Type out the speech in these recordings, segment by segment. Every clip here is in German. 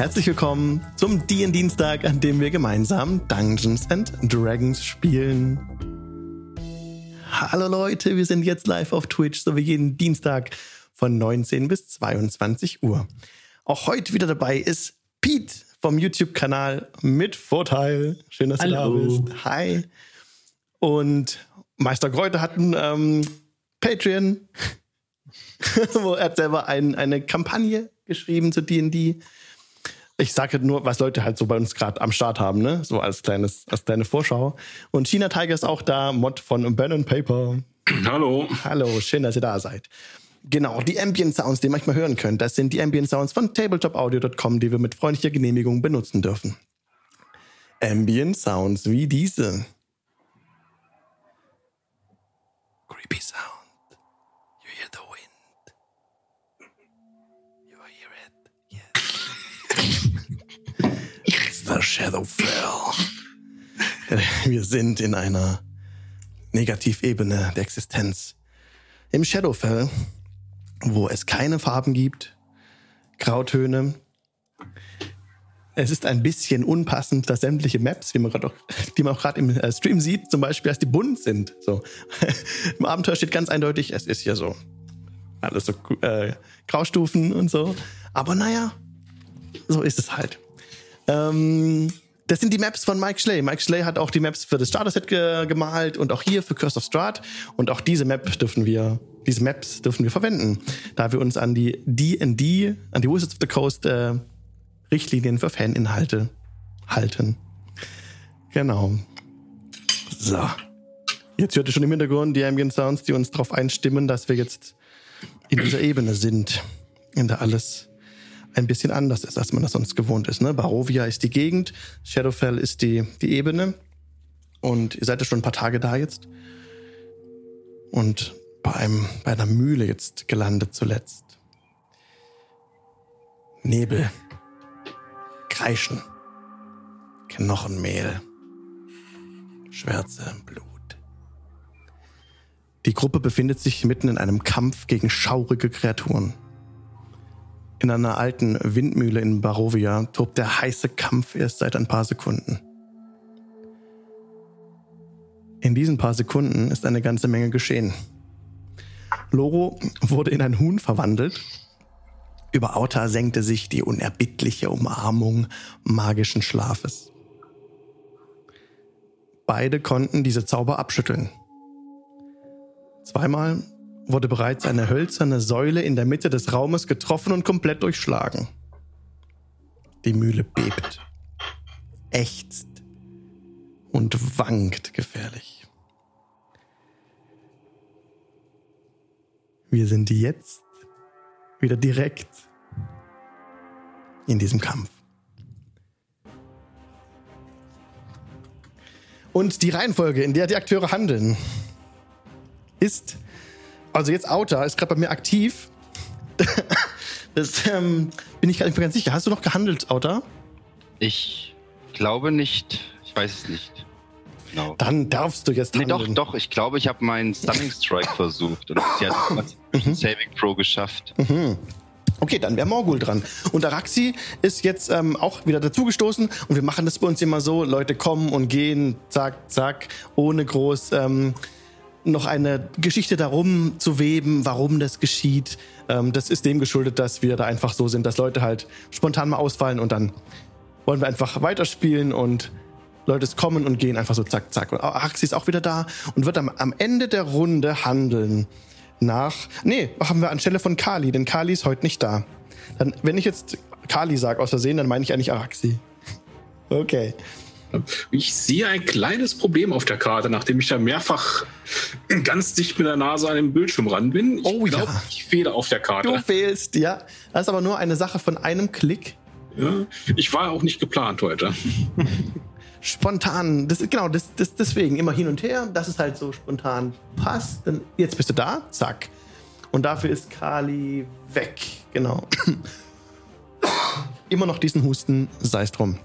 Herzlich willkommen zum DN-Dienstag, an dem wir gemeinsam Dungeons and Dragons spielen. Hallo Leute, wir sind jetzt live auf Twitch, so wie jeden Dienstag von 19 bis 22 Uhr. Auch heute wieder dabei ist Pete vom YouTube-Kanal mit Vorteil. Schön, dass Hallo. du da bist. Hi. Und Meister Kräuter hat ein ähm, Patreon, wo er hat selber ein, eine Kampagne geschrieben zu D&D. Ich sage nur, was Leute halt so bei uns gerade am Start haben, ne? So als kleines, als kleine Vorschau. Und China Tiger ist auch da, Mod von Ben and Paper. Hallo. Hallo, schön, dass ihr da seid. Genau, die Ambient Sounds, die ihr manchmal hören könnt, das sind die Ambient Sounds von tabletopaudio.com, die wir mit freundlicher Genehmigung benutzen dürfen. Ambient Sounds wie diese. Creepy Sound. The Shadowfell. Wir sind in einer Negativebene der Existenz. Im Shadowfell, wo es keine Farben gibt, Grautöne. Es ist ein bisschen unpassend, dass sämtliche Maps, wie man auch, die man auch gerade im äh, Stream sieht, zum Beispiel, dass die bunt sind. So. Im Abenteuer steht ganz eindeutig, es ist ja so. Alles so äh, Graustufen und so. Aber naja, so ist es halt. Ähm, das sind die Maps von Mike Schley. Mike Schley hat auch die Maps für das Starter-Set ge gemalt und auch hier für Curse of Strahd. Und auch diese Map dürfen wir, diese Maps dürfen wir verwenden, da wir uns an die D&D, an die Wizards of the Coast äh, Richtlinien für Faninhalte halten. Genau. So. Jetzt hört ihr schon im Hintergrund die Ambient Sounds, die uns darauf einstimmen, dass wir jetzt in dieser Ebene sind, in der alles ein bisschen anders ist, als man das sonst gewohnt ist. Ne? Barovia ist die Gegend, Shadowfell ist die, die Ebene. Und ihr seid ja schon ein paar Tage da jetzt. Und bei, einem, bei einer Mühle jetzt gelandet zuletzt. Nebel. Kreischen. Knochenmehl. Schwärze Blut. Die Gruppe befindet sich mitten in einem Kampf gegen schaurige Kreaturen. In einer alten Windmühle in Barovia tobt der heiße Kampf erst seit ein paar Sekunden. In diesen paar Sekunden ist eine ganze Menge geschehen. Loro wurde in ein Huhn verwandelt. Über Auta senkte sich die unerbittliche Umarmung magischen Schlafes. Beide konnten diese Zauber abschütteln. Zweimal wurde bereits eine hölzerne Säule in der Mitte des Raumes getroffen und komplett durchschlagen. Die Mühle bebt, ächzt und wankt gefährlich. Wir sind jetzt wieder direkt in diesem Kampf. Und die Reihenfolge, in der die Akteure handeln, ist also jetzt Outer ist gerade bei mir aktiv. Das ähm, bin ich gar nicht mehr ganz sicher. Hast du noch gehandelt, Outer? Ich glaube nicht. Ich weiß es nicht. Genau. Dann darfst du jetzt Nee, doch, handeln. doch. Ich glaube, ich habe meinen Stunning Strike versucht. Und sie hat einen Saving Pro geschafft. Okay, dann wäre Morgul dran. Und Araxi ist jetzt ähm, auch wieder dazugestoßen und wir machen das bei uns immer so: Leute kommen und gehen, zack, zack, ohne groß ähm, noch eine Geschichte darum zu weben, warum das geschieht. Ähm, das ist dem geschuldet, dass wir da einfach so sind, dass Leute halt spontan mal ausfallen und dann wollen wir einfach weiterspielen und Leute kommen und gehen einfach so zack, zack. Und Araxi ist auch wieder da und wird am, am Ende der Runde handeln nach. Nee, machen wir anstelle von Kali, denn Kali ist heute nicht da. Dann, wenn ich jetzt Kali sage aus Versehen, dann meine ich eigentlich Araxi. Okay. Ich sehe ein kleines Problem auf der Karte, nachdem ich da mehrfach ganz dicht mit der Nase an den Bildschirm ran bin. Ich Oh glaub, ja. ich fehle auf der Du Karte. fehlst, ja. Das ist aber nur eine Sache von einem Klick. Ja, ich war auch nicht geplant heute. Spontan. Das, genau, das, das, deswegen immer hin und her, dass es halt so spontan passt. Dann, jetzt bist du da, zack. Und dafür ist Kali weg. Genau. Immer noch diesen Husten, sei es drum.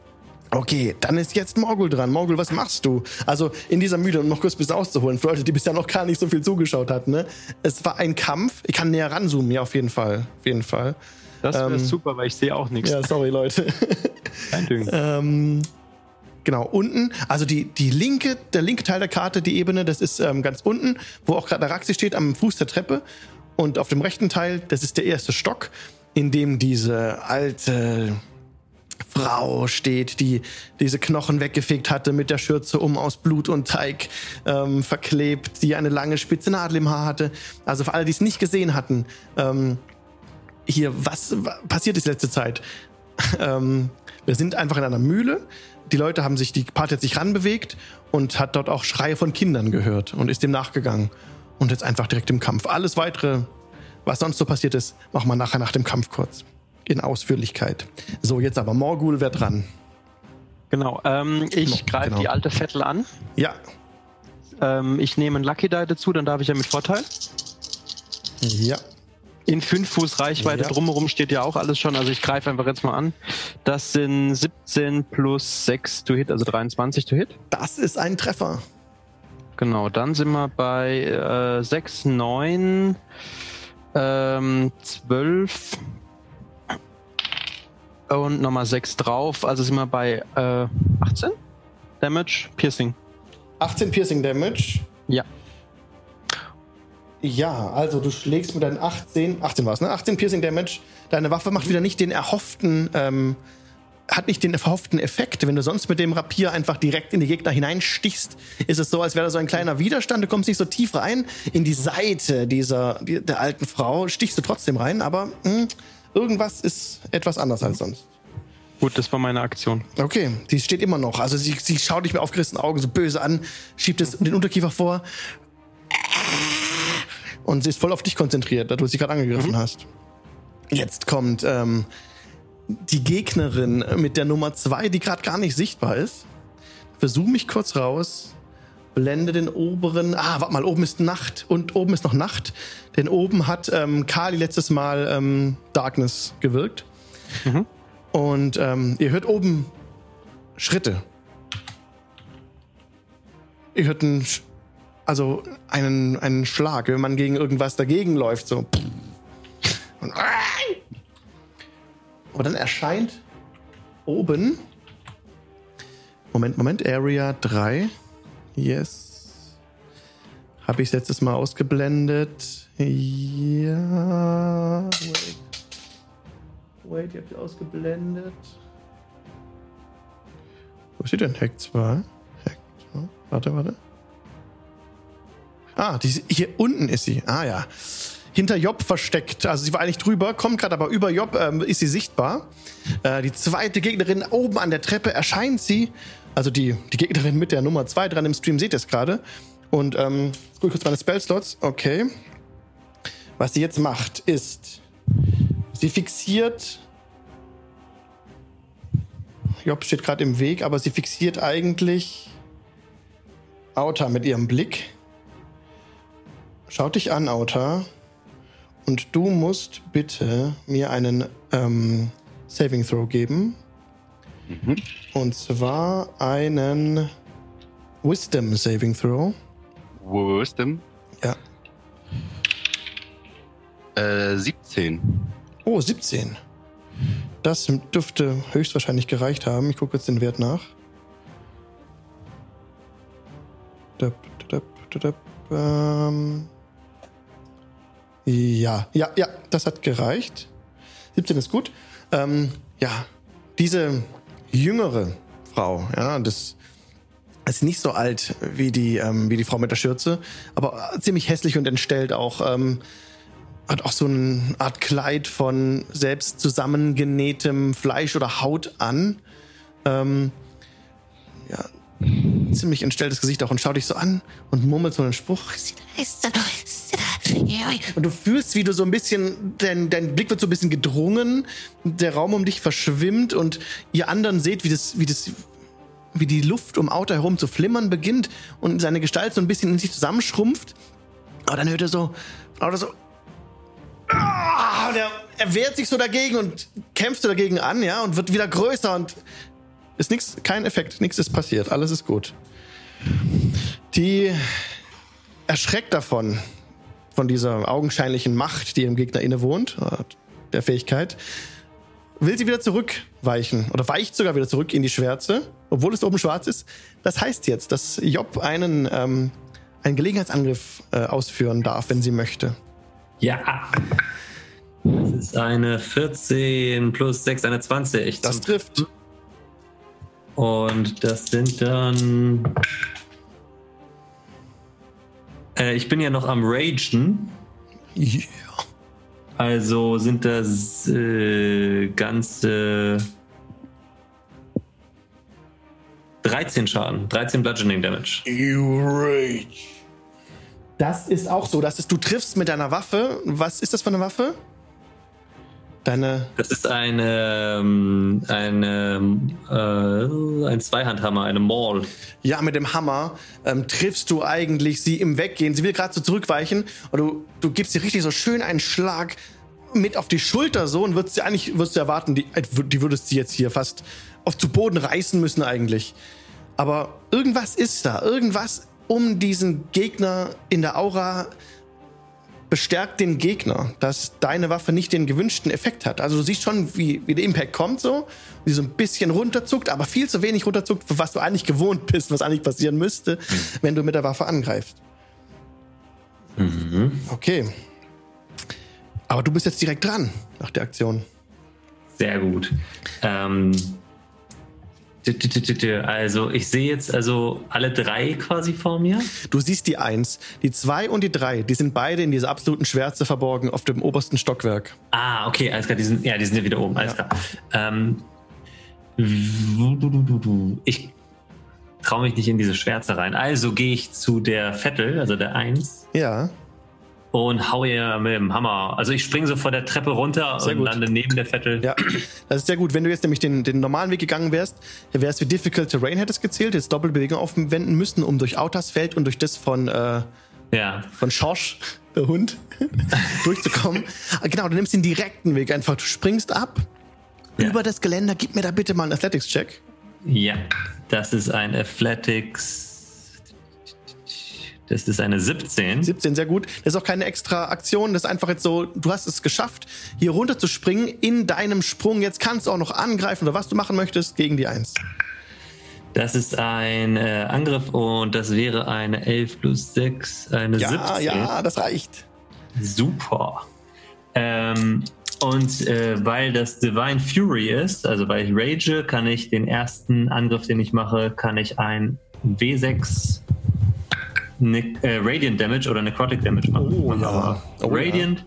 Okay, dann ist jetzt Morgul dran. Morgul, was machst du? Also in dieser Mühle, um noch kurz bis auszuholen, für Leute, die bisher noch gar nicht so viel zugeschaut hatten. Ne? Es war ein Kampf. Ich kann näher ranzoomen, ja, auf jeden Fall. Auf jeden Fall. Das wäre Ähm, super, weil ich sehe auch nichts. Ja, sorry, Leute. Kein Ding. ähm, genau, unten, also die, die linke, der linke Teil der Karte, die Ebene, das ist ähm, ganz unten, wo auch gerade der Raxi steht, am Fuß der Treppe. Und auf dem rechten Teil, das ist der erste Stock, in dem diese alte Frau steht, die diese Knochen weggefegt hatte mit der Schürze um aus Blut und Teig ähm, verklebt, die eine lange spitze Nadel im Haar hatte. Also für alle, die es nicht gesehen hatten, ähm, hier, was wa- passiert ist letzte Zeit? ähm, wir sind einfach in einer Mühle. Die Leute haben sich, die Party hat sich ranbewegt und hat dort auch Schreie von Kindern gehört und ist dem nachgegangen. Und jetzt einfach direkt im Kampf. Alles weitere, was sonst so passiert ist, machen wir nachher nach dem Kampf kurz. In Ausführlichkeit. So, jetzt aber Morgul, wer dran? Genau. Ähm, ich greife genau. die alte Vettel an. Ja. Ähm, ich nehme einen Lucky Die dazu, dann darf ich ja mit Vorteil. Ja. In 5 Fuß Reichweite Ja. drumherum steht ja auch alles schon. Also ich greife einfach jetzt mal an. Das sind 17 plus 6 to hit, also 23 to hit. Das ist ein Treffer. Genau, dann sind wir bei äh, 6, 9, ähm, 12 und nochmal 6 drauf. Also sind wir bei äh, 18 Damage, Piercing. 18 Piercing Damage. Ja. Ja, also du schlägst mit deinen 18, 18 war es, ne? 18 Piercing Damage. Deine Waffe macht wieder nicht den erhofften, ähm, hat nicht den erhofften Effekt. Wenn du sonst mit dem Rapier einfach direkt in die Gegner hineinstichst, ist es so, als wäre da so ein kleiner Widerstand. Du kommst nicht so tief rein. In die Seite dieser, die, der alten Frau stichst du trotzdem rein, aber mh, irgendwas ist etwas anders als sonst. Gut, das war meine Aktion. Okay, die steht immer noch. Also sie, sie schaut dich mit aufgerissenen Augen so böse an, schiebt es den Unterkiefer vor. Und sie ist voll auf dich konzentriert, da du sie gerade angegriffen hast. Jetzt kommt ähm, die Gegnerin mit der Nummer 2, die gerade gar nicht sichtbar ist. Versuch mich kurz raus. Blende den oberen. Ah, warte mal, oben ist Nacht und oben ist noch Nacht. Denn oben hat ähm, Kali letztes Mal ähm, Darkness gewirkt. Und ähm, ihr hört oben Schritte. Ihr hört einen, Sch- also einen, einen Schlag, wenn man gegen irgendwas dagegen läuft, so. Und, aber dann erscheint oben. Moment, Moment, Area 3. Yes. Habe ich letztes Mal ausgeblendet. Ja. Wait. Wait, ihr habt die ausgeblendet. Wo ist sie denn? Hack 2. Hack 2. Warte, warte. Ah, die, hier unten ist sie. Ah ja. Hinter Job versteckt. Also sie war eigentlich drüber, kommt gerade aber über Job, ähm, ist sie sichtbar. Äh, die zweite Gegnerin oben an der Treppe erscheint sie. Also die, die Gegnerin mit der Nummer 2 dran im Stream seht ihr es gerade. Und ähm, jetzt guck ich kurz meine Spellslots. Okay. Was sie jetzt macht, ist, sie fixiert. Job steht gerade im Weg, aber sie fixiert eigentlich Auta mit ihrem Blick. Schaut dich an, Auta. Und du musst bitte mir einen ähm, Saving Throw geben. Und zwar einen Wisdom Saving Throw. Wisdom. Ja. Äh, 17. Oh, 17. Das dürfte höchstwahrscheinlich gereicht haben. Ich gucke jetzt den Wert nach. Döp, döp, döp, ähm. Ja, ja, ja, das hat gereicht. 17 ist gut. Ähm, ja, diese jüngere Frau, ja, das ist nicht so alt wie die, ähm, wie die Frau mit der Schürze, aber ziemlich hässlich und entstellt auch. Ähm, hat auch so eine Art Kleid von selbst zusammengenähtem Fleisch oder Haut an. Ähm, ja, ziemlich entstelltes Gesicht auch und schaut dich so an und murmelt so einen Spruch. Und du fühlst, wie du so ein bisschen, dein, dein Blick wird so ein bisschen gedrungen, der Raum um dich verschwimmt und ihr anderen seht, wie das, wie das, wie die Luft um Auto herum zu flimmern beginnt und seine Gestalt so ein bisschen in sich zusammenschrumpft. Aber dann hört er so, oder so, und er, er wehrt sich so dagegen und kämpft so dagegen an, ja, und wird wieder größer und ist nichts, kein Effekt, nichts ist passiert, alles ist gut. Die erschreckt davon, von dieser augenscheinlichen Macht, die im Gegner innewohnt. der Fähigkeit, will sie wieder zurückweichen oder weicht sogar wieder zurück in die Schwärze, obwohl es oben schwarz ist. Das heißt jetzt, dass Job einen, ähm, einen Gelegenheitsangriff äh, ausführen darf, wenn sie möchte. Ja. Das ist eine 14 plus 6, eine 20. Das trifft. Und das sind dann. Äh, ich bin ja noch am Ragen. Yeah. Also sind das äh, ganze 13 Schaden, 13 Bludgeoning Damage. You rage. Das ist auch so. Das ist, du triffst mit deiner Waffe. Was ist das für eine Waffe? Deine. Das ist eine, ähm, eine äh, ein Zweihandhammer, eine Maul. Ja, mit dem Hammer ähm, triffst du eigentlich sie im Weggehen. Sie will gerade so zurückweichen und du, du gibst ihr richtig so schön einen Schlag mit auf die Schulter so und würdest sie eigentlich würdest du erwarten, die, die würdest sie jetzt hier fast auf zu Boden reißen müssen eigentlich. Aber irgendwas ist da, irgendwas um diesen Gegner in der Aura bestärkt den Gegner, dass deine Waffe nicht den gewünschten Effekt hat. Also du siehst schon, wie, wie der Impact kommt so, wie so ein bisschen runterzuckt, aber viel zu wenig runterzuckt, für was du eigentlich gewohnt bist, was eigentlich passieren müsste, wenn du mit der Waffe angreifst. Okay. Aber du bist jetzt direkt dran nach der Aktion. Sehr gut. Ähm, also ich sehe jetzt also alle drei quasi vor mir. Du siehst die Eins, die Zwei und die Drei, die sind beide in dieser absoluten Schwärze verborgen auf dem obersten Stockwerk. Ah, okay, alles klar, die sind, ja, die sind ja wieder oben, alles Ja. klar. Ähm, ich traue mich nicht in diese Schwärze rein. Also gehe ich zu der Vettel, also der Eins, Ja, und hau ihr mit dem Hammer. Also ich springe so vor der Treppe runter Sehr und gut. lande neben der Vettel. ja. Das ist sehr gut. Wenn du jetzt nämlich den, den normalen Weg gegangen wärst, wärst wie Difficult Terrain hättest gezählt, jetzt Doppelbewegung aufwenden müssen, um durch Autas Feld und durch das von, äh, Ja. von Schorsch, der Hund, durchzukommen. Ah, genau, du nimmst den direkten Weg einfach. Du springst ab Ja. über das Geländer. Gib mir da bitte mal einen Athletics-Check. Ja, das ist ein Athletics. Das ist eine 17. 17, sehr gut. Das ist auch keine extra Aktion. Das ist einfach jetzt so, du hast es geschafft, hier runter zu springen in deinem Sprung. Jetzt kannst du auch noch angreifen oder was du machen möchtest gegen die Eins. Das ist ein äh, Angriff und das wäre eine 11 plus 6, eine Ja, 17. ja, das reicht. Super. Ähm, und äh, weil das Divine Fury ist, also weil ich rage, kann ich den ersten Angriff, den ich mache, kann ich ein W6 ne äh, Radiant Damage oder Necrotic Damage machen. Oh, ja. Oh, Radiant,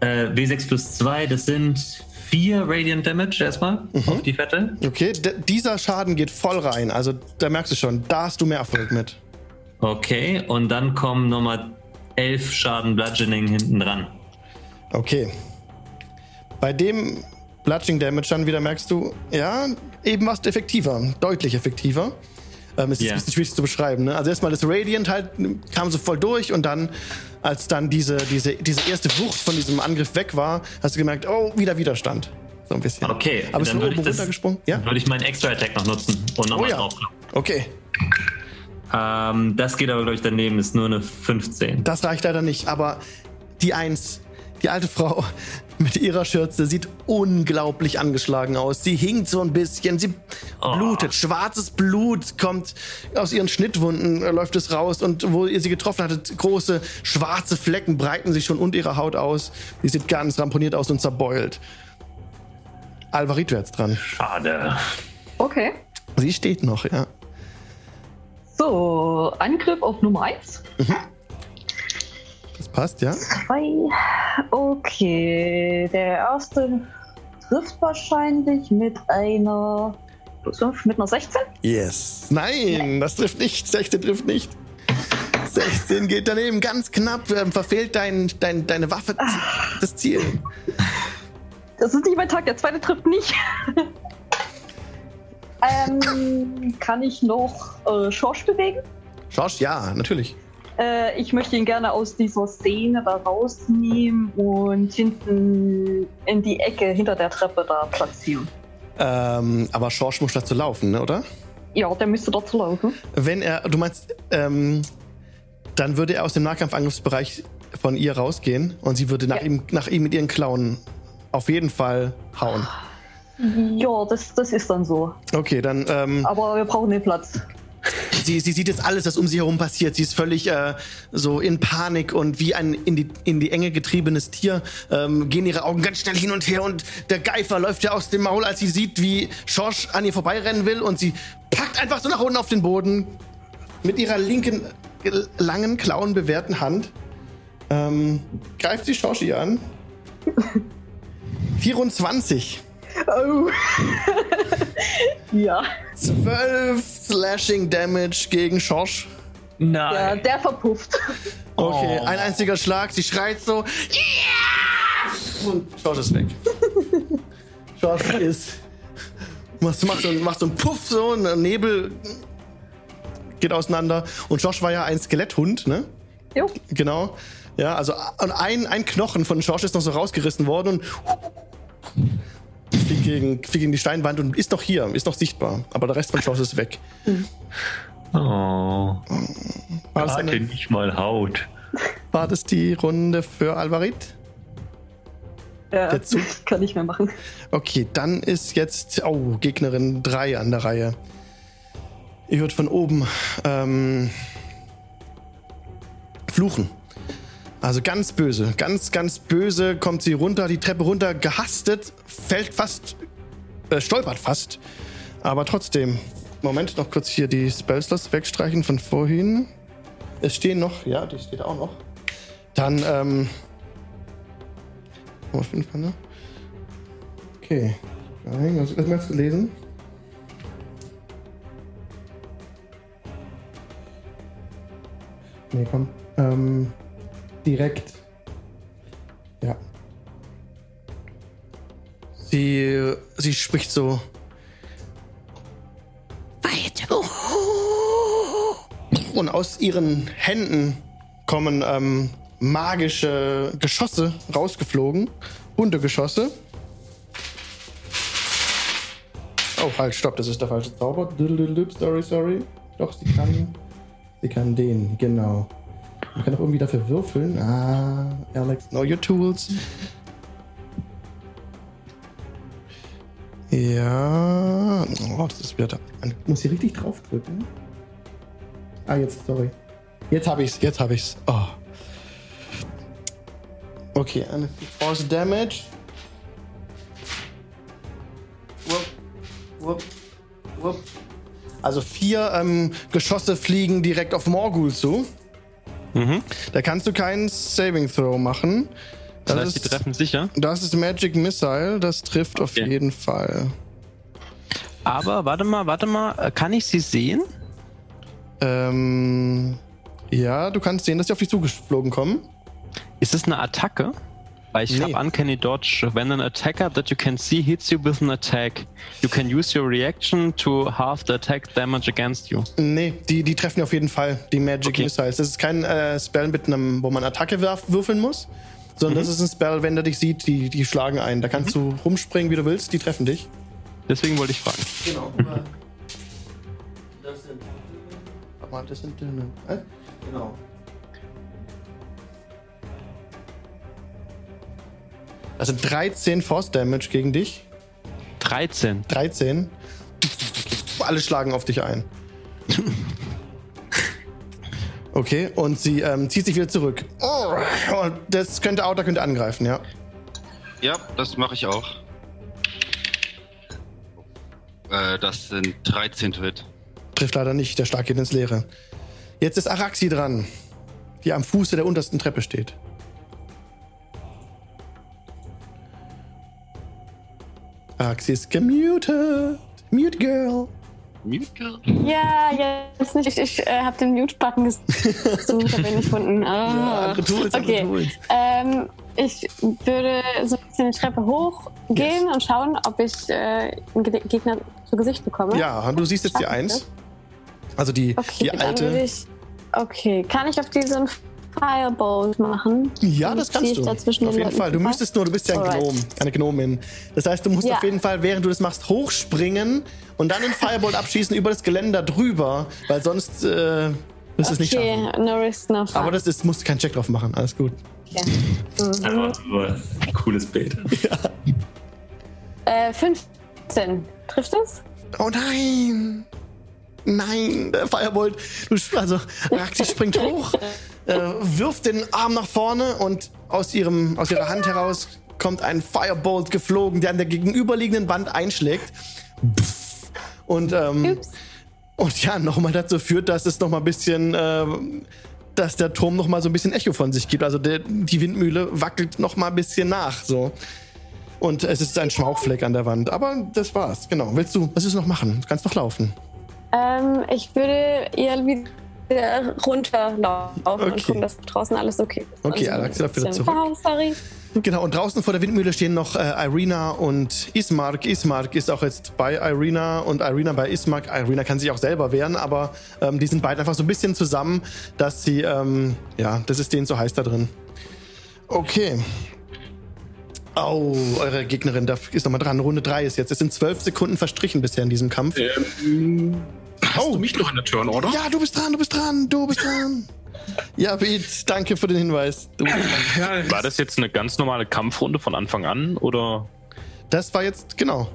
äh, W6 plus 2, das sind vier Radiant Damage erstmal Mhm. auf die Fette. Okay, d- dieser Schaden geht voll rein. Also da merkst du schon, da hast du mehr Erfolg mit. Okay, und dann kommen nochmal 11 Schaden Bludgeoning hinten dran. Okay. Bei dem Bludging Damage dann wieder merkst du, ja, eben warst du effektiver, deutlich effektiver. Ähm, es ist Ja. ein bisschen schwierig zu beschreiben. Ne? Also erstmal das Radiant halt kam so voll durch und dann, als dann diese, diese, diese erste Wucht von diesem Angriff weg war, hast du gemerkt, oh, wieder Widerstand. So ein bisschen. Okay, Aber dann du würde oben das- runtergesprungen? Ja? würde ich meinen Extra Attack noch nutzen und Oh nochmal ja. drauf. Okay. Ähm, das geht aber, glaube ich, daneben, ist nur eine 15. Das reicht leider nicht, aber die Eins, die alte Frau mit ihrer Schürze sieht unglaublich angeschlagen aus. Sie hinkt so ein bisschen, sie Oh. blutet. Schwarzes Blut kommt aus ihren Schnittwunden, äh, läuft es raus und wo ihr sie getroffen hattet, große schwarze Flecken breiten sich schon unter ihrer Haut aus. Sie sieht ganz ramponiert aus und zerbeult. Alvarito jetzt dran. Schade. Okay. Sie steht noch, ja. So, Angriff auf Nummer 1. Das passt, ja. Zwei. Okay, der erste trifft wahrscheinlich mit einer. plus fünf, Mit einer 16? Yes. Nein, das trifft nicht. 16 trifft nicht. 16 geht daneben, ganz knapp, ähm, verfehlt dein, dein, deine Waffe das Ziel. Das ist nicht mein Tag, der zweite trifft nicht. ähm, kann ich noch äh, Schorsch bewegen? Schorsch, ja, natürlich. Äh, ich möchte ihn gerne aus dieser Szene da rausnehmen und hinten in die Ecke hinter der Treppe da platzieren. Ähm, aber Schorsch muss dazu laufen, ne, oder? Ja, der müsste dazu laufen. Wenn er, du meinst, ähm, dann würde er aus dem Nahkampfangriffsbereich von ihr rausgehen und sie würde nach, Ja. ihm, nach ihm mit ihren Klauen auf jeden Fall hauen. Ja, das, das ist dann so. Okay, dann ähm, Aber wir brauchen den Platz. Sie, sie sieht jetzt alles, was um sie herum passiert. Sie ist völlig äh, so in Panik und wie ein in die, in die Enge getriebenes Tier ähm, gehen ihre Augen ganz schnell hin und her und der Geifer läuft ja aus dem Maul, als sie sieht, wie Schorsch an ihr vorbeirennen will und sie packt einfach so nach unten auf den Boden mit ihrer linken äh, langen, klauenbewehrten Hand. Ähm, greift sie Shoshi an. 24. Oh. ja. 12 Slashing Damage gegen Schorsch. ja, Nein. der verpufft. Okay, Oh. ein einziger Schlag, sie schreit so. "Ja!" Und Schorsch ist weg. Schorsch ist. Macht, macht, so, macht so einen Puff, so ein Nebel geht auseinander. Und Josh war ja ein Skeletthund, ne? Jo. Genau. Ja, also und ein, ein Knochen von Josh ist noch so rausgerissen worden und gegen, fliegt gegen die Steinwand und ist noch hier, ist noch sichtbar. Aber der Rest von Josh ist weg. Oh. War das, Hatte eine, nicht mal Haut. war das die Runde für Alvarit? Ja, Der Zug. kann nicht mehr machen. Okay, dann ist jetzt, oh, Gegnerin 3 an der Reihe. Ihr hört von oben ähm, Fluchen. Also ganz böse, ganz, ganz böse kommt sie runter, die Treppe runter, gehastet, fällt fast, äh, stolpert fast. Aber trotzdem, Moment, noch kurz hier die Spellslots wegstreichen von vorhin. Es stehen noch, ja, die steht auch noch. Dann, ähm, jeden Fall, ne? Okay. Nein, hast du gelesen? Nee, komm. Ähm, direkt. Sie, sie spricht so. Weiter. Und aus ihren Händen kommen ähm, magische Geschosse rausgeflogen. Hundegeschosse. Oh, halt, stopp, das ist der falsche Zauber. Sorry, sorry. Doch, sie kann. Sie kann den, genau. Man kann auch irgendwie dafür würfeln. Ah, Alex, know your tools. Ja. Oh, das ist wieder da. Man muss hier richtig draufdrücken. Ah, jetzt, sorry. Jetzt hab ich's, jetzt hab ich's. Oh. Okay, eine Force Damage. Wupp, wupp, wupp. Also vier ähm, Geschosse fliegen direkt auf Morgul zu. Mhm. Da kannst du keinen Saving Throw machen. Das, Das, heißt, die ist, treffen sicher. das ist Magic Missile, das trifft auf Okay. jeden Fall. Aber warte mal, warte mal. äh, Kann ich sie sehen? Ähm, ja, du kannst sehen, dass sie auf dich zugeflogen kommen. Ist es eine Attacke? Weil ich Nee. habe Uncanny Dodge. When an attacker that you can see hits you with an attack, you can use your reaction to half the attack damage against you. Nee, die, die treffen auf jeden Fall, die Magic Okay. Missiles. Das ist kein äh, Spell mit einem, wo man Attacke würfeln muss, sondern Mhm. das ist ein Spell, wenn der dich sieht, die, die schlagen ein. Da kannst du rumspringen, wie du willst, die treffen dich. Deswegen wollte ich fragen. Genau. Das sind. Warte mal, das sind dünne. Äh? Genau. Das sind 13 Force Damage gegen dich. 13. 13. Alle schlagen auf dich ein. Okay, und sie ähm, zieht sich wieder zurück. Oh, das könnte Outer könnte angreifen, ja. Ja, das mache ich auch. Äh, das sind 13 to hit. Trifft leider nicht, der Schlag geht ins Leere. Jetzt ist Araxi dran, die am Fuße der untersten Treppe steht. Araxi ist gemutet. Mute Girl. Mute? Ja, jetzt nicht. Ich, ich äh, habe den Mute-Button gesucht, habe ihn nicht gefunden. Ah. andere Tools, okay. Ähm, ich würde so ein bisschen die Treppe hochgehen und schauen, ob ich äh, einen Ge Gegner zu Gesicht bekomme. Ja, du siehst jetzt die Eins. Also die, Okay, die alte. ich. Okay, kann ich auf diesen Firebolt machen? Ja, das kannst ich du. Auf den jeden Leuten Fall. Du müsstest nur, du bist ja ein Alright. Gnom, eine Gnomin. Das heißt, du musst Ja. auf jeden Fall, während du das machst, hochspringen und dann den Firebolt abschießen über das Geländer drüber, weil sonst äh, wirst du es nicht Okay, schaffen. no risk, no fun. Aber das ist, musst du keinen Check drauf machen. Alles gut. Okay. Mhm. Ein cooles Bild. Äh, 15. Trifft es? Oh nein! Nein, der Firebolt. Du, also, Raxi springt hoch, äh, wirft den Arm nach vorne und aus, ihrem, aus ihrer Hand heraus kommt ein Firebolt geflogen, der an der gegenüberliegenden Wand einschlägt. Pff. Und, ähm, und ja, nochmal dazu führt, dass es nochmal ein bisschen, äh, dass der Turm nochmal so ein bisschen Echo von sich gibt. Also der, die Windmühle wackelt nochmal ein bisschen nach, so. Und es ist ein Schmauchfleck an der Wand. Aber das war's, genau. Willst du, was willst du noch machen? Du kannst noch laufen. Ähm, ich würde ihr wieder runterlaufen Okay. und gucken, dass draußen alles okay ist. Okay, Also, Alex läuft wieder zurück. Oh, sorry. Genau, und draußen vor der Windmühle stehen noch äh, Irina und Ismark. Ismark ist auch jetzt bei Irina und Irina bei Ismark. Irina kann sich auch selber wehren, aber ähm, die sind beide einfach so ein bisschen zusammen, dass sie, ähm, ja, das ist denen so heiß da drin. Okay. Oh, eure Gegnerin da ist nochmal dran. Runde 3 ist jetzt. Es sind zwölf Sekunden verstrichen bisher in diesem Kampf. Ähm, hast du mich noch in der Turn, oder? Ja, du bist dran, du bist dran, du bist dran. Ja, Pete, danke für den Hinweis. Ja, War das jetzt eine ganz normale Kampfrunde von Anfang an oder? Das war jetzt, genau.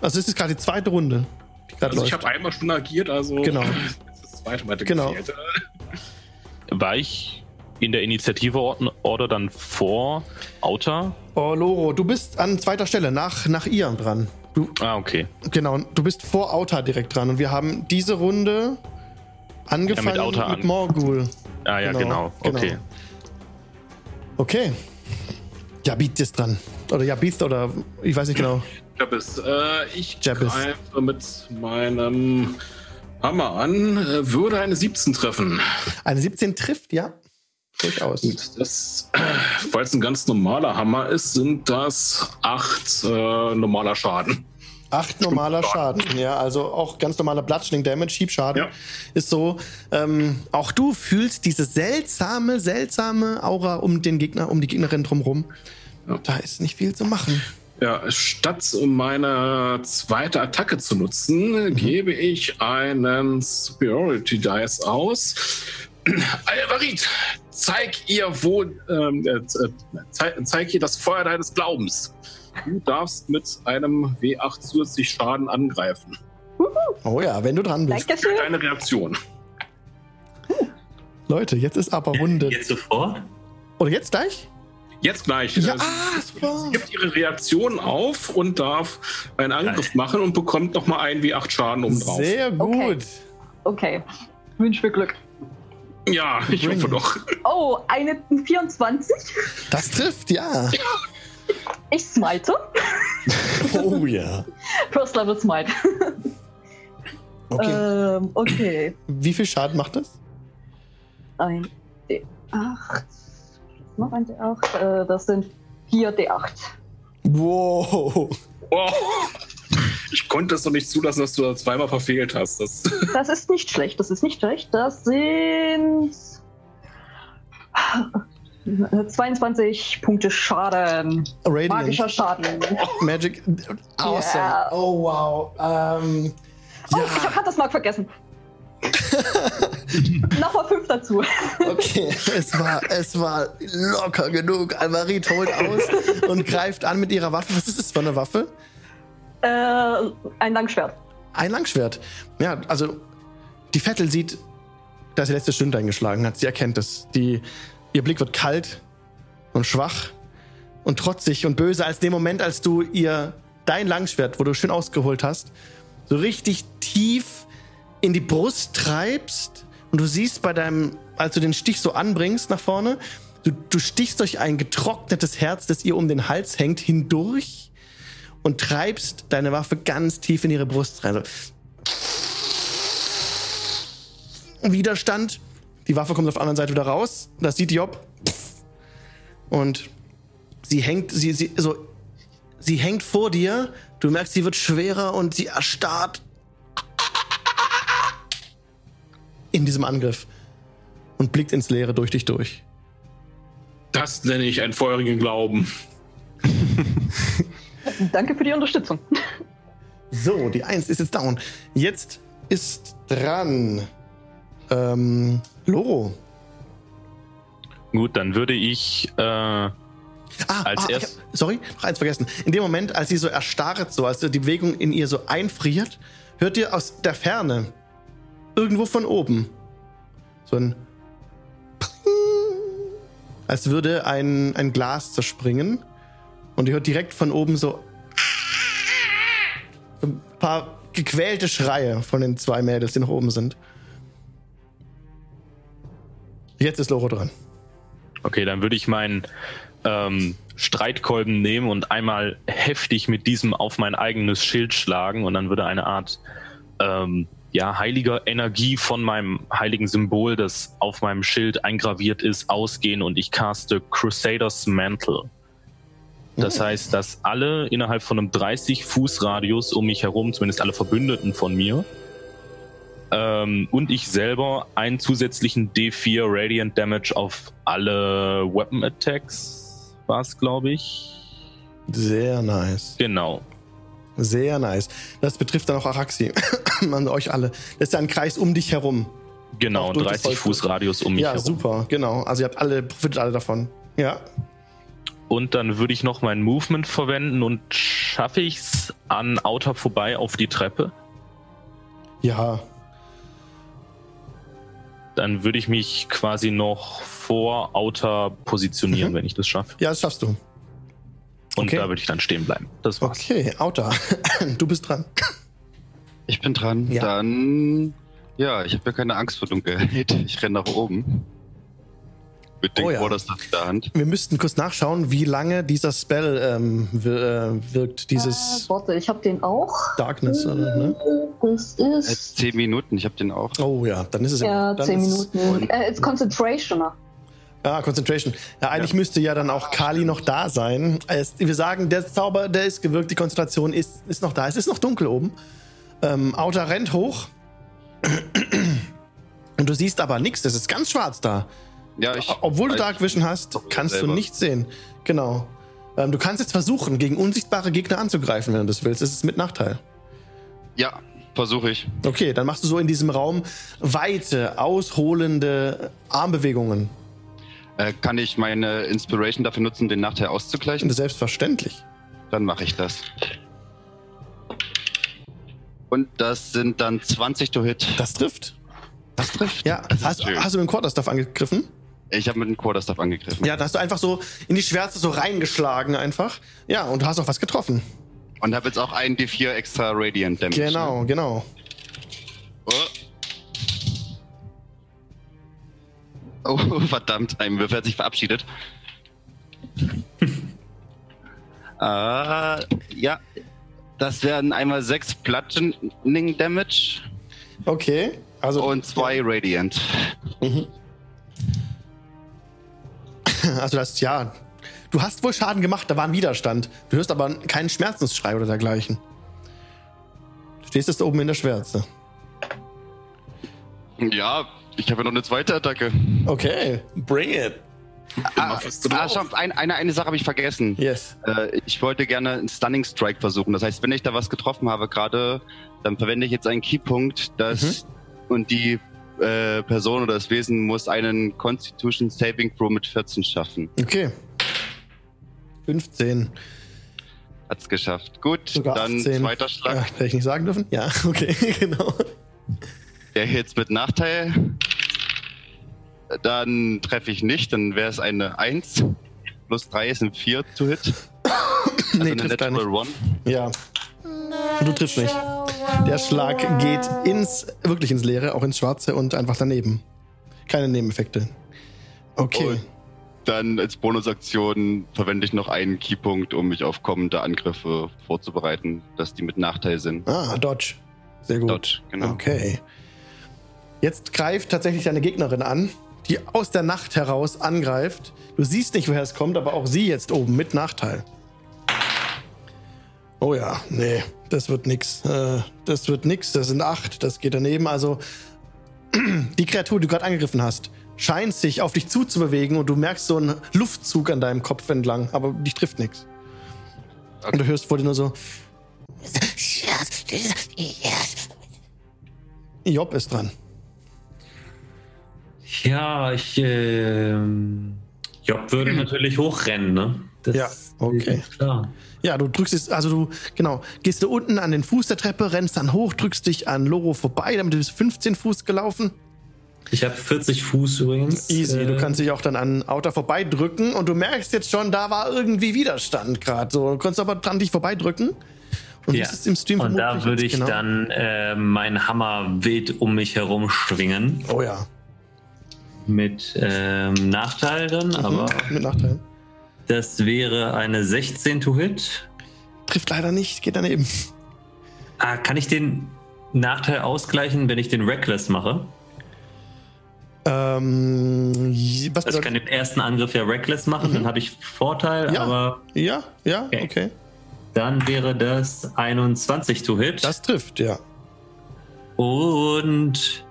Also es ist gerade die zweite Runde, die also ich läuft. habe einmal schon agiert, also Genau. jetzt ist das zweite Mal Genau. gefehlt. War ich in der Initiative-Order dann vor Auta? Oh, Loro, du bist an zweiter Stelle, nach, nach ihr dran. Du, Ah, okay. genau, du bist vor Auta direkt dran. Und wir haben diese Runde angefangen Ja, mit Auta mit an. Morgul. Ah ja, Genau, genau. Okay. Okay. Jabit ist dran. Oder Jabith oder ich weiß nicht genau. Jabis, äh, ich Jabis. greife mit meinem Hammer an, äh, würde eine 17 treffen. Eine 17 trifft, ja. Durchaus. Gut, das, äh, weil es ein ganz normaler Hammer ist, sind das acht äh, normaler Schaden. Acht normaler Schaden, ja, also auch ganz normaler Bludgeoning Damage, Schiebschaden Ja. ist so. Ähm, auch du fühlst diese seltsame, seltsame Aura um den Gegner, um die Gegnerin drumherum. Ja. Da ist nicht viel zu machen. Ja, statt meine zweite Attacke zu nutzen, Mhm. gebe ich einen Superiority Dice aus. Alvarit, zeig ihr, wo, ähm, äh, zeig, zeig ihr das Feuer deines Glaubens. Du darfst mit einem W8 zusätzlich Schaden angreifen. Oh ja, wenn du dran bist. Dankeschön. Deine Reaktion. Leute, jetzt ist aber Runde. Jetzt sofort? Oder jetzt gleich? Jetzt gleich. Ja, Äh, ah, super. Sie gibt ihre Reaktion auf und darf einen Angriff machen und bekommt nochmal einen W8 Schaden obendrauf. Sehr gut. Okay. Okay. Wünsch mir Glück. Ja, ich hoffe doch. Oh, eine 24. Das trifft, ja. Ich smite. Oh ja. First Level Smite. Okay. Ähm, okay. Wie viel Schaden macht das? Ein D8. Noch ein D8. Äh, das sind 4 D8. Wow. Oh, ich konnte es doch nicht zulassen, dass du das zweimal verfehlt hast. Das, Das ist nicht schlecht. Das ist nicht schlecht. Das sind 22 Punkte Schaden. Radiant. Magischer Schaden. Magic. Awesome. Ja. Oh wow. Ähm, Oh, ja. ich habe Hunter's vergessen. Nochmal 5 dazu. Okay, es war, es war locker genug. Almarit holt aus und greift an mit ihrer Waffe. Was ist das für eine Waffe? Äh, ein Langschwert. Ein Langschwert. Ja, also die Vettel sieht, dass sie letzte Stunde eingeschlagen hat. Sie erkennt es. Die, ihr Blick wird kalt und schwach und trotzig und böse als dem Moment, als du ihr dein Langschwert, wo du schön ausgeholt hast, so richtig tief in die Brust treibst und du siehst bei deinem, als du den Stich so anbringst nach vorne, du, du stichst durch ein getrocknetes Herz, das ihr um den Hals hängt, hindurch und treibst deine Waffe ganz tief in ihre Brust rein. So. Widerstand. Die Waffe kommt auf der anderen Seite wieder raus. Das sieht Job. Und sie hängt, sie, sie, so, sie hängt vor dir. Du merkst, sie wird schwerer und sie erstarrt in diesem Angriff und blickt ins Leere durch dich durch. das nenne ich einen feurigen Glauben. Danke für die Unterstützung. So, die Eins ist jetzt down. Jetzt ist dran. Ähm, Loro. Gut, dann würde ich äh, Ah, Als ah, hab, sorry, noch eins vergessen. In dem Moment, als sie so erstarrt, so als die Bewegung in ihr so einfriert, hört ihr aus der Ferne, irgendwo von oben, so ein als würde ein, ein Glas zerspringen. Und ihr hört direkt von oben so, ein paar gequälte Schreie von den zwei Mädels, die noch oben sind. Jetzt ist Loro dran. Okay, dann würde ich meinen ähm, Streitkolben nehmen und einmal heftig mit diesem auf mein eigenes Schild schlagen und dann würde eine Art ähm, ja, heiliger Energie von meinem heiligen Symbol, das auf meinem Schild eingraviert ist, ausgehen und ich caste Crusader's Mantle. Das heißt, dass alle innerhalb von einem 30 Fuß Radius um mich herum, zumindest alle Verbündeten von mir, ähm, und ich selber einen zusätzlichen D4 Radiant Damage auf alle Weapon Attacks war es, glaube ich. Sehr nice. Genau. Sehr nice. Das betrifft dann auch Araxi. An euch alle. Das ist ja ein Kreis um dich herum. Genau, Auch durch das 30 Fuß Radius um mich ja, herum. super, genau. Also ihr habt alle, profitet alle davon. Ja. Und dann würde ich noch mein Movement verwenden und schaffe ich es an Outer vorbei auf die Treppe. Ja. Dann würde ich mich quasi noch vor Outer positionieren, Mhm. wenn ich das schaffe. Ja, das schaffst du. Und Okay. da würde ich dann stehen bleiben. Das war's. Okay, Auta. du bist dran. Ich bin dran. Ja. Dann, ja, ich habe ja keine Angst vor Dunkelheit. Ich renne nach oben. Mit dem Oh ja. Quarterstaff in der Hand. Wir müssten kurz nachschauen, wie lange dieser Spell ähm, wir- äh, wirkt. Dieses Äh, warte, ich habe den auch. Darkness, oder, ne? Das Äh, ist. zehn Minuten, ich habe den auch. Oh ja, dann ist es Ja, dann 10 ist es- Minuten. Äh, it's Concentration. Ah, Concentration. Ja, eigentlich müsste ja dann auch Kali noch da sein. Es, wir sagen, der Zauber, der ist gewirkt, die Konzentration ist, ist noch da. Es ist noch dunkel oben. Ähm, Auta rennt hoch. Und du siehst aber nichts. Es ist ganz schwarz da. Ja, ich. Obwohl du Dark Vision hast, kannst du selber. nichts sehen. Genau. Ähm, du kannst jetzt versuchen, gegen unsichtbare Gegner anzugreifen, wenn du das willst. Das ist mit Nachteil. Ja, versuche ich. Okay, dann machst du so in diesem Raum weite, ausholende Armbewegungen. Äh, kann ich meine Inspiration dafür nutzen, den Nachteil auszugleichen? Selbstverständlich. Dann mache ich das. Und das sind dann 20 to hit. Das trifft. Das trifft. Ja, Das hast, hast du mit dem Quarterstaff angegriffen? Ich habe mit dem Quarterstaff angegriffen. Ja, da hast du einfach so in die Schwärze so reingeschlagen einfach. Ja, und du hast auch was getroffen. Und habe jetzt auch einen D4 extra Radiant Damage. Ne? Genau, genau. Oh, verdammt, ein Würfel hat sich verabschiedet. ah, ja, das wären einmal sechs Bludgeoning Damage Okay. Also, und zwei Radiant. also das, ja. Du hast wohl Schaden gemacht, da war ein Widerstand. Du hörst aber keinen Schmerzensschrei oder dergleichen. Du stehst jetzt oben in der Schwärze. Ja, ich habe ja noch eine zweite Attacke. Okay, bring it. Ah, ah schau, ein, eine, eine Sache habe ich vergessen. Yes. Äh, ich wollte gerne einen Stunning Strike versuchen. Das heißt, wenn ich da was getroffen habe gerade, dann verwende ich jetzt einen Keypunkt, das und die äh, Person oder das Wesen muss einen Constitution Saving Throw mit 14 schaffen. Okay. 15. Hat's geschafft. Gut, Sogar dann 18. zweiter Ja, Schlag. hätte ich nicht sagen dürfen? Ja, okay, genau. Der jetzt mit Nachteil. Dann treffe ich nicht, dann wäre es eine 1. Plus 3 ist ein 4 to hit. Also nee, eine. Natural One. Ja. Du triffst nicht. Der Schlag geht ins, wirklich ins Leere, auch ins Schwarze und einfach daneben. Keine Nebeneffekte. Okay. Und dann als Bonusaktion verwende ich noch einen Keypunkt, um mich auf kommende Angriffe vorzubereiten, dass die mit Nachteil sind. Ah, Dodge. Sehr gut. Dodge, genau. Okay. Jetzt greift tatsächlich deine Gegnerin an, die aus der Nacht heraus angreift. Du siehst nicht, woher es kommt, aber auch sie jetzt oben mit Nachteil. Oh ja, nee, das wird nix. Äh, das wird nix. Das sind acht. Das geht daneben. Also, die Kreatur, die du gerade angegriffen hast, scheint sich auf dich zuzubewegen und du merkst so einen Luftzug an deinem Kopf entlang, aber dich trifft nichts. Und du hörst vor dir nur so: Job ist dran. Ja, ich ähm, Job würde natürlich hochrennen, ne? Das Ja, okay. klar. Ja, du drückst es, also du, genau, gehst du unten an den Fuß der Treppe, rennst dann hoch, drückst dich an Loro vorbei, damit du bist 15 Fuß gelaufen. Ich habe 40 Fuß übrigens. Easy, Äh, du kannst dich auch dann an Outer vorbeidrücken und du merkst jetzt schon, da war irgendwie Widerstand gerade. So, du konntest aber dran dich vorbeidrücken. Und Ja. das ist im Stream Und da würde ich genau- dann äh, meinen Hammer wild um mich herum schwingen. Oh ja, Mit ähm, Nachteil dann, mhm. aber mit Nachteil. Das wäre eine 16 to hit. Trifft leider nicht, geht daneben. Ah, kann ich den Nachteil ausgleichen, wenn ich den Reckless mache? Ähm, was Also ich kann den ersten Angriff ja Reckless machen, dann habe ich Vorteil, Ja. aber ja, ja, Okay. okay. dann wäre das 21 to hit. Das trifft, ja. Und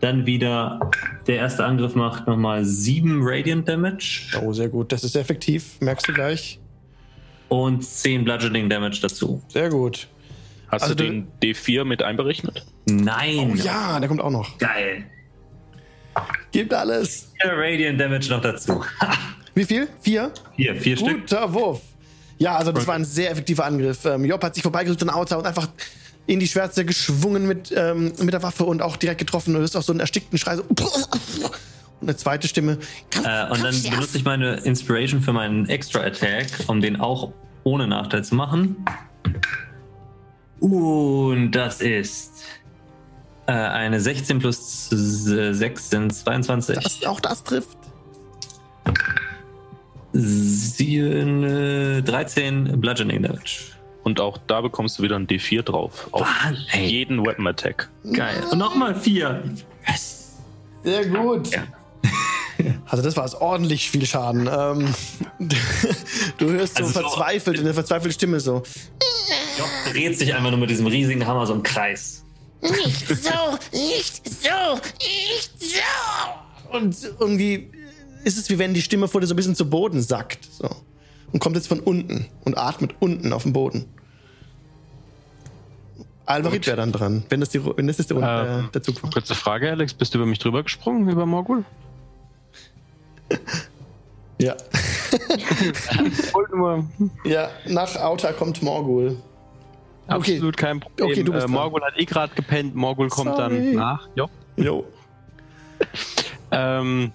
dann wieder der erste Angriff macht nochmal 7 Radiant Damage Oh, sehr gut. Das ist sehr effektiv, merkst du gleich. und 10 Bludgeoning Damage dazu. Sehr gut. Hast Also du den D4 mit einberechnet? Nein! Oh ja, der kommt auch noch. Geil! Gibt alles. 4 Radiant Damage noch dazu. Wie viel? Vier? Hier, vier Stück. Guter Wurf. Ja, also das war ein sehr effektiver Angriff. Ähm, Job hat sich vorbeigerückt an Auto und einfach in die Schwärze geschwungen mit, ähm, mit der Waffe und auch direkt getroffen. Du hörst auch so einen erstickten Schrei. So. Und eine zweite Stimme. Äh, und dann benutze ich meine Inspiration für meinen Extra Attack, um den auch ohne Nachteil zu machen. Und das ist äh, eine 16 plus 6 sind 22. Das, auch das trifft. Sieben, äh, 13 Bludgeoning Damage. Und auch da bekommst du wieder ein D4 drauf. Auf Wahnsinn, ey. jeden Weapon Attack. Geil. Und nochmal 4. Sehr gut. Also das war es ordentlich viel Schaden. Ähm, du hörst so Also so- verzweifelt, in der verzweifelte Stimme so. Job dreht sich einfach nur mit diesem riesigen Hammer so im Kreis. Nicht so, nicht so, nicht so. Und irgendwie ist es wie wenn die Stimme vor dir so ein bisschen zu Boden sackt. So. Und kommt jetzt von unten und atmet unten auf dem Boden. Alvarit wäre dann dran, wenn das, die, wenn das jetzt der, Ähm, äh, der Zug war. Kurze Frage, Alex. Bist du über mich drüber gesprungen, über Morgul? Ja. Ja, nach Auta kommt Morgul. Okay. Absolut kein Problem. Okay, du bist äh. Morgul hat eh gerade gepennt. Morgul kommt Sorry. dann nach. Jo. Jo. Ähm,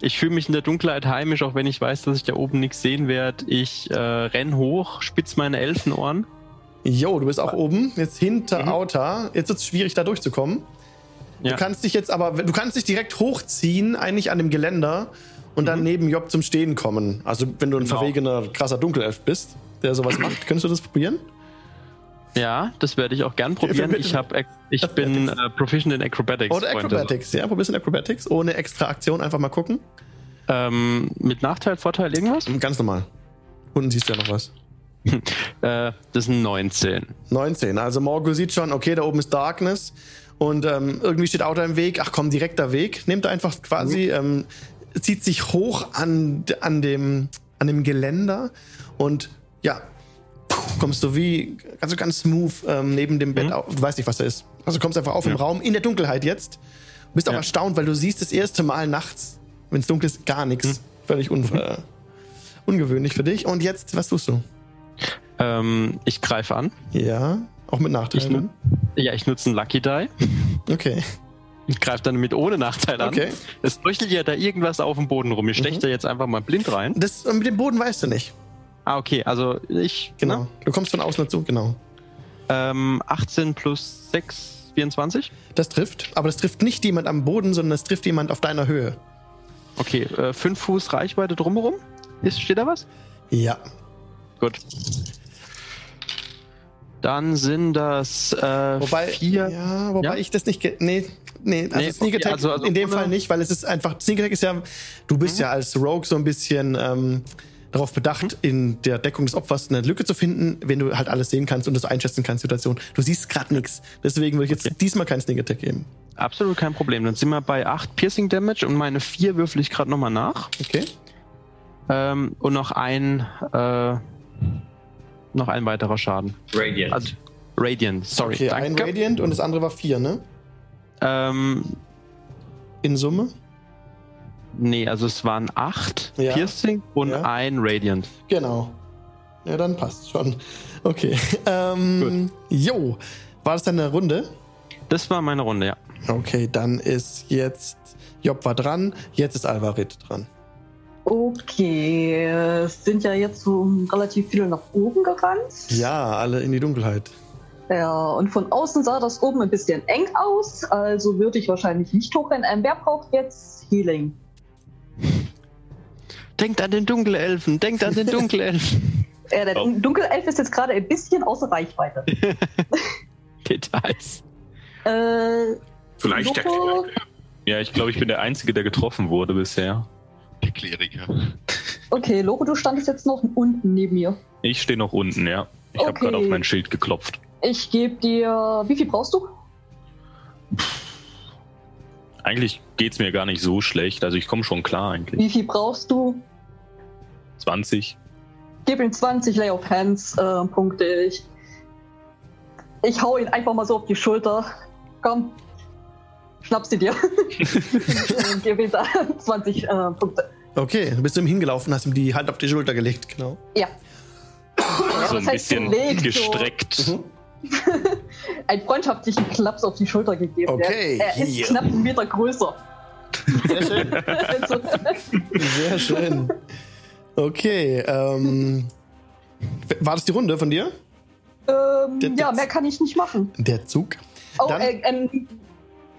ich fühle mich in der Dunkelheit heimisch, auch wenn ich weiß, dass ich da oben nichts sehen werde. Ich äh, renn hoch, spitz meine Elfenohren. Jo, du bist auch oben, jetzt hinter Mhm. Auta. Jetzt wird es schwierig, da durchzukommen. Ja. Du kannst dich jetzt aber, du kannst dich direkt hochziehen, eigentlich an dem Geländer und dann neben Job zum Stehen kommen. Also, wenn du ein Mhm. Genau. verwegener, krasser Dunkelelf bist, der sowas macht, könntest du das probieren? Ja, das werde ich auch gern probieren. Ich, hab, ich bin äh, proficient in Acrobatics. Oder Freunde. Acrobatics, ja, probierst in Acrobatics, ohne extra Aktion, einfach mal gucken. Ähm, mit Nachteil, Vorteil, irgendwas? Ganz normal. Unten siehst du ja noch was. Äh, das sind 19. 19. Also Morgul sieht schon, okay, da oben ist Darkness und ähm, irgendwie steht Auto im Weg. Ach komm, direkter Weg. Nimmt er einfach quasi, ähm, zieht sich hoch an, an, dem, an dem Geländer und ja, kommst du wie, also ganz smooth ähm, neben dem Bett auf. Du weißt nicht, was da ist. Also kommst einfach auf im Raum, in der Dunkelheit jetzt. Bist auch Ja. erstaunt, weil du siehst das erste Mal nachts, wenn es dunkel ist, gar nichts. Völlig un äh, ungewöhnlich für dich. Und jetzt, was tust du? Ähm, ich greife an. Ja, auch mit Ich, Nachteilen. nu ja, ich nutze einen Lucky Die. Okay. Ich greife dann mit ohne Nachteil an. Okay. Es leuchtet ja da irgendwas auf dem Boden rum. Ich steche Mhm. da jetzt einfach mal blind rein. Das äh, mit dem Boden weißt du nicht. Ah, okay. Also ich. Genau. Ne? Du kommst von außen dazu, genau. Ähm, 18 plus 6, 24. Das trifft, aber das trifft nicht jemand am Boden, sondern das trifft jemand auf deiner Höhe. Okay, äh, 5 Fuß Reichweite drumherum. Ist, steht da was? Ja. Gut. Dann sind das äh, Wobei, vier. ja, wobei Ja? ich das nicht. Nee, nee, also Nee, Sneak okay, Attack also- also in dem Fall nicht, weil es ist einfach. Sneak Attack ist ja. Du bist ja als Rogue so ein bisschen ähm, darauf bedacht, in der Deckung des Opfers eine Lücke zu finden, wenn du halt alles sehen kannst und das einschätzen kannst, Situation. Du siehst gerade nichts. Deswegen würde ich jetzt diesmal keinen Sneak Attack geben. Absolut kein Problem. Dann sind wir bei 8 Piercing Damage und meine 4 würfel ich gerade nochmal nach. Okay? Ähm, und noch ein. Äh, noch ein weiterer Schaden. Radiant. Also, Radiant, sorry. Okay, ein danke. Radiant und das andere war vier, ne? Ähm, In Summe? Nee, also es waren acht Ja. Piercing und Ja. ein Radiant. Genau. Ja, dann passt schon. Okay. Ähm, jo. War das deine Runde? Das war meine Runde, ja. Okay, dann ist jetzt Job war dran. Jetzt ist Alvarit dran. Okay, es sind ja jetzt so relativ viele nach oben gerannt. Ja, alle in die Dunkelheit. Ja, und von außen sah das oben ein bisschen eng aus, also würde ich wahrscheinlich nicht hochrennen. Ähm, wer braucht jetzt Healing? Denkt an den Dunkelelfen, denkt an den Dunkelelfen. Äh, der Oh. Dunkelelf ist jetzt gerade ein bisschen außer Reichweite. Details. äh, Vielleicht der Loco, Ja, ich glaube, ich bin der Einzige, der getroffen wurde bisher. Der Kleriker. okay, Loco, du standest jetzt noch unten neben mir. Ich stehe noch unten, ja. Ich habe Okay. gerade auf mein Schild geklopft. Ich gebe dir. Wie viel brauchst du? Eigentlich geht's mir gar nicht so schlecht. Also ich komme schon klar eigentlich. Wie viel brauchst du? 20. Gib ihm 20 Lay of Hands äh, Punkte. Ich, ich hau ihn einfach mal so auf die Schulter. Komm, schnapp sie dir. Und gib ihm da 20 äh, Punkte. Okay, du bist du ihm hingelaufen, hast ihm die Hand auf die Schulter gelegt, genau. Ja. So ein was heißt bisschen gelegt, gestreckt. Mhm. Einen freundschaftlichen Klaps auf die Schulter gegeben. Okay, Er, er ist knapp einen Meter größer. Sehr schön. Also, Sehr schön. Okay, ähm. War das die Runde von dir? ähm, Der- ja, mehr kann ich nicht machen. Der Zug. Oh, Dann- äh, ähm,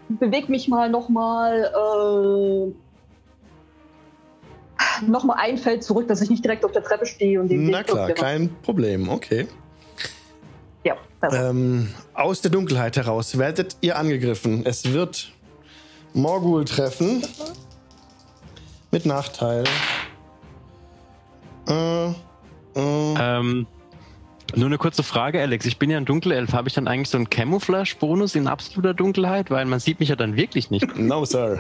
beweg mich mal nochmal äh, noch mal ein Feld zurück, dass ich nicht direkt auf der Treppe stehe und den Na Weg klar, kein Problem. Okay. Ja. Ähm, aus der Dunkelheit heraus werdet ihr angegriffen. Es wird Morgul treffen. Mit Nachteil. Äh, äh, Ähm, nur eine kurze Frage, Alex. Ich bin ja ein Dunkelelf. Habe ich dann eigentlich so einen Camouflage-Bonus in absoluter Dunkelheit? Weil man sieht mich ja dann wirklich nicht. no, Sir.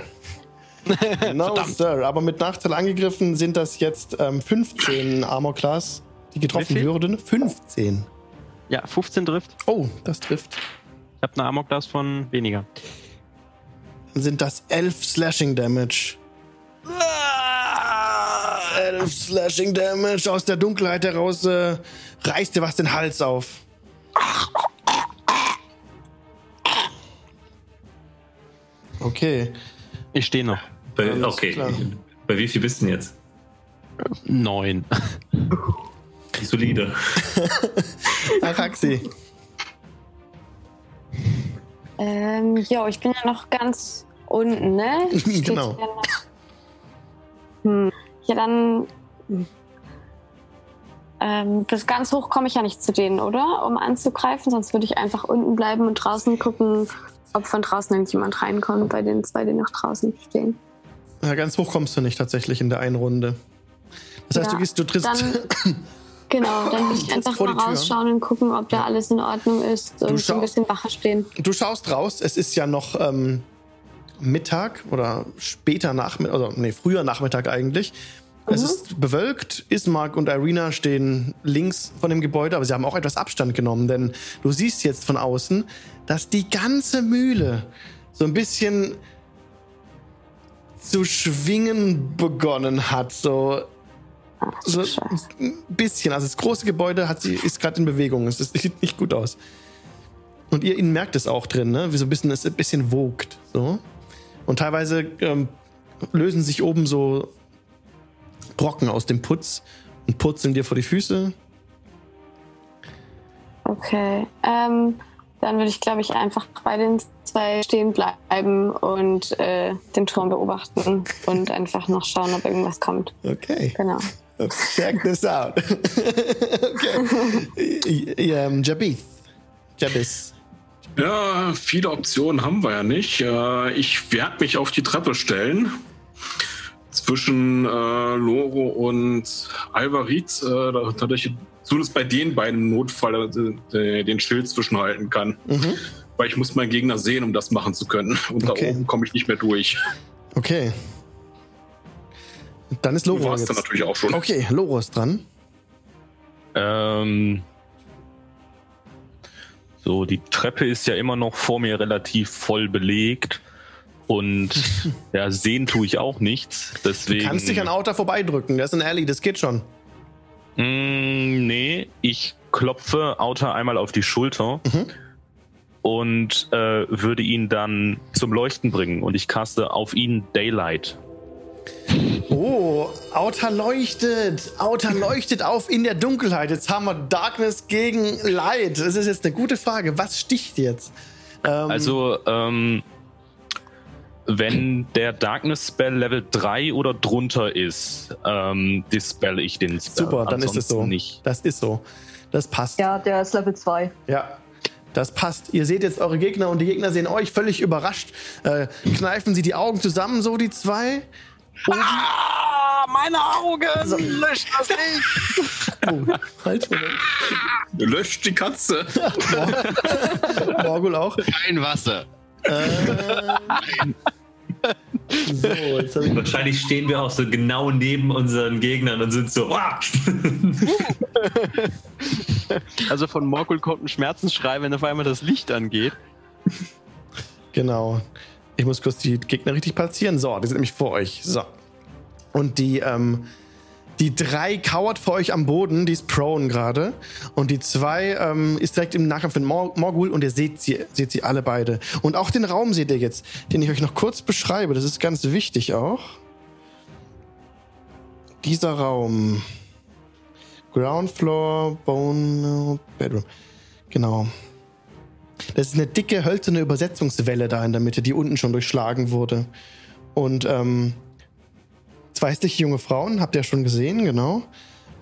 No, Sir. Aber mit Nachteil angegriffen sind das jetzt ähm, 15 Armor Class, die getroffen würden. 15. Ja, 15 trifft. Oh, das trifft. Ich habe eine Armor-Class von weniger. Dann sind das 11 Slashing Damage. Ah, 11 Slashing Damage aus der Dunkelheit heraus äh, reißt dir was den Hals auf. Okay. Ich stehe noch. Bei, Alles okay. klar. Bei wie viel bist du denn jetzt? Neun. Solide. Araxi. Ähm, jo, ich bin ja noch ganz unten, ne? Steht Genau. Hm. Ja, dann. Ähm, bis ganz hoch komme ich ja nicht zu denen, oder? Um anzugreifen, sonst würde ich einfach unten bleiben und draußen gucken, ob von draußen irgendjemand reinkommt bei den zwei, die noch draußen stehen. Ja, ganz hoch kommst du nicht tatsächlich in der einen Runde. Das heißt, Ja, du gehst, du trittst. Genau, dann würde ich einfach mal rausschauen und gucken, ob da alles in Ordnung ist und so ein bisschen Wache stehen. Du schaust raus, es ist ja noch ähm, Mittag oder später Nachmittag, also nee, früher Nachmittag eigentlich. Es ist bewölkt. Ismark und Irina stehen links von dem Gebäude, aber sie haben auch etwas Abstand genommen, denn du siehst jetzt von außen, dass die ganze Mühle so ein bisschen zu schwingen begonnen hat. So, so ein bisschen. Also das große Gebäude hat sie, ist gerade in Bewegung. Es sieht nicht gut aus. Und ihr, ihr merkt es auch drin, ne? wie so ein bisschen, es ein bisschen wogt. So. Und teilweise ähm, lösen sich oben so Brocken aus dem Putz und purzeln dir vor die Füße. Okay. Ähm, dann würde ich, glaube ich, einfach bei den zwei stehen bleiben und äh, den Turm beobachten und einfach noch schauen, ob irgendwas kommt. Okay. Genau. Check this out. okay. ähm, Jabith. Jabis. Ja, viele Optionen haben wir ja nicht. Äh, Ich werde mich auf die Treppe stellen. Zwischen äh, Loro und Alvarit, äh, da- dadurch zumindest bei den beiden im Notfall äh, den Schild zwischenhalten kann. Mhm. Weil ich muss meinen Gegner sehen, um das machen zu können. Und Okay. da oben komme ich nicht mehr durch. Okay. Dann ist Du Loro warst dann natürlich auch schon. Okay, Loro ist dran. Ähm, so, die Treppe ist ja immer noch vor mir relativ voll belegt. Und ja, sehen tue ich auch nichts. Deswegen. Du kannst dich an Auta vorbeidrücken. Das ist ein Alley, das geht schon. Mm, nee, ich klopfe Auta einmal auf die Schulter Mhm. und äh, würde ihn dann zum Leuchten bringen. Und ich caste auf ihn Daylight. Oh, Auta leuchtet. Auta leuchtet auf in der Dunkelheit. Jetzt haben wir Darkness gegen Light. Das ist jetzt eine gute Frage. Was sticht jetzt? Ähm, Also, ähm, wenn der Darkness Spell Level 3 oder drunter ist, ähm, dispel ich den Spell. super, dann ist es so. Ansonsten Nicht. Das ist so. Das passt. Ja, der ist Level 2. Ja, das passt. Ihr seht jetzt eure Gegner und die Gegner sehen euch völlig überrascht. Äh, kneifen sie die Augen zusammen, so die zwei. Ah, meine Augen! So. Löscht das nicht! Oh, halt. Löscht die Katze. Morgul auch. Kein Wasser. Äh, so, jetzt hab ich Wahrscheinlich stehen wir auch so genau neben unseren Gegnern und sind so. Also von Morgul kommt ein Schmerzensschrei, wenn auf einmal das Licht angeht. Genau. Ich muss kurz die Gegner richtig platzieren. So, die sind nämlich vor euch. So. Und die, ähm, die drei kauert vor euch am Boden, die ist prone gerade. Und die zwei ähm, ist direkt im Nahkampf mit Mor Morgul und ihr seht sie, seht sie alle beide. Und auch den Raum seht ihr jetzt, den ich euch noch kurz beschreibe. Das ist ganz wichtig auch. Dieser Raum. Ground Floor, Bone, Bedroom. Genau. Das ist eine dicke, hölzerne Übersetzungswelle da in der Mitte, die unten schon durchschlagen wurde. Und ähm, zwei hässliche junge Frauen, habt ihr ja schon gesehen, genau.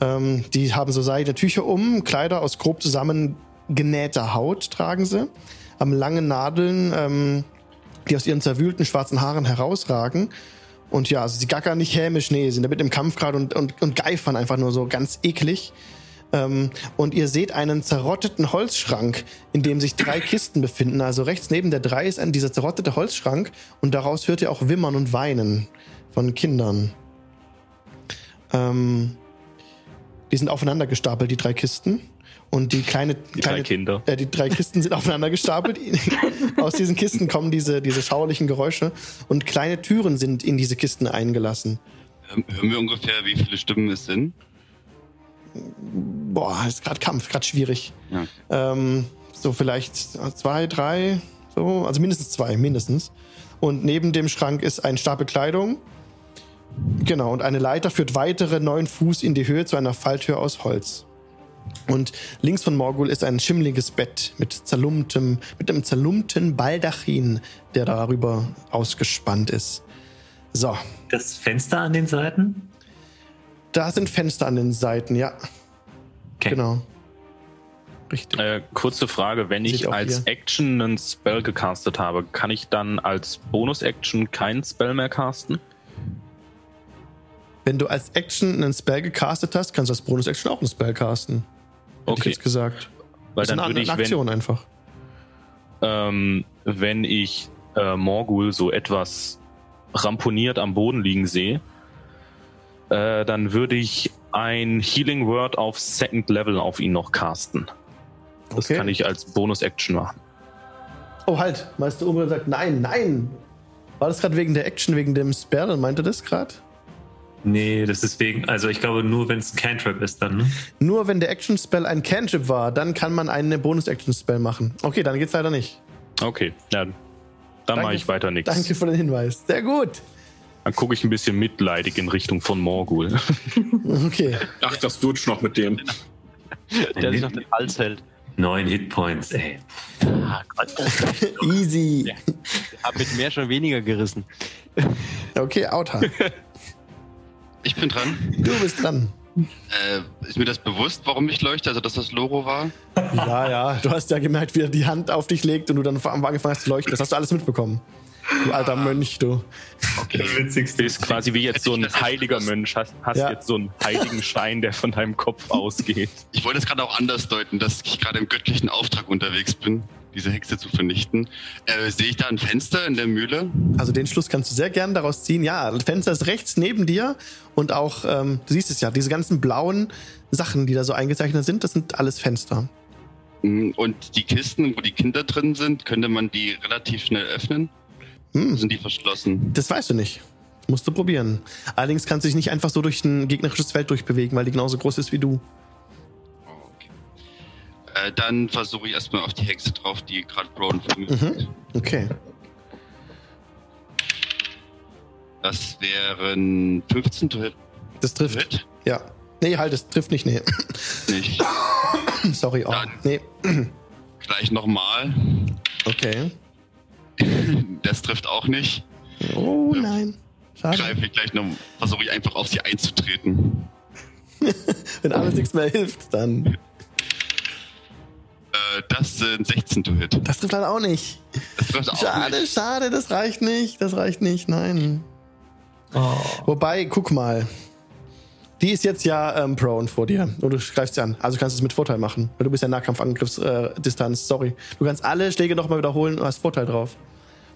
Ähm, die haben so seidene Tücher um, Kleider aus grob zusammengenähter Haut tragen sie. Haben lange Nadeln, ähm, die aus ihren zerwühlten schwarzen Haaren herausragen. Und ja, also sie gackern nicht hämisch, nee, sind damit im Kampf gerade und, und, und geifern einfach nur so ganz eklig. Ähm, und ihr seht einen zerrotteten Holzschrank, in dem sich drei Kisten befinden. Also rechts neben der drei ist ein dieser zerrottete Holzschrank und daraus hört ihr auch Wimmern und Weinen von Kindern. Ähm, die sind aufeinander gestapelt, die drei Kisten. Und die kleine, Die kleine drei Kinder. äh, die drei Kisten sind aufeinander gestapelt. Aus diesen Kisten kommen diese, diese schauerlichen Geräusche und kleine Türen sind in diese Kisten eingelassen. Ähm, Hören wir ungefähr, wie viele Stimmen es sind? Boah, ist gerade Kampf, gerade schwierig. Ja. Ähm, so vielleicht zwei, drei, so, also mindestens zwei, mindestens. Und neben dem Schrank ist ein Stapel Kleidung. Genau, und eine Leiter führt weitere neun Fuß in die Höhe zu einer Falltür aus Holz. Und links von Morgul ist ein schimmliges Bett mit zerlumptem, mit einem zerlumpten Baldachin, der darüber ausgespannt ist. So, Das Fenster an den Seiten? Da sind Fenster an den Seiten, ja. Okay. Genau. Richtig. Äh, kurze Frage, wenn Sieht ich als hier. Action einen Spell gecastet habe, kann ich dann als Bonus-Action keinen Spell mehr casten? Wenn du als Action einen Spell gecastet hast, kannst du als Bonus-Action auch einen Spell casten. Hätte ich Okay, jetzt gesagt. weil das ist dann eine, würde ich, eine wenn, Aktion einfach. ähm, wenn ich äh, Morgul so etwas ramponiert am Boden liegen sehe, äh, dann würde ich ein Healing Word auf Second Level auf ihn noch casten. Das Okay. kann ich als Bonus-Action machen. Oh, halt. Meister Umre sagt, nein, nein. War das gerade wegen der Action, wegen dem Spell? Meinte das gerade? Nee, das ist wegen, also ich glaube nur, wenn es ein Cantrip ist dann, ne? Nur wenn der Action-Spell ein Cantrip war, dann kann man einen Bonus-Action-Spell machen. Okay, dann geht's leider nicht. Okay, ja, dann mache ich weiter nichts. Danke für den Hinweis. Sehr gut. Dann gucke ich ein bisschen mitleidig in Richtung von Morgul. Okay. Ach, das Dutsch noch mit dem. Der sich noch den Hals hält. Neun Hitpoints, ey. Easy. Hab mit mehr schon weniger gerissen. Okay, Auta. Ich bin dran. Du bist dran. Äh, ist mir das bewusst, warum ich leuchte? Also, dass das Loro war? Ja, ja. Du hast ja gemerkt, wie er die Hand auf dich legt und du dann angefangen hast zu leuchten. Das hast du alles mitbekommen. Du alter Mönch, du. Das Witzigste Du bist quasi wie jetzt so ein heiliger? Mönch, hast, hast Ja. jetzt so einen heiligen Stein, der von deinem Kopf ausgeht. Ich wollte es gerade auch anders deuten, dass ich gerade im göttlichen Auftrag unterwegs bin, diese Hexe zu vernichten. Äh, sehe ich da ein Fenster in der Mühle? Also den Schluss kannst du sehr gern daraus ziehen. Ja, das Fenster ist rechts neben dir und auch, ähm, du siehst es ja, diese ganzen blauen Sachen, die da so eingezeichnet sind, das sind alles Fenster. Mm, Und die Kisten, wo die Kinder drin sind, könnte man die relativ schnell öffnen? Hm, Sind die verschlossen? das weißt du nicht. Musst du probieren. Allerdings kannst du dich nicht einfach so durch ein gegnerisches Feld durchbewegen, weil die genauso groß ist wie du. Äh, dann versuche ich erstmal auf die Hexe drauf, die gerade Brown vermisst. Mhm. Okay. Das wären 15 to hit. Das trifft. Hit? Ja. Nee, halt, das trifft nicht. Nee. Nicht. Sorry. Oh. Dann. Nee. Gleich nochmal. Okay. Das trifft auch nicht. Oh nein. Schade. Greife ich gleich noch, versuche ich einfach auf sie einzutreten. Wenn alles nichts mehr hilft, dann. Äh, das sind 16 to hit. Das trifft leider auch nicht. Das trifft auch Schade, nicht. schade, das reicht nicht. Das reicht nicht, nein. Oh. Wobei, guck mal. Die ist jetzt ja ähm, prone vor dir. Und du greifst sie an. Also kannst du es mit Vorteil machen. Weil du bist ja Nahkampfangriffsdistanz. Äh, sorry. Du kannst alle Schläge nochmal wiederholen und hast Vorteil drauf.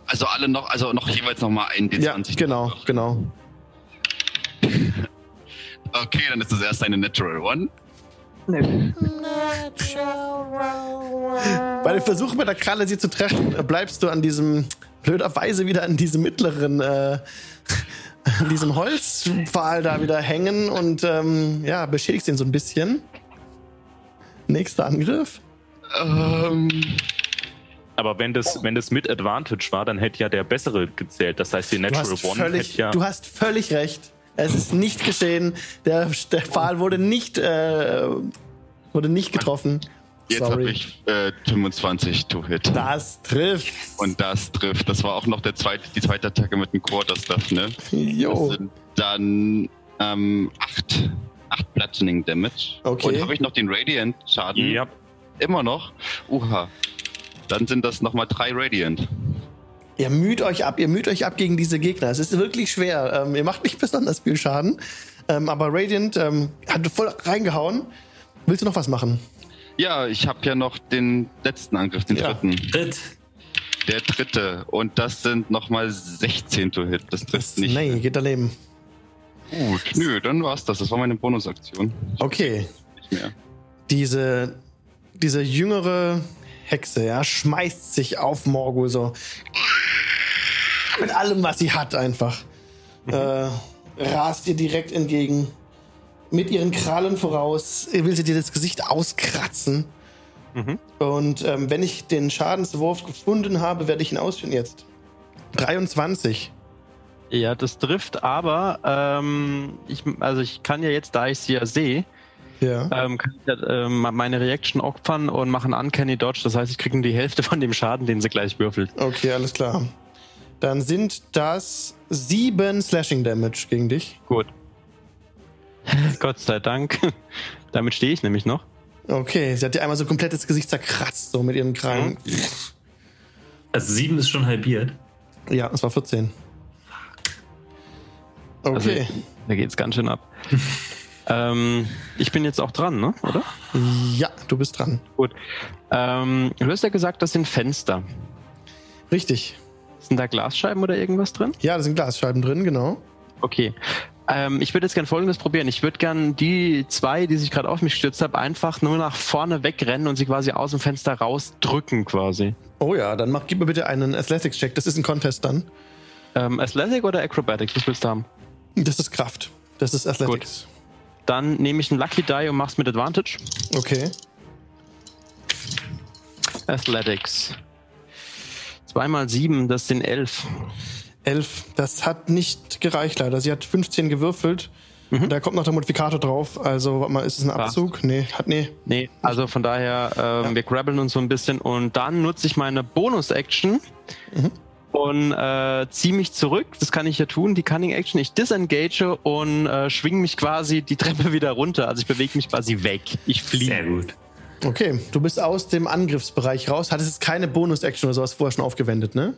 Also alle noch, also noch jeweils nochmal ein D20. Ja, genau, genau. Okay, dann ist das erst eine Natural One. Nö. Bei dem Versuch mit der Kralle sie zu treffen, bleibst du an diesem, blöderweise wieder an diesem mittleren, äh, an diesem Holzpfahl da wieder hängen und ähm, ja, beschädigst ihn so ein bisschen. Nächster Angriff. Ähm, Aber wenn das, wenn das mit Advantage war, dann hätte ja der bessere gezählt. Das heißt, die Natural One hätte völlig, ja. du hast völlig recht. Es ist nicht geschehen. Der, der Pfahl wurde nicht, äh, wurde nicht getroffen. Jetzt habe ich äh, 25 to hit. Das trifft. Und das trifft. Das war auch noch der zweite, die zweite Attacke mit dem Quarterstaff, ne? Das Jo. sind dann ähm, 8, 8 Bludgeoning Damage. Okay. Und habe ich noch den Radiant Schaden? ja, Immer noch? Uha. Dann sind das nochmal 3 Radiant. Ihr müht euch ab, ihr müht euch ab gegen diese Gegner. Es ist wirklich schwer. Ähm, ihr macht nicht besonders viel Schaden. Ähm, aber Radiant ähm, hat voll reingehauen. Willst du noch was machen? Ja, ich habe ja noch den letzten Angriff, den Ja. dritten. Tritt. Der dritte. Und das sind nochmal 16 to hit. Das trifft nicht. Nee, geht daneben. Gut. Nö, dann war's das. Das war meine Bonusaktion. Okay. Nicht mehr. Diese, diese jüngere Hexe, ja, schmeißt sich auf Morgul so. Mit allem, was sie hat, einfach. Äh, rast ihr direkt entgegen. Mit ihren Krallen voraus. Will sie dir das Gesicht auskratzen. Mhm. Und ähm, wenn ich den Schadenswurf gefunden habe, werde ich ihn ausführen jetzt. 23. Ja, das trifft, aber ähm, ich, also ich kann ja jetzt, da ich sie ja sehe, Ja. ähm, kann ich ja, ähm, meine Reaction opfern und machen Uncanny Dodge. Das heißt, ich kriege nur die Hälfte von dem Schaden, den sie gleich würfelt. Okay, alles klar. Dann sind das sieben Slashing Damage gegen dich. Gut. Gott sei Dank. Damit stehe ich nämlich noch. Okay, sie hat dir einmal so komplett das Gesicht zerkratzt, so mit ihren Krallen. Also sieben ist schon halbiert. Ja, es war 14. Also, Okay. da geht's ganz schön ab. ähm, ich bin jetzt auch dran, ne? Oder? ja, du bist dran. Gut. Ähm, du hast ja gesagt, das sind Fenster. Richtig. Sind da Glasscheiben oder irgendwas drin? Ja, da sind Glasscheiben drin, genau. Okay. Ähm, ich würde jetzt gern Folgendes probieren. Ich würde gern die zwei, die sich gerade auf mich gestürzt haben, einfach nur nach vorne wegrennen und sie quasi aus dem Fenster rausdrücken quasi. Oh ja, dann mach, gib mir bitte einen Athletics-Check. Das ist ein Contest dann. Ähm, Athletic oder Acrobatics? Was willst du haben? Das ist Kraft. Das ist Athletics. Dann nehme ich einen Lucky Die und mach's mit Advantage. Okay. Athletics. Zweimal sieben, das sind elf. Elf. Das hat nicht gereicht leider. Sie hat 15 gewürfelt. Mhm. Da kommt noch der Modifikator drauf. Also, warte mal, ist es ein. Abzug? Nee, hat nee. Nee, also von daher, ähm, Ja. wir grabbeln uns so ein bisschen und dann nutze ich meine Bonus-Action Mhm. und äh, ziehe mich zurück. Das kann ich ja tun, die Cunning-Action. Ich disengage und äh, schwinge mich quasi die Treppe wieder runter. Also ich bewege mich quasi weg. Ich Sehr fliege. gut. Okay, du bist aus dem Angriffsbereich raus. Hattest jetzt keine Bonus-Action oder sowas vorher schon aufgewendet, ne?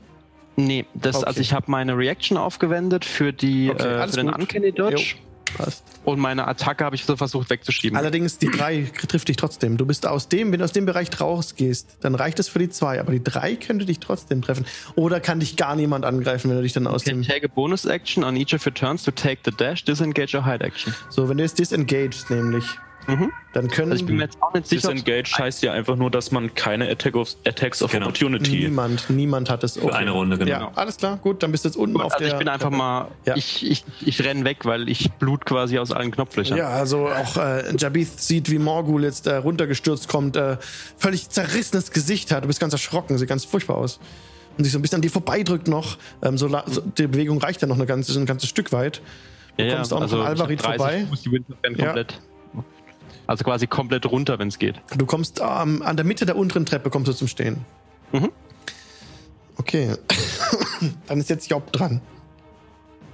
Nee, das, Okay. also ich habe meine Reaction aufgewendet für, die, Okay, äh, für den gut. Uncanny Dodge Passt. und meine Attacke habe ich so versucht wegzuschieben. Allerdings, die drei trifft dich trotzdem. Du bist aus dem, wenn du aus dem Bereich rausgehst, dann reicht es für die zwei, aber die drei könnte dich trotzdem treffen. Oder kann dich gar niemand angreifen, wenn du dich dann aus Okay, dem. take a bonus action on each of your turns to take the dash, disengage or hide action. So, wenn du jetzt disengaged, nämlich, Mhm. Dann können Also ich bin mir jetzt auch nicht sicher. Disengaged heißt ja einfach nur, dass man keine Attack of, Attacks of Genau. Opportunity. niemand, niemand hat es. Für eine Runde, genau. Ja, alles klar, gut, dann bist du jetzt unten auf Also der. ich bin einfach mal, Ja. ich, ich, ich renn weg, weil ich blut quasi aus allen Knopflöchern. Ja, also auch äh, Jabith sieht, wie Morgul jetzt äh, runtergestürzt kommt, äh, völlig zerrissenes Gesicht hat. Du bist ganz erschrocken, sieht ganz furchtbar aus. Und sich so ein bisschen an dir vorbeidrückt noch. Ähm, so, so, die Bewegung reicht ja noch eine ganze, ein ganzes Stück weit. Du Ja, kommst auch noch also an ich Alvarit 30 vorbei. Fuß die Winterband Ja. Also quasi komplett runter, wenn es geht. Du kommst ähm, an der Mitte der unteren Treppe kommst du zum Stehen. Mhm. Okay. Dann ist jetzt Job dran.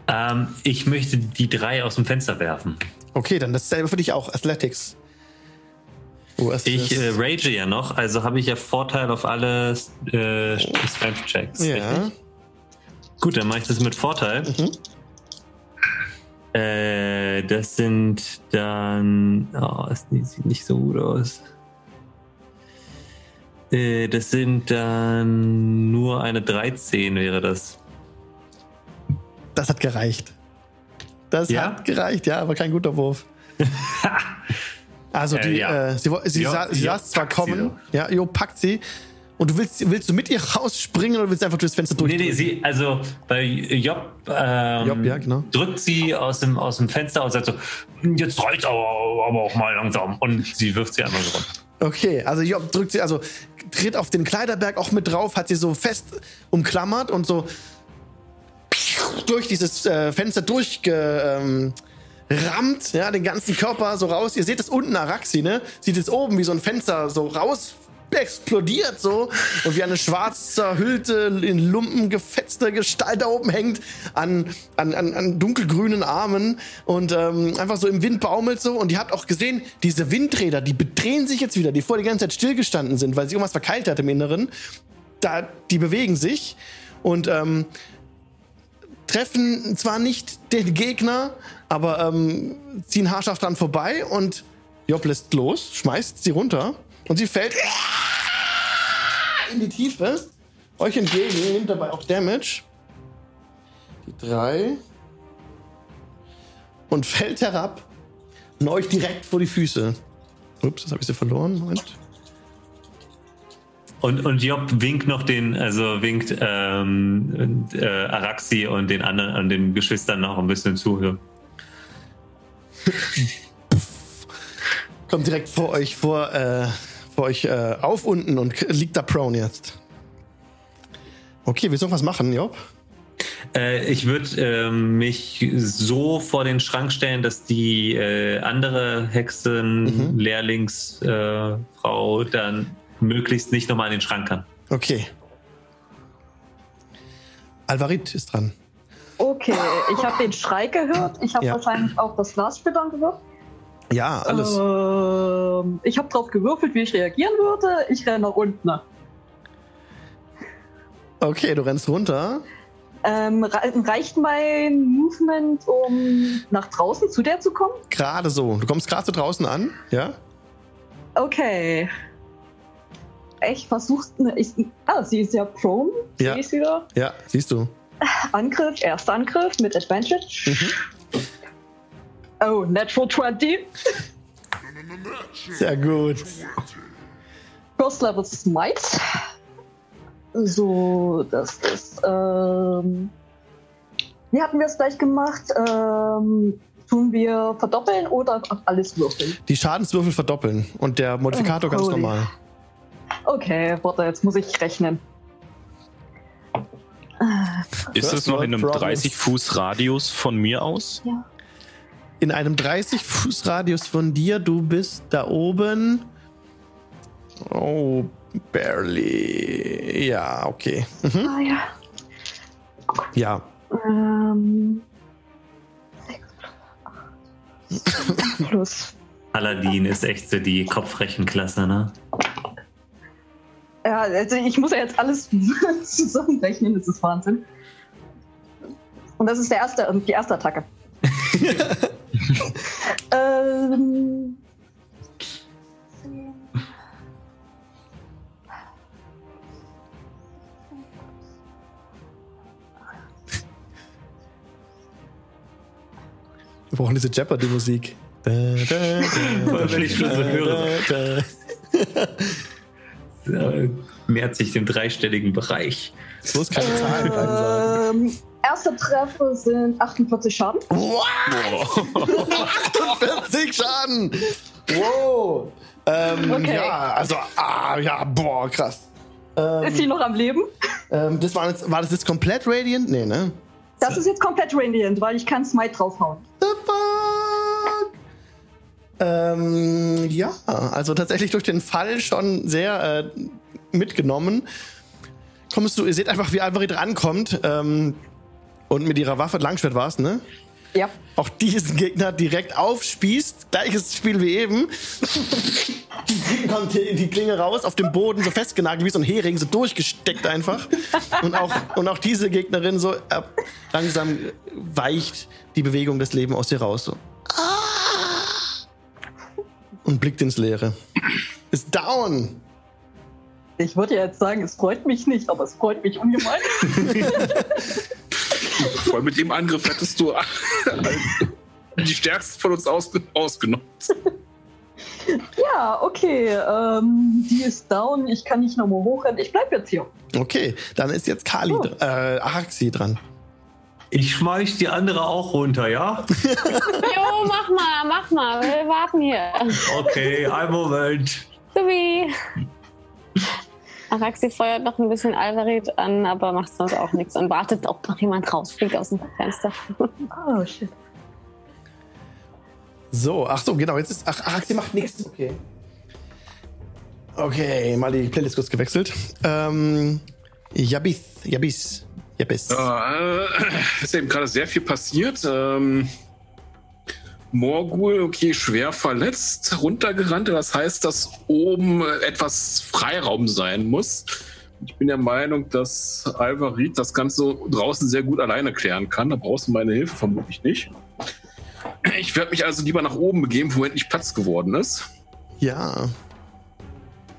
Ähm, ich möchte die drei aus dem Fenster werfen. Okay, dann dasselbe für dich auch. Athletics. Oh, Ich äh, rage ja noch, also habe ich ja Vorteil auf alle äh, Strength-Checks. ja. richtig? Gut, dann mache ich das mit Vorteil. Mhm. Äh, das sind dann. Oh, es sieht nicht so gut aus. Äh, das sind dann nur eine 13 wäre das. Das hat gereicht. Das Ja? hat gereicht, ja, aber kein guter Wurf. also Äh, die, ja. äh, sie, sie, sah, sie es zwar kommen, sie ja, Jo packt sie. Und du willst, willst du mit ihr rausspringen oder willst du einfach durchs Fenster durch? Nee, nee, sie, also bei Job, ähm, Job, ja, genau. drückt sie aus dem, aus dem Fenster und sagt so, jetzt reicht's aber, aber auch mal langsam. Und sie wirft sie einmal so runter. Okay, also Job drückt sie, also tritt auf den Kleiderberg auch mit drauf, hat sie so fest umklammert und so durch dieses äh, Fenster durchgerammt, ähm, ja, den ganzen Körper so raus. Ihr seht es unten Araxi, ne? Sieht es oben wie so ein Fenster so raus explodiert so. Und wie eine schwarz zerhüllte, in Lumpen gefetzte Gestalt da oben hängt an, an, an, an dunkelgrünen Armen und ähm, einfach so im Wind baumelt so. Und ihr habt auch gesehen, diese Windräder, die bedrehen sich jetzt wieder, die vorher die ganze Zeit stillgestanden sind, weil sich irgendwas verkeilt hat im Inneren. Da, die bewegen sich und ähm, treffen zwar nicht den Gegner, aber ähm, ziehen haarscharf dran vorbei und Job lässt los, schmeißt sie runter und sie fällt in die Tiefe. Euch entgegen, ihr nehmt dabei auch Damage. Die drei. Und fällt herab und euch direkt vor die Füße. Ups, das habe ich sie verloren. Moment. Und, und Job winkt noch den, also winkt ähm, äh, Araxi und den anderen, an den Geschwistern noch ein bisschen zuhören. Kommt direkt vor euch, vor, äh, vor euch äh, auf unten und liegt da prone jetzt. Okay, willst du noch was machen, Job? Äh, ich würde ähm, mich so vor den Schrank stellen, dass die äh, andere Hexen, Mhm. Lehrlingsfrau äh, dann möglichst nicht nochmal in den Schrank kann. Okay. Alvarit ist dran. Okay, ich habe den Schrei gehört. Ich habe Ja. wahrscheinlich auch das Glassplittern gehört. Ja, alles. Ähm, ich habe drauf gewürfelt, wie ich reagieren würde. Ich renne nach unten. Okay, du rennst runter. Ähm, rei- reicht mein Movement, um nach draußen zu der zu kommen? Gerade so. Du kommst gerade so draußen an, ja? Okay. Ich versuch's. ne, Ich, ah, sie ist ja prone. Ja. Sehe ich sie da? Ja, siehst du. Angriff, erster Angriff mit Advantage. Mhm. Oh, Natural 20. Sehr gut. First Level Smite. So, das ist. Ähm, wie hatten wir es gleich gemacht? Ähm, tun wir verdoppeln oder alles würfeln? Die Schadenswürfel verdoppeln und der Modifikator Oh, ganz normal. Okay, warte, jetzt muss ich rechnen. Ist First es noch in einem world problems. 30 Fuß Radius von mir aus? In einem 30 Fuß Radius von dir, du bist da oben. Oh, barely. Ja, okay. Mhm. Ah ja. Ja. Ähm, plus. Aladdin ist echt so die Kopfrechenklasse, ne? Ja, also ich muss ja jetzt alles zusammenrechnen, das ist Wahnsinn. Und das ist der erste, die erste Attacke. ähm, Wir brauchen diese Jeopardy-Musik. Wenn ich schon so höre. da, nähert sich dem dreistelligen Bereich. Es muss keine sagen. Ähm, erster Treffer sind 48 Schaden. Wow! 48 Schaden! Wow! Ähm, Okay. Ja, also, ah, ja, boah, krass. Ähm, Ist sie noch am Leben? ähm, das war, jetzt, war das jetzt komplett Radiant? Nee, ne? Das ist jetzt komplett radiant, weil ich kann Smite draufhauen. The fuck? Ähm, ja, also tatsächlich durch den Fall schon sehr äh, mitgenommen. Kommst du, ihr seht einfach, wie Alvarid rankommt ähm, und mit ihrer Waffe Langschwert war es, ne? Ja. Auch diesen Gegner direkt aufspießt. Gleiches Spiel wie eben. Die kommt die, die Klinge raus, auf dem Boden so festgenagelt, wie so ein Hering, so durchgesteckt einfach. Und auch, und auch diese Gegnerin so äh, langsam weicht die Bewegung des Lebens aus ihr raus. So. Und blickt ins Leere. Ist down. Ich würde jetzt sagen, es freut mich nicht, aber es freut mich ungemein. Voll mit dem Angriff hättest du die stärksten von uns ausge ausgenommen. ja, okay. Ähm, die ist down. Ich kann nicht nochmal hochrennen. Ich bleib jetzt hier. Okay, dann ist jetzt Kali, Oh. dr- äh, Araxi dran. Ich schmeiß die andere auch runter, ja? Jo, mach mal, mach mal. Wir warten hier. Okay, ein Moment. Subi. Araxi feuert noch ein bisschen Alvarid an, aber macht sonst auch nichts und wartet, ob noch jemand rausfliegt aus dem Fenster. Oh, shit. So, ach so, genau, jetzt ist. Ach, Araxi macht nichts. Okay. Okay, mal die Playlist kurz gewechselt. Ähm. Yabith, Yabis, Yabis. Äh, ist eben gerade sehr viel passiert. Ähm, Morgul, okay, schwer verletzt, runtergerannt. Das heißt, dass oben etwas Freiraum sein muss. Ich bin der Meinung, dass Alvarid das Ganze draußen sehr gut alleine klären kann. Da brauchst du meine Hilfe vermutlich nicht. Ich werde mich also lieber nach oben begeben, wo endlich Platz geworden ist. Ja.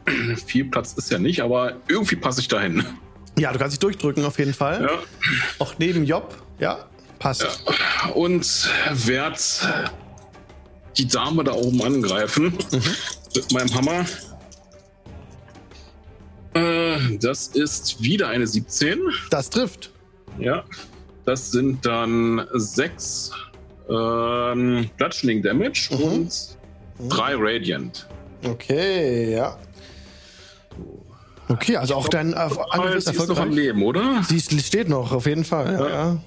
Viel Platz ist ja nicht, aber irgendwie passe ich dahin. Ja, du kannst dich durchdrücken auf jeden Fall. Ja. Auch neben Job. Ja, passt. und werde die Dame da oben angreifen mit meinem Hammer. Äh, das ist wieder eine 17. Das trifft. Ja, das sind dann sechs ähm, Bludgeoning Damage Mhm. und drei Radiant. Okay, ja. Okay, also auch dein äh, Angriff ist noch am. Leben, oder? Sie steht noch, auf jeden Fall. Ja, Ja.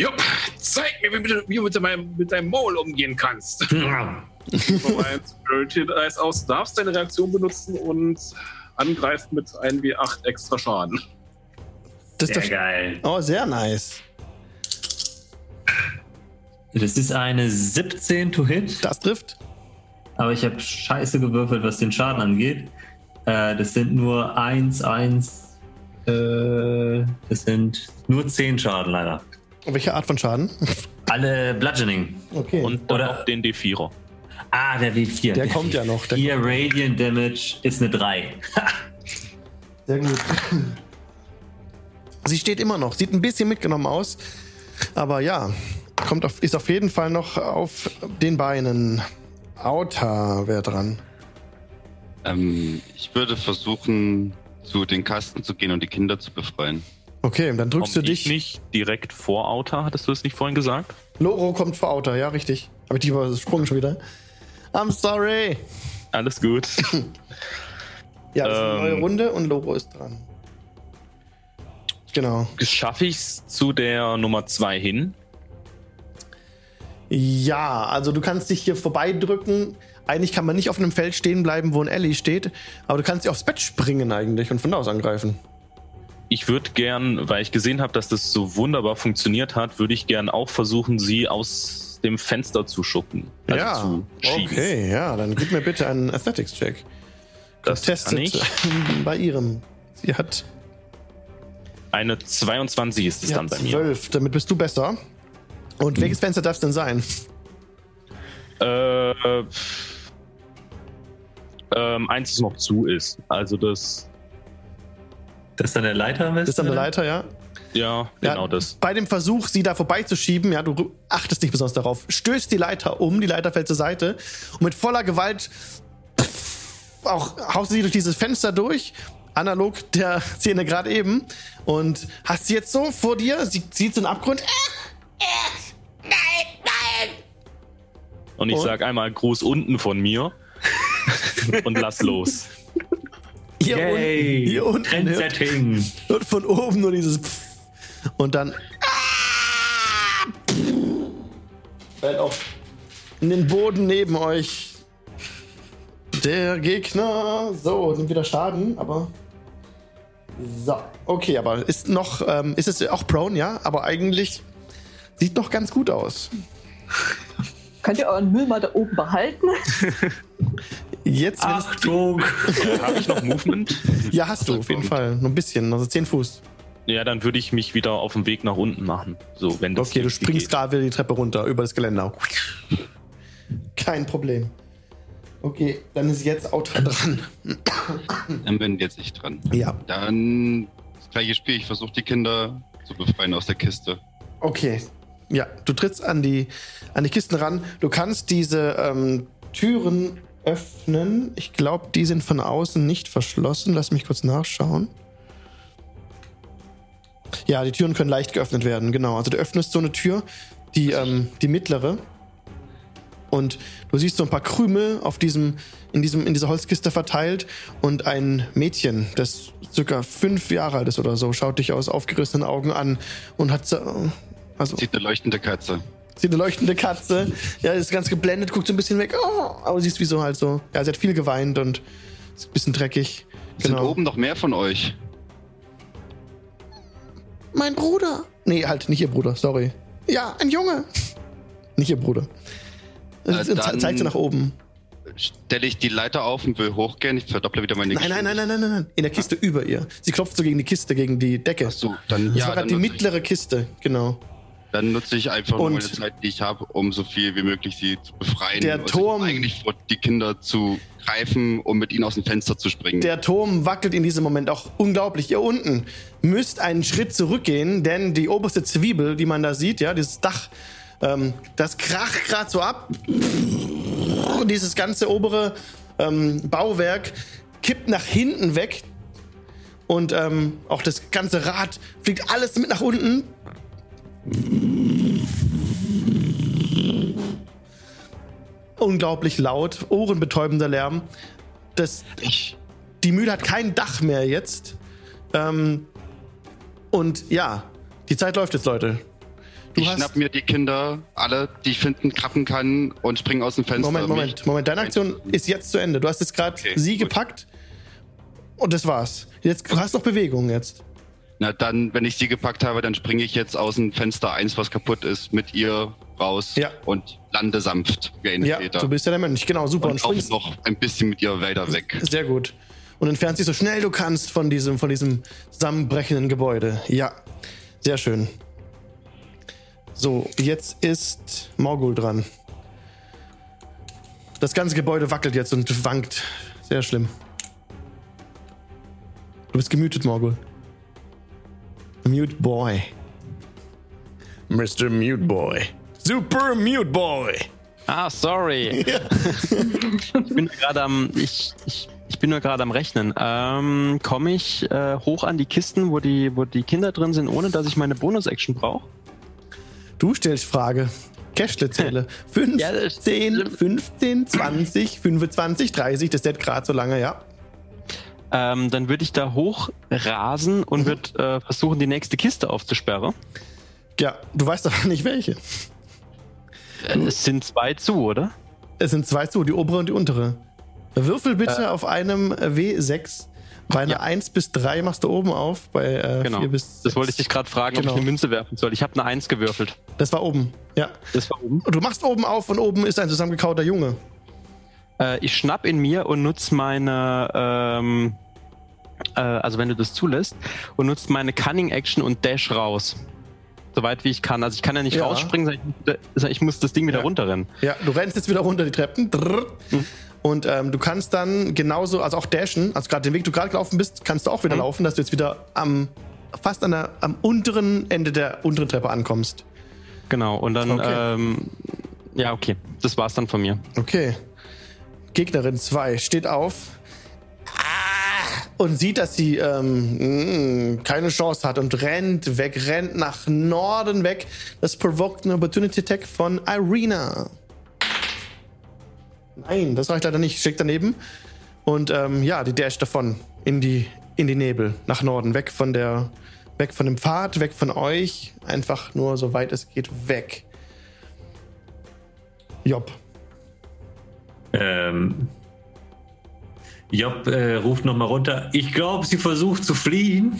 Jupp, zeig mir, wie du, wie du mit, deinem, mit deinem Maul umgehen kannst. Von meinem Security Dice aus darfst deine Reaktion benutzen und angreifen mit 1w8 extra Schaden. Das ist Sehr doch, geil. oh, sehr nice. Das ist eine 17 to hit, Das trifft. aber ich habe scheiße gewürfelt, was den Schaden angeht. Äh, das sind nur 1, 1. Äh, das sind nur 10 Schaden leider. Welche Art von Schaden? Alle Bludgeoning. Okay. Und dann Oder- den D4er. Ah, der W4. der kommt ja noch. Der 4 Radiant Damage ist eine 3. Sehr gut. Sie steht immer noch, sieht ein bisschen mitgenommen aus. Aber ja, kommt auf, ist auf jeden Fall noch auf den Beinen. Auta wäre dran. Ähm, ich würde versuchen, zu den Kasten zu gehen und die Kinder zu befreien. Okay, dann drückst Komm du ich dich. nicht direkt vor Auta? Hattest du das nicht vorhin gesagt? Loro kommt vor Auta, ja, richtig. Habe ich die übersprungen schon wieder. I'm sorry. Alles gut. Ja, das ist eine Ähm. neue Runde und Loro ist dran. Genau. Schaffe ich es zu der Nummer 2 hin? Ja, also du kannst dich hier vorbeidrücken. Eigentlich kann man nicht auf einem Feld stehen bleiben, wo ein Ellie steht, aber du kannst dich aufs Bett springen eigentlich und von da aus angreifen. Ich würde gern, weil ich gesehen habe, dass das so wunderbar funktioniert hat, würde ich gern auch versuchen, sie aus dem Fenster zu schuppen. Also ja, zu schieben. okay, ja, dann gib mir bitte einen Athletics-Check. Das Testet kann ich. bei ihrem. Sie hat, Eine 22 ist es sie dann bei mir. 12, damit bist du besser. Und welches Fenster darf es denn sein? Äh, ähm, eins, das noch zu ist. Also das. Das ist dann der Leiter Das ist an der besten, Leiter, ja? Ja, Ja, genau das. Bei dem Versuch, sie da vorbeizuschieben, ja, du achtest nicht besonders darauf, stößt die Leiter um, die Leiter fällt zur Seite und mit voller Gewalt auch haust du sie durch dieses Fenster durch, analog der Szene gerade eben und hast sie jetzt so vor dir, sie sieht so einen Abgrund. Nein, nein. Und ich Und? sag einmal Gruß unten von mir und lass los. Hier Yay! unten, hier unten Trendsetting. hört von oben nur dieses Pff. und dann fällt auf in den Boden neben euch der Gegner. So, nimmt wieder Schaden, aber so, okay, aber ist noch, ähm, ist es auch prone, ja, aber eigentlich sieht noch ganz gut aus. Könnt ihr euren Müll mal da oben behalten? Jetzt, Achtung! Habe ich noch Movement? ja, hast du auf jeden Fall, nur ein bisschen, also 10 Fuß. Ja, dann würde ich mich wieder auf den Weg nach unten machen. So, wenn das Okay, du springst gerade wieder die Treppe runter über das Geländer. Kein Problem. Okay, dann ist jetzt Autra dran. Dann bin jetzt ich dran. Ja, Dann das gleiche Spiel. Ich versuche die Kinder zu befreien aus der Kiste. okay. Ja, du trittst an die, an die Kisten ran. Du kannst diese ähm, Türen öffnen. Ich glaube, die sind von außen nicht verschlossen. Lass mich kurz nachschauen. Ja, die Türen können leicht geöffnet werden, genau. Also du öffnest so eine Tür, die, ähm, die mittlere. Und du siehst so ein paar Krümel auf diesem, in, diesem, in dieser Holzkiste verteilt und ein Mädchen, das circa fünf Jahre alt ist oder so, schaut dich aus aufgerissenen Augen an und hat so, also Sieht eine leuchtende Katze. Sieht eine leuchtende Katze, ja, ist ganz geblendet, guckt so ein bisschen weg, oh, aber siehst wie so halt so, ja, sie hat viel geweint und ist ein bisschen dreckig. Sind Genau. oben noch mehr von euch? Mein Bruder. Nee, halt nicht ihr Bruder, sorry. Ja, ein Junge. Nicht ihr Bruder. Äh, Zeigt sie nach oben. Stelle ich die Leiter auf und will hochgehen. Ich verdopple wieder meine Nein, nein, nein, nein, nein, nein, nein. In der Kiste über ihr. Sie klopft so gegen die Kiste, gegen die Decke. Achso, dann, Das ja, war gerade die ich, mittlere Kiste, genau. Dann nutze ich einfach nur Und- meine Zeit, die ich habe, um so viel wie möglich sie zu befreien. Der Also Turm- Eigentlich vor die Kinder zu greifen, um mit ihnen aus dem Fenster zu springen. Der Turm wackelt in diesem Moment auch unglaublich. Ihr unten müsst einen Schritt zurückgehen, denn die oberste Zwiebel, die man da sieht, ja, dieses Dach, ähm, das kracht gerade so ab. Dieses ganze obere ähm, Bauwerk kippt nach hinten weg. Und ähm, auch das ganze Rad fliegt alles mit nach unten. Unglaublich laut, ohrenbetäubender Lärm. Das, die Mühle hat kein Dach mehr jetzt. Ähm, und ja, die Zeit läuft jetzt, Leute. Du ich schnapp mir die Kinder, alle, die ich finden, krappen kann und springe aus dem Fenster. Moment, Moment, Moment. Deine Aktion ist jetzt zu Ende. Du hast jetzt gerade Okay, sie gut. gepackt und das war's. Jetzt du hast noch Bewegung jetzt. Na dann, wenn ich sie gepackt habe, dann springe ich jetzt aus dem Fenster eins, was kaputt ist, mit ihr raus Ja. und lande sanft Ja, Väter. du bist ja der Mönch. Genau, super. Und, und springst noch ein bisschen mit ihr weiter weg. sehr gut. Und entfernst dich so schnell du kannst von diesem, von diesem zusammenbrechenden Gebäude. Ja, sehr schön. So, jetzt ist Morgul dran. Das ganze Gebäude wackelt jetzt und wankt. Sehr schlimm. Du bist gemütet, Morgul. Mute Boy. Mr. Mute Boy. Super Mute Boy. Ah, sorry. ich bin nur gerade am, ich, ich, ich bin nur gerade am Rechnen. Ähm, Komme ich äh, hoch an die Kisten, wo die, wo die Kinder drin sind, ohne dass ich meine Bonus-Action brauche? Du stellst Frage. Cashle zähle. Ja, das 15, 15, 20, 25, 30. Das steht gerade so lange, ja. Ähm, dann würde ich da hoch rasen und Mhm. würde äh, versuchen, die nächste Kiste aufzusperren. Ja, du weißt aber nicht welche. Äh, es sind zwei zu, oder? Es sind zwei zu, die obere und die untere. Würfel bitte auf einem W6. Bei einer Ja. 1 bis 3 machst du oben auf, bei äh, Genau. 4 bis Das wollte ich dich gerade fragen, ob Genau. ich eine Münze werfen soll. Ich habe eine Eins gewürfelt. Das war oben, ja. Das war oben. Und du machst oben auf und oben ist ein zusammengekauter Junge. Äh, ich schnapp in mir und nutze meine, ähm, äh, also wenn du das zulässt, und nutze meine Cunning Action und Dash raus. Soweit wie ich kann. Also ich kann ja nicht Ja. rausspringen, sondern ich, ich muss das Ding wieder Ja. runterrennen. Ja, du rennst jetzt wieder runter die Treppen. Drrr. Mhm. Und ähm, du kannst dann genauso, also auch dashen, also gerade den Weg, du gerade gelaufen bist, kannst du auch wieder Mhm. laufen, dass du jetzt wieder am fast an der, am unteren Ende der unteren Treppe ankommst. Genau, und dann, Okay. ähm, ja, okay. Das war's dann von mir. Okay. Gegnerin 2 steht auf und sieht, dass sie ähm, mh, keine Chance hat und rennt weg, rennt nach Norden weg. Das provoked eine Opportunity Attack von Irina. Nein, das reicht leider nicht. Schickt daneben. Und ähm, ja, die dash davon in die, in die Nebel, nach Norden, weg von der, weg von dem Pfad, weg von euch. Einfach nur so weit es geht, weg. Job. Ähm, Job äh, ruft nochmal runter. Ich glaube, sie versucht zu fliehen.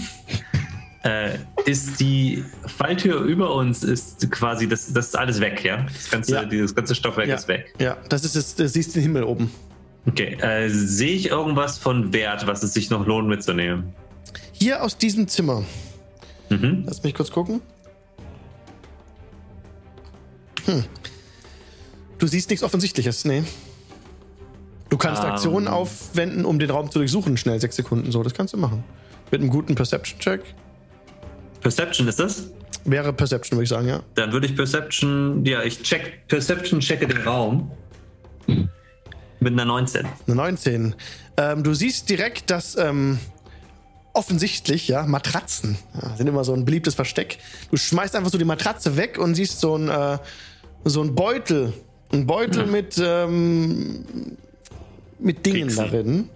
äh, ist die Falltür über uns, ist quasi, das, das ist alles weg, ja? Das ganze, Ja. Dieses ganze Stockwerk Ja. ist weg. Ja, das ist es. Du siehst den Himmel oben. Okay, äh, sehe ich irgendwas von Wert, was es sich noch lohnt mitzunehmen? Hier aus diesem Zimmer. Mhm. Lass mich kurz gucken. Hm. Du siehst nichts Offensichtliches, nee. Du kannst Ähm. Aktionen aufwenden, um den Raum zu durchsuchen, schnell sechs Sekunden so. Das kannst du machen. Mit einem guten Perception-Check. Perception ist das? Wäre Perception, würde ich sagen, ja. Dann würde ich Perception, ja, ich check, Perception checke den Raum. Mit einer 19. Eine 19. Ähm, du siehst direkt, dass ähm, offensichtlich, ja, Matratzen ja, sind immer so ein beliebtes Versteck. Du schmeißt einfach so die Matratze weg und siehst so ein, äh, so ein Beutel. Ein Beutel mit, ähm, mit Dingen Keksen. darin,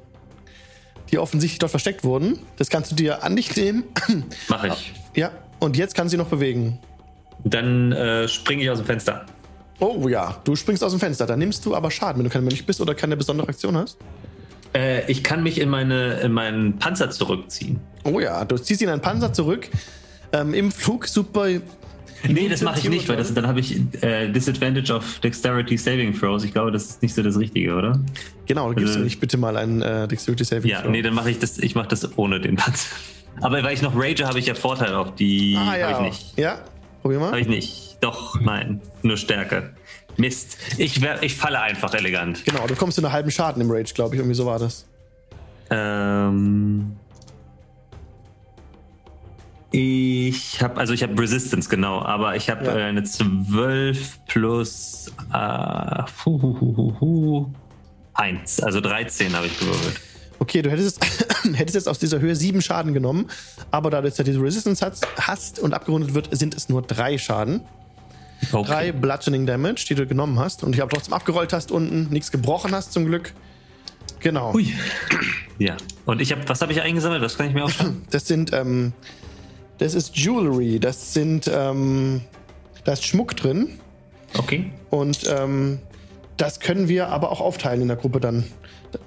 die offensichtlich dort versteckt wurden. Das kannst du dir an dich nehmen. Mache ich. ja, und jetzt kannst du sie noch bewegen. Dann äh, springe ich aus dem Fenster. Oh ja, du springst aus dem Fenster. Dann nimmst du aber Schaden, wenn du kein Mensch bist oder keine besondere Aktion hast. Äh, ich kann mich in, meine, in meinen Panzer zurückziehen. Oh ja, du ziehst ihn in einen Panzer zurück. Ähm, Im Flug super. Nee, das mache ich nicht, weil das, dann habe ich äh, Disadvantage of Dexterity Saving Throws. Ich glaube, das ist nicht so das Richtige, oder? Genau, du gibst Also- mir nicht bitte mal einen äh, Dexterity Saving Ja, Throw. nee, dann mache ich das, ich mache das ohne den Panzer. Aber weil ich noch Rage habe ich ja Vorteil auf die. ah, ja. Habe ich nicht. Ja, probier mal. Habe ich nicht. Doch, nein. Nur Stärke. Mist. Ich, ich falle einfach elegant. Genau, du kommst zu einer halben Schaden im Rage, glaube ich. Irgendwie so war das. Ähm. Ich habe, also ich habe Resistance, genau, aber ich habe Ja. äh, eine 12 plus äh, hu, hu, hu, hu, hu, 1, also 13 habe ich gewürfelt. Okay, du hättest, hättest jetzt aus dieser Höhe sieben Schaden genommen, aber da du jetzt ja diese Resistance hast, hast und abgerundet wird, sind es nur drei Schaden. Okay. Drei Bludgeoning Damage, die du genommen hast und ich aber trotzdem abgerollt hast unten, nichts gebrochen hast zum Glück. Genau. Hui. Ja. Und ich habe, was habe ich eingesammelt? Das kann ich mir aufschreiben. Das sind, ähm, das ist Jewelry, das sind, ähm, da ist Schmuck drin Okay. und ähm, das können wir aber auch aufteilen in der Gruppe dann.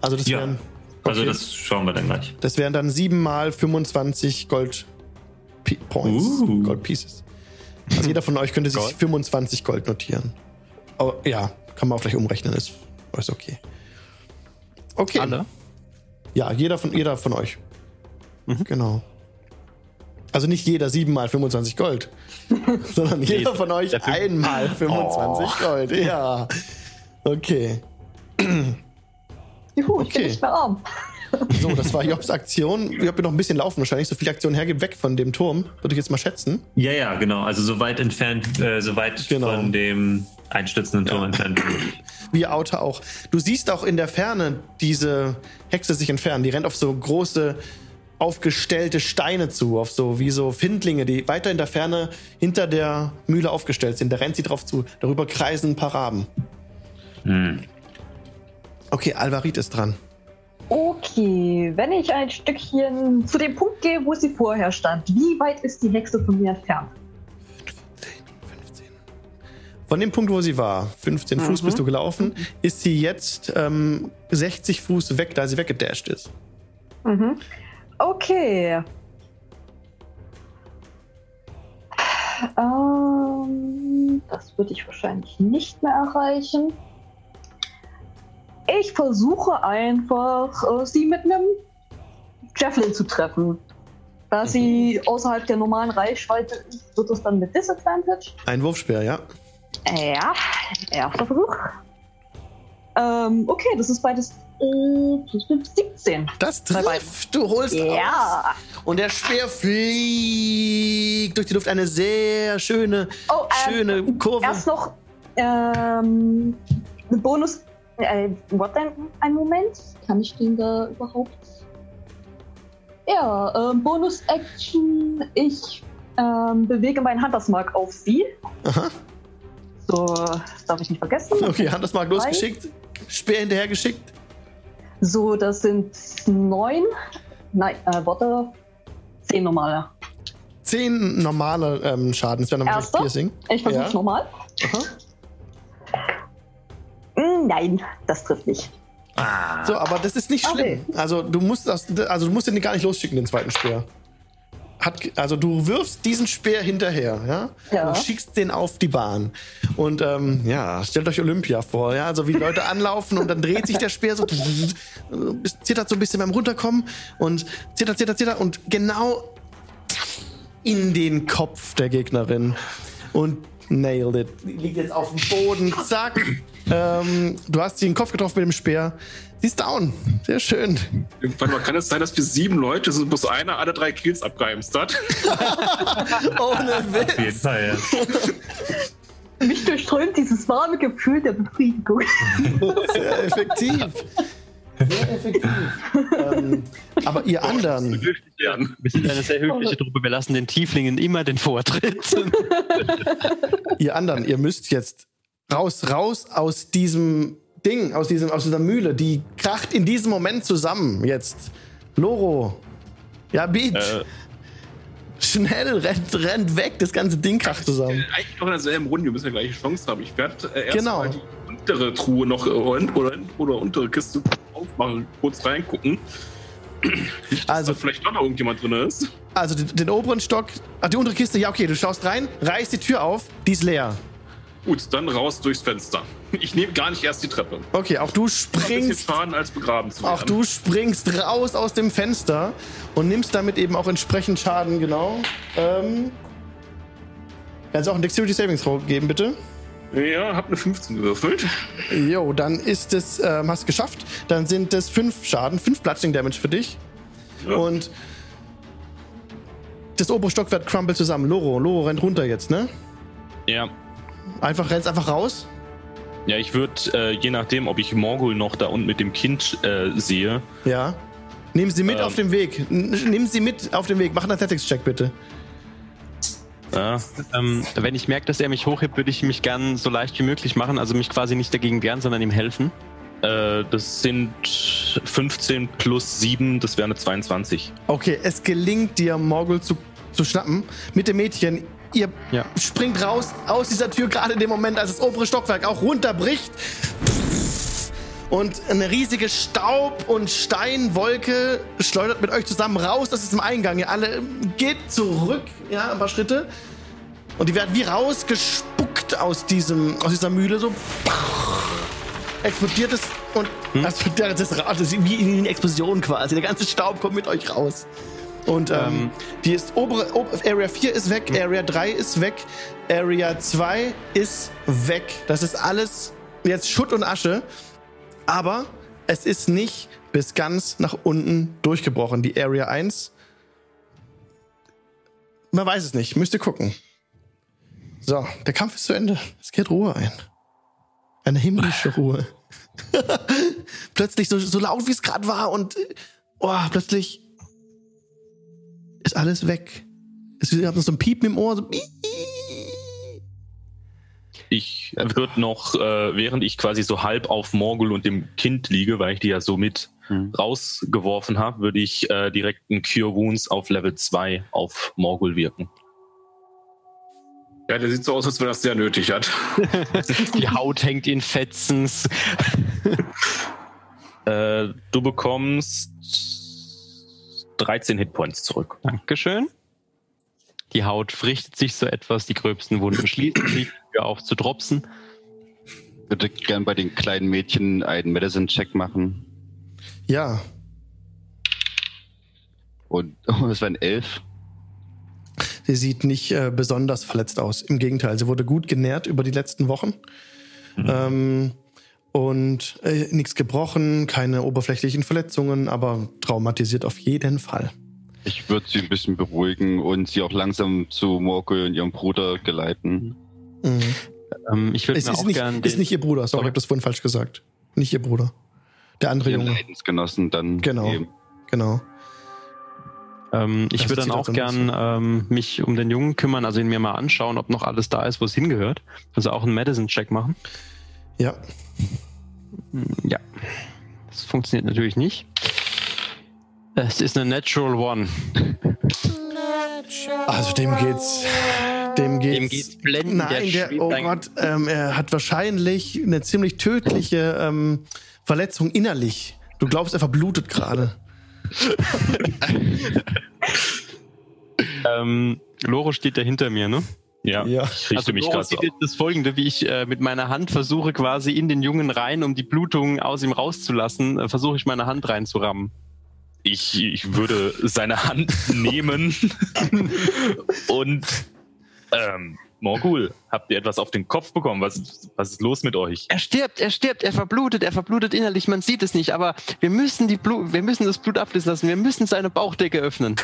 Also das Ja. wären, Also okay. das schauen wir dann gleich. das wären dann 7 mal 25 Gold P Points, Uh. Gold Pieces. Also jeder von euch könnte sich 25 Gold notieren. Aber ja, kann man auch gleich umrechnen, ist, ist okay. Okay. Alle? Ja, jeder von, jeder von euch. Genau. Also nicht jeder 7 mal 25 Gold, sondern jeder von euch einmal 25 Gold. Ja. Okay. Juhu, ich Okay. bin nicht mehr arm. So, das war Jobs Aktion. Job wird noch ein bisschen laufen wahrscheinlich. So viele Aktionen hergibt, weg von dem Turm. Würde ich jetzt mal schätzen. Ja, ja, genau. Also so weit entfernt, äh, so weit Genau. von dem einstürzenden Turm entfernt. Wie Auto auch. Du siehst auch in der Ferne diese Hexe sich entfernen. Die rennt auf so große, aufgestellte Steine zu. Auf so, wie so Findlinge, die weiter in der Ferne hinter der Mühle aufgestellt sind. Da rennt sie drauf zu. Darüber kreisen ein paar Raben. Hm. Okay, Alvarit ist dran. Okay, wenn ich ein Stückchen zu dem Punkt gehe, wo sie vorher stand, wie weit ist die Hexe von mir entfernt? 15. Von dem Punkt, wo sie war, 15 Fuß bist du gelaufen, ist sie jetzt ähm, 60 Fuß weg, da sie weggedasht ist. Mhm. Okay. Ähm, das würde ich wahrscheinlich nicht mehr erreichen. Ich versuche einfach, äh, sie mit einem Javelin zu treffen. Da sie außerhalb der normalen Reichweite ist, wird es dann mit Disadvantage. Ein Wurfspeer, ja. Ja, erster Versuch. Ähm, okay, das ist beides 17. Das trifft. Du holst Ja. und der Speer fliegt durch die Luft. Eine sehr schöne, Oh, ähm, schöne Kurve. Erst noch ähm, eine Bonus. Äh, what denn? Ein Moment. Kann ich den da überhaupt? Ja, ähm, Bonus-Action. Ich ähm, bewege meinen Huntersmark auf sie. Aha. So, das darf ich nicht vergessen. Okay, Handelsmark losgeschickt. Speer hinterhergeschickt. So, das sind neun. Nein, äh, warte. Zehn normale. Zehn normale ähm, Schaden. Das wäre nochmal Erster? Piercing. Ich versuch's Ja. nochmal. Aha. Mm, Nein, das trifft nicht. So, aber das ist nicht schlimm. Also du musst das, also du musst den gar nicht losschicken, den zweiten Speer. Hat, also du wirfst diesen Speer hinterher, ja? Ja. Und schickst den auf die Bahn. Und ähm, ja, stellt euch Olympia vor, ja, also wie Leute anlaufen und dann dreht sich der Speer so, zittert so ein bisschen beim Runterkommen und zittert, zittert, zittert und genau in den Kopf der Gegnerin. Und nailed it. Liegt jetzt auf dem Boden, zack. Ähm, du hast sie in den Kopf getroffen mit dem Speer. Sie ist down. Sehr schön. Irgendwann mal kann es sein, dass wir sieben Leute sind, bloß einer alle drei Kills abgeheimst hat. Ohne Auf jeden Witz. Fall, ja. Mich durchströmt dieses warme Gefühl der Befriedigung. Sehr effektiv. Sehr effektiv. ähm, aber ihr anderen, Ja. Wir sind eine sehr höfliche Truppe. Wir lassen den Tieflingen immer den Vortritt. ihr anderen, ihr müsst jetzt raus, raus aus diesem Ding, aus, diesem, aus dieser Mühle. Die kracht in diesem Moment zusammen jetzt. Loro. Ja, Beat. Äh, Schnell, rennt, rennt weg. Das ganze Ding kracht zusammen. Eigentlich noch in derselben Runde, wir müssen ja gleiche Chance haben. Ich werde äh, erst Genau. mal die untere Truhe noch äh, oder, oder, oder untere Kiste aufmachen, kurz reingucken. Also, Also vielleicht doch noch irgendjemand drin ist. also den, den oberen Stock, ach, die untere Kiste, ja, okay, du schaust rein, reißt die Tür auf, die ist leer. Gut, dann raus durchs Fenster. Ich nehme gar nicht erst die Treppe. Okay, auch du springst Schaden als begraben zu werden. Auch du springst raus aus dem Fenster und nimmst damit eben auch entsprechend Schaden, genau. Ähm, kannst du auch einen Dexterity Savings geben, bitte? Ja, hab eine 15 gewürfelt. Jo, dann ist es, ähm, hast geschafft. Dann sind es fünf Schaden, fünf Bludgeoning Damage für dich. Ja. Und das obere Stockwerk crumble zusammen. Loro, Loro rennt runter jetzt, ne? ja. Einfach, rennst einfach raus. Ja, ich würde, äh, je nachdem, ob ich Morgul noch da unten mit dem Kind äh, sehe, Ja. Nimm sie mit Ähm. auf den Weg. N nimm sie mit auf den Weg. Mach einen Athletics-Check, bitte. ja, ähm, wenn ich merke, dass er mich hochhebt, würde ich mich gern so leicht wie möglich machen. Also mich quasi nicht dagegen wehren, sondern ihm helfen. äh, das sind 15 plus 7, das wäre eine 22. Okay, es gelingt dir, Morgul zu, zu schnappen. Mit dem Mädchen. Ihr Ja. springt raus aus dieser Tür, gerade in dem Moment, als das obere Stockwerk auch runterbricht. Und eine riesige Staub- und Steinwolke schleudert mit euch zusammen raus aus diesem Eingang. Ihr alle geht zurück, ja, ein paar Schritte. Und die werden wie rausgespuckt aus, diesem, aus dieser Mühle. So explodiert es und das, das, das, das ist wie in eine Explosion quasi. Der ganze Staub kommt mit euch raus. Und ähm, Ähm. die ist obere, ob, Area 4 ist weg, Area 3 ist weg, Area 2 ist weg. Das ist alles jetzt Schutt und Asche. Aber es ist nicht bis ganz nach unten durchgebrochen. Die Area 1. Man weiß es nicht. Müsst ihr gucken. So, der Kampf ist zu Ende. Es geht Ruhe ein. Eine himmlische Ruhe. plötzlich so, so laut, wie es gerade war und äh, oh, plötzlich ist alles weg. Es noch so ein Piepen im Ohr. So, Ich würde noch, äh, während ich quasi so halb auf Morgul und dem Kind liege, weil ich die ja so mit Hm. rausgeworfen habe, würde ich äh, direkt einen Cure Wounds auf Level 2 auf Morgul wirken. Ja, der sieht so aus, als wenn er das sehr nötig hat. Die Haut hängt in Fetzens. Äh, du bekommst 13 Hitpoints zurück. Dankeschön. Die Haut richtet sich so etwas, die gröbsten Wunden schließen sich, hör auf zu dropsen. Ich würde gern bei den kleinen Mädchen einen Medicine-Check machen. Ja, Und oh, das wären elf. sie sieht nicht äh, besonders verletzt aus. Im Gegenteil, sie wurde gut genährt über die letzten Wochen. Ähm, und äh, nichts gebrochen, keine oberflächlichen Verletzungen, aber traumatisiert auf jeden Fall. Ich würde sie ein bisschen beruhigen und sie auch langsam zu Morgul und ihrem Bruder geleiten. Mhm. Ähm, ich würde Es mir ist auch nicht, gern ist nicht ihr Bruder, sorry, Sorry. ich habe das vorhin falsch gesagt. Nicht ihr Bruder. Der andere Junge. Leidensgenossen dann Genau. eben. Genau. Ähm, ich Das würde dann auch also gern ähm, mich um den Jungen kümmern, also ihn mir mal anschauen, ob noch alles da ist, wo es hingehört. Also auch einen Medicine-Check machen. Ja. Hm, Ja. Das funktioniert natürlich nicht. Es ist eine Natural One. Also dem geht's. Dem geht's. Dem geht's blendend, der Nein, der, schwebt oh Gott, ähm, er hat wahrscheinlich eine ziemlich tödliche ähm, Verletzung innerlich. Du glaubst, er verblutet gerade. Ähm, Loro steht da hinter mir, ne? Ja, Ja. ich richte also mich gerade so. das folgende, wie ich äh, mit meiner Hand versuche quasi in den Jungen rein, um die Blutung aus ihm rauszulassen, äh, versuche ich meine Hand reinzurammen. Ich, ich würde seine Hand nehmen und ähm, Morgul, habt ihr etwas auf den Kopf bekommen? Was, was ist los mit euch? Er stirbt, er stirbt, er verblutet, er verblutet innerlich, man sieht es nicht, aber wir müssen, die Blut, wir müssen das Blut ablesen lassen, wir müssen seine Bauchdecke öffnen.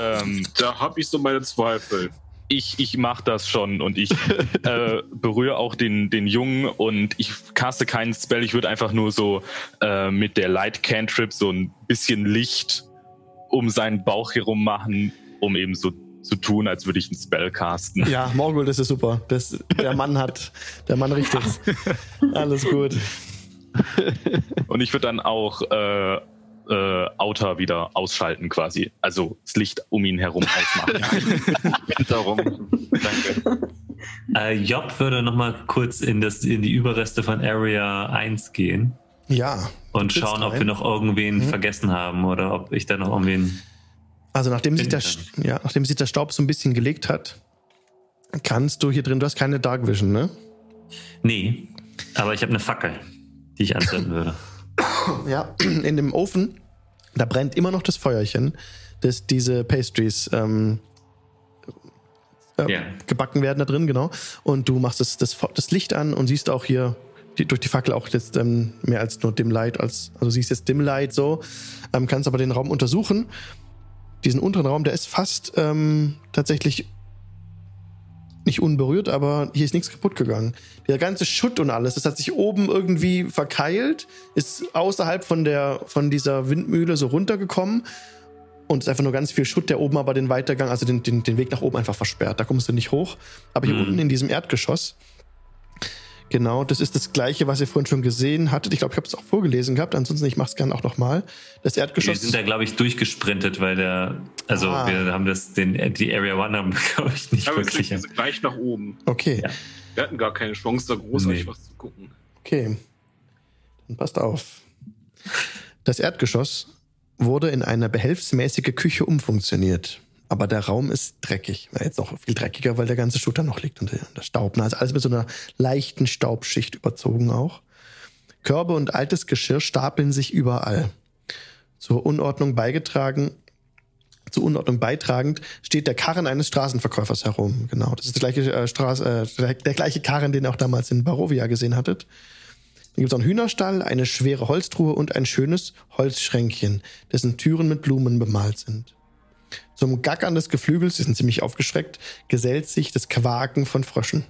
Ähm, Da habe ich so meine Zweifel. Ich, ich mache das schon und ich äh, berühre auch den, den Jungen und ich caste keinen Spell. Ich würde einfach nur so äh, mit der Light Cantrip so ein bisschen Licht um seinen Bauch herum machen, um eben so zu tun, als würde ich einen Spell casten. Ja, Morgul, das ist super. Das, der Mann hat, der Mann riecht es. Alles gut. Und ich würde dann auch äh, äh, Outer wieder ausschalten quasi. Also das Licht um ihn herum ausmachen. Darum. Danke. Äh, Job würde nochmal kurz in, das, in die Überreste von Area 1 gehen Ja. und schauen, ob wir noch irgendwen Mhm. vergessen haben oder ob ich da noch irgendwen. Also nachdem sich, der, ja, nachdem sich der Staub so ein bisschen gelegt hat, kannst du hier drin, du hast keine Dark Vision, ne? Nee, aber ich habe eine Fackel, die ich anzünden würde. Ja, in dem Ofen, da brennt immer noch das Feuerchen, das diese Pastries ähm, ähm, Ja. gebacken werden da drin, genau. Und du machst das, das, das Licht an und siehst auch hier die, durch die Fackel auch jetzt ähm, mehr als nur Dim Light, als, also siehst jetzt Dim Light so, ähm, kannst aber den Raum untersuchen. Diesen unteren Raum, der ist fast ähm, tatsächlich nicht unberührt, aber hier ist nichts kaputt gegangen. Der ganze Schutt und alles, das hat sich oben irgendwie verkeilt, ist außerhalb von der von dieser Windmühle so runtergekommen und es ist einfach nur ganz viel Schutt, der oben aber den Weitergang, also den, den, den Weg nach oben einfach versperrt. Da kommst du nicht hoch. Aber hier Mhm. unten in diesem Erdgeschoss, genau, das ist das gleiche, was ihr vorhin schon gesehen hattet. Ich glaube, ich habe es auch vorgelesen gehabt, ansonsten ich mache es gerne auch nochmal. Das Wir Erdgeschoss. sind da, glaube ich, durchgesprintet, weil der, also Ah. wir haben das, den, die Area One haben, glaube ich, nicht Aber wir wirklich. sind gleich nach oben. okay, Ja. Wir hatten gar keine Chance, da großartig Nee. was zu gucken. okay. Dann passt auf. Das Erdgeschoss wurde in eine behelfsmäßige Küche umfunktioniert. Aber der Raum ist dreckig. Jetzt noch viel dreckiger, weil der ganze Schutt da noch liegt und der Staub. Also alles mit so einer leichten Staubschicht überzogen auch. Körbe und altes Geschirr stapeln sich überall. Zur Unordnung beigetragen, zur Unordnung beitragend steht der Karren eines Straßenverkäufers herum. Genau, das ist der gleiche, äh, Straß, äh, der, der gleiche Karren, den ihr auch damals in Barovia gesehen hattet. Dann gibt es einen Hühnerstall, eine schwere Holztruhe und ein schönes Holzschränkchen, dessen Türen mit Blumen bemalt sind. Zum Gackern des Geflügels, die sind ziemlich aufgeschreckt, gesellt sich das Quaken von Fröschen.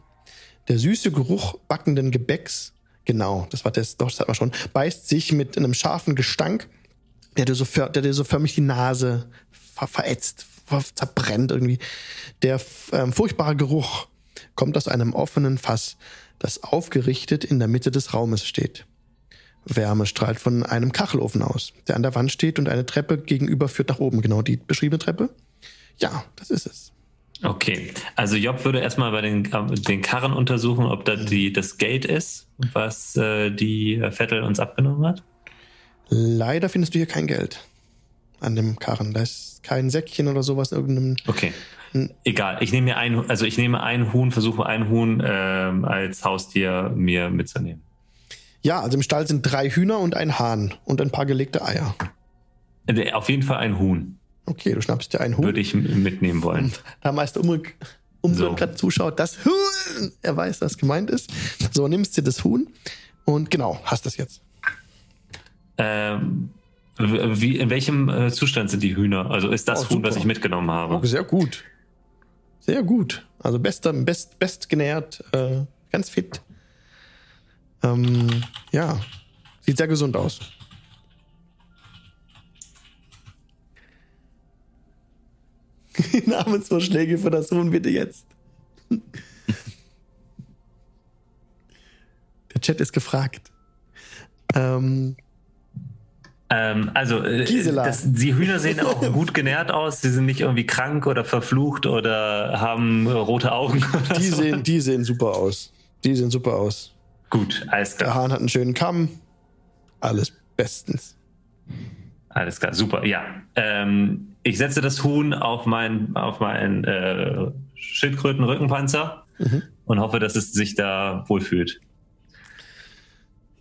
Der süße Geruch backenden Gebäcks, genau, das war das, doch, das hat man schon, beißt sich mit einem scharfen Gestank, der dir so, der dir so förmlich die Nase ver verätzt, ver zerbrennt irgendwie. Der ähm, furchtbare Geruch kommt aus einem offenen Fass, das aufgerichtet in der Mitte des Raumes steht. Wärme strahlt von einem Kachelofen aus, der an der Wand steht und eine Treppe gegenüber führt nach oben. Genau die beschriebene Treppe. Ja, das ist es. Okay, also Job würde erstmal bei den, äh, den Karren untersuchen, ob da die, das Geld ist, was äh, die äh, Vettel uns abgenommen hat. Leider findest du hier kein Geld an dem Karren. Da ist kein Säckchen oder sowas in irgendeinem. Okay. Egal, ich nehme mir ein, also ich nehme ein Huhn, versuche ein Huhn ähm, als Haustier mir mitzunehmen. Ja, also im Stall sind drei Hühner und ein Hahn und ein paar gelegte Eier. Äh, Auf jeden Fall ein Huhn Okay, du schnappst dir einen Huhn. würde ich mitnehmen wollen. Da Meister Umrück, So. gerade zuschaut, das Huhn, er weiß, was gemeint ist. So, nimmst dir das Huhn und genau, hast das jetzt. Ähm, Wie, in welchem äh, Zustand sind die Hühner? Also ist das Oh, Huhn, was ich mitgenommen habe? Oh, sehr gut. Sehr gut. Also bester, best, best genährt, äh, ganz fit. Ähm, ja, sieht sehr gesund aus. Namensvorschläge für das Huhn bitte jetzt. Der Chat ist gefragt. Ähm, Ähm, also, äh, Gisela. das, die Hühner sehen auch gut genährt aus. Sie sind nicht irgendwie krank oder verflucht oder haben rote Augen. Oder die, so. sehen, die sehen super aus. Die sehen super aus. Gut, alles Der klar. Hahn hat einen schönen Kamm. Alles bestens. Alles klar, super. Ja. Ähm, ich setze das Huhn auf meinen auf meinen äh, Schildkröten-Rückenpanzer Mhm. und hoffe, dass es sich da wohlfühlt.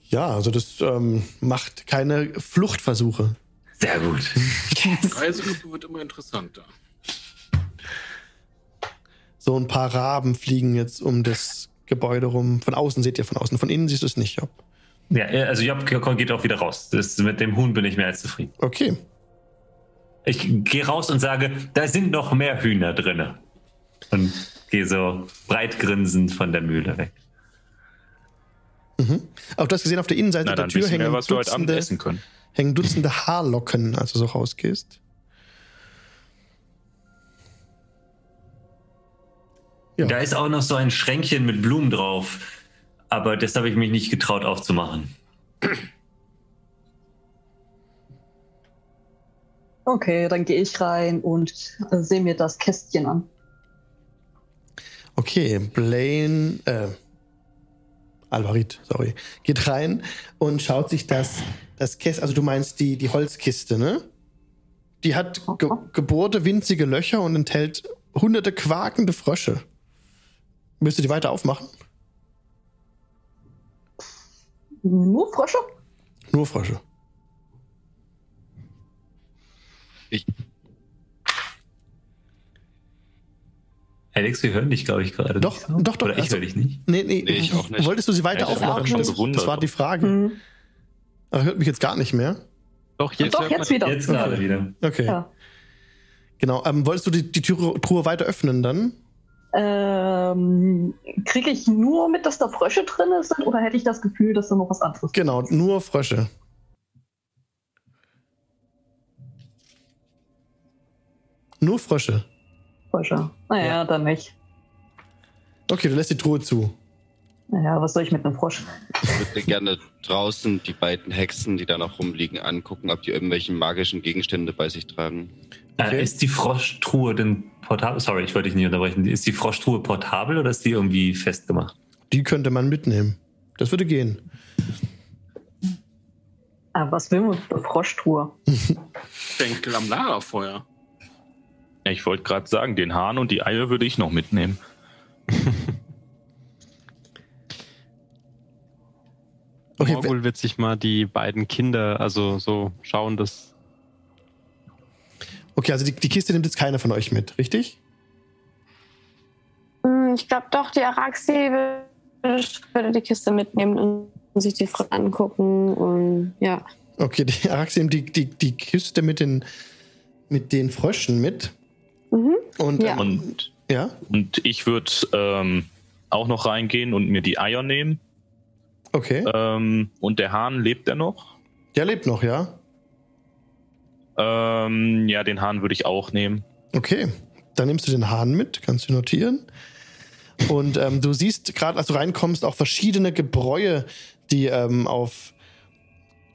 Ja, also das ähm, macht keine Fluchtversuche. Sehr gut. Reisegruppe wird immer interessanter. So ein paar Raben fliegen jetzt um das Gebäude rum. Von außen seht ihr von außen, von innen siehst du es nicht. Job. Ja, also Job geht auch wieder raus. Das, mit dem Huhn bin ich mehr als zufrieden. Okay. Ich gehe raus und sage, da sind noch mehr Hühner drinne. Und gehe so breit grinsend von der Mühle weg. Auch du hast gesehen, auf der Innenseite Na, der Tür hängen wir heute Abend Dutzende, essen können. hängen Dutzende Haarlocken, als du so rausgehst. Ja. Da ist auch noch so ein Schränkchen mit Blumen drauf. Aber das habe ich mich nicht getraut aufzumachen. Okay, dann gehe ich rein und äh, sehe mir das Kästchen an. Okay, Blaine, äh, Alvarit, sorry, geht rein und schaut sich das, das Kästchen, also du meinst die, die Holzkiste, ne? Die hat ge gebohrte winzige Löcher und enthält hunderte quakende Frösche. Willst du die weiter aufmachen? Nur Frösche? Nur Frösche. Alex, wir hören dich, glaube ich, gerade. Doch, nicht so. doch, doch, Oder ich also- höre dich nicht. Nee, nee, Nee, ich auch nicht. Wolltest du sie weiter ich aufmachen? schon Das, gewundert. das war die Frage. Mhm. Aber hört mich jetzt gar nicht mehr. Doch, jetzt, Doch, jetzt wieder. Jetzt gerade wieder. Okay. Ja. Genau. Ähm, wolltest du die, die Tür, Truhe weiter öffnen dann? Ähm, Kriege ich nur mit, dass da Frösche drin sind oder hätte ich das Gefühl, dass da noch was anderes Genau, nur Frösche. Nur Frösche. Frösche? Naja, Ja. dann nicht. Okay, du lässt die Truhe zu. Naja, was soll ich mit einem Frosch? Ich würde gerne draußen die beiden Hexen, die da noch rumliegen, angucken, ob die irgendwelche magischen Gegenstände bei sich tragen. Okay. Äh, ist die Froschtruhe denn portabel? Sorry, ich wollte dich nicht unterbrechen. Ist die Froschtruhe portabel oder ist die irgendwie festgemacht? Die könnte man mitnehmen. Das würde gehen. Ah, was will man mit einer Froschtour? Denkel am Lagerfeuer. Ich wollte gerade sagen, den Hahn und die Eier würde ich noch mitnehmen. Okay, Morgul wird sich mal die beiden Kinder, also so schauen, dass. Okay also die, die Kiste nimmt jetzt keiner von euch mit, richtig? Hm, Ich glaube doch, die Araxi würde, würde die Kiste mitnehmen und sich die Frau angucken und ja. Okay, die Araxi nimmt die, die, die Kiste mit den, mit den Fröschen mit. Mhm. Und Ja. ähm, Und, ja? und ich würde ähm, auch noch reingehen und mir die Eier nehmen. Okay. Ähm, und der Hahn, lebt er noch? Der lebt noch, ja? Ähm, ja, den Hahn würde ich auch nehmen. Okay, dann nimmst du den Hahn mit, kannst du notieren. Und ähm, du siehst gerade, als du reinkommst, auch verschiedene Gebräue, die ähm, auf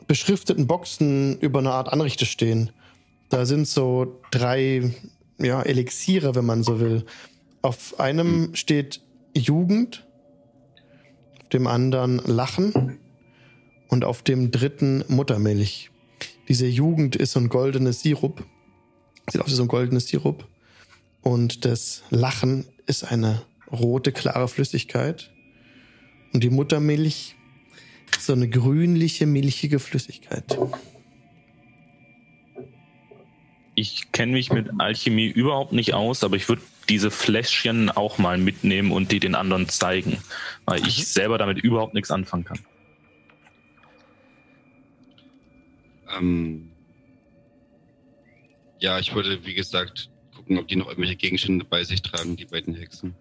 beschrifteten Boxen über eine Art Anrichte stehen. Da sind so drei ja, Elixiere, wenn man so will. Auf einem steht Jugend, auf dem anderen Lachen und auf dem dritten Muttermilch. Diese Jugend ist so ein goldenes Sirup. Sieht aus wie so ein goldenes Sirup. Und das Lachen ist eine rote, klare Flüssigkeit. Und die Muttermilch ist so eine grünliche, milchige Flüssigkeit. Ich kenne mich mit Alchemie überhaupt nicht aus, aber ich würde diese Fläschchen auch mal mitnehmen und die den anderen zeigen, weil ich selber damit überhaupt nichts anfangen kann. Ähm, Ja, ich wollte, wie gesagt, gucken, ob die noch irgendwelche Gegenstände bei sich tragen, die beiden Hexen.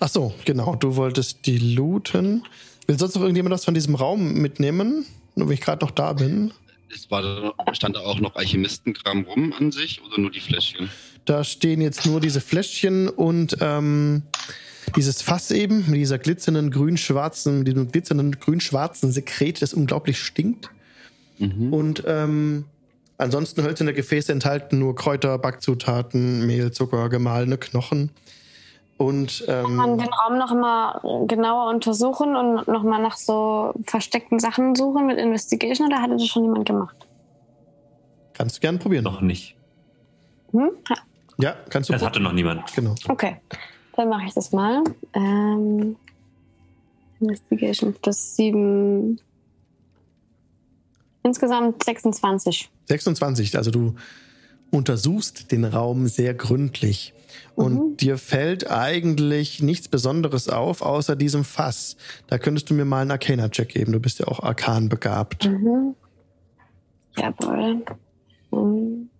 Ach so, genau. Du wolltest die looten. Will sonst noch irgendjemand was von diesem Raum mitnehmen? Nur wenn ich gerade noch da bin. Es war da, stand da auch noch Alchemistenkram rum an sich oder nur die Fläschchen? Da stehen jetzt nur diese Fläschchen und ähm, dieses Fass eben mit dieser glitzernden grün-schwarzen, diesem glitzernden grün-schwarzen Sekret, das unglaublich stinkt. Mhm. Und ähm, ansonsten hölzerne Gefäße enthalten nur Kräuter, Backzutaten, Mehl, Zucker, gemahlene Knochen. Und Kann man ähm, den Raum noch mal genauer untersuchen und noch mal nach so versteckten Sachen suchen mit Investigation oder hatte das schon jemand gemacht? kannst du gerne probieren. Noch nicht. Hm? Ja, Ja, kannst du. Das hatte noch niemand. Genau. Okay, dann mache ich das mal. Ähm, Investigation plus 7. Insgesamt 26. 26, also du untersuchst den Raum sehr gründlich. Und Mhm. dir fällt eigentlich nichts Besonderes auf, außer diesem Fass. Da könntest du mir mal einen Arcana-Check geben. Du bist ja auch arkan begabt. Mhm. Jawohl. Mhm.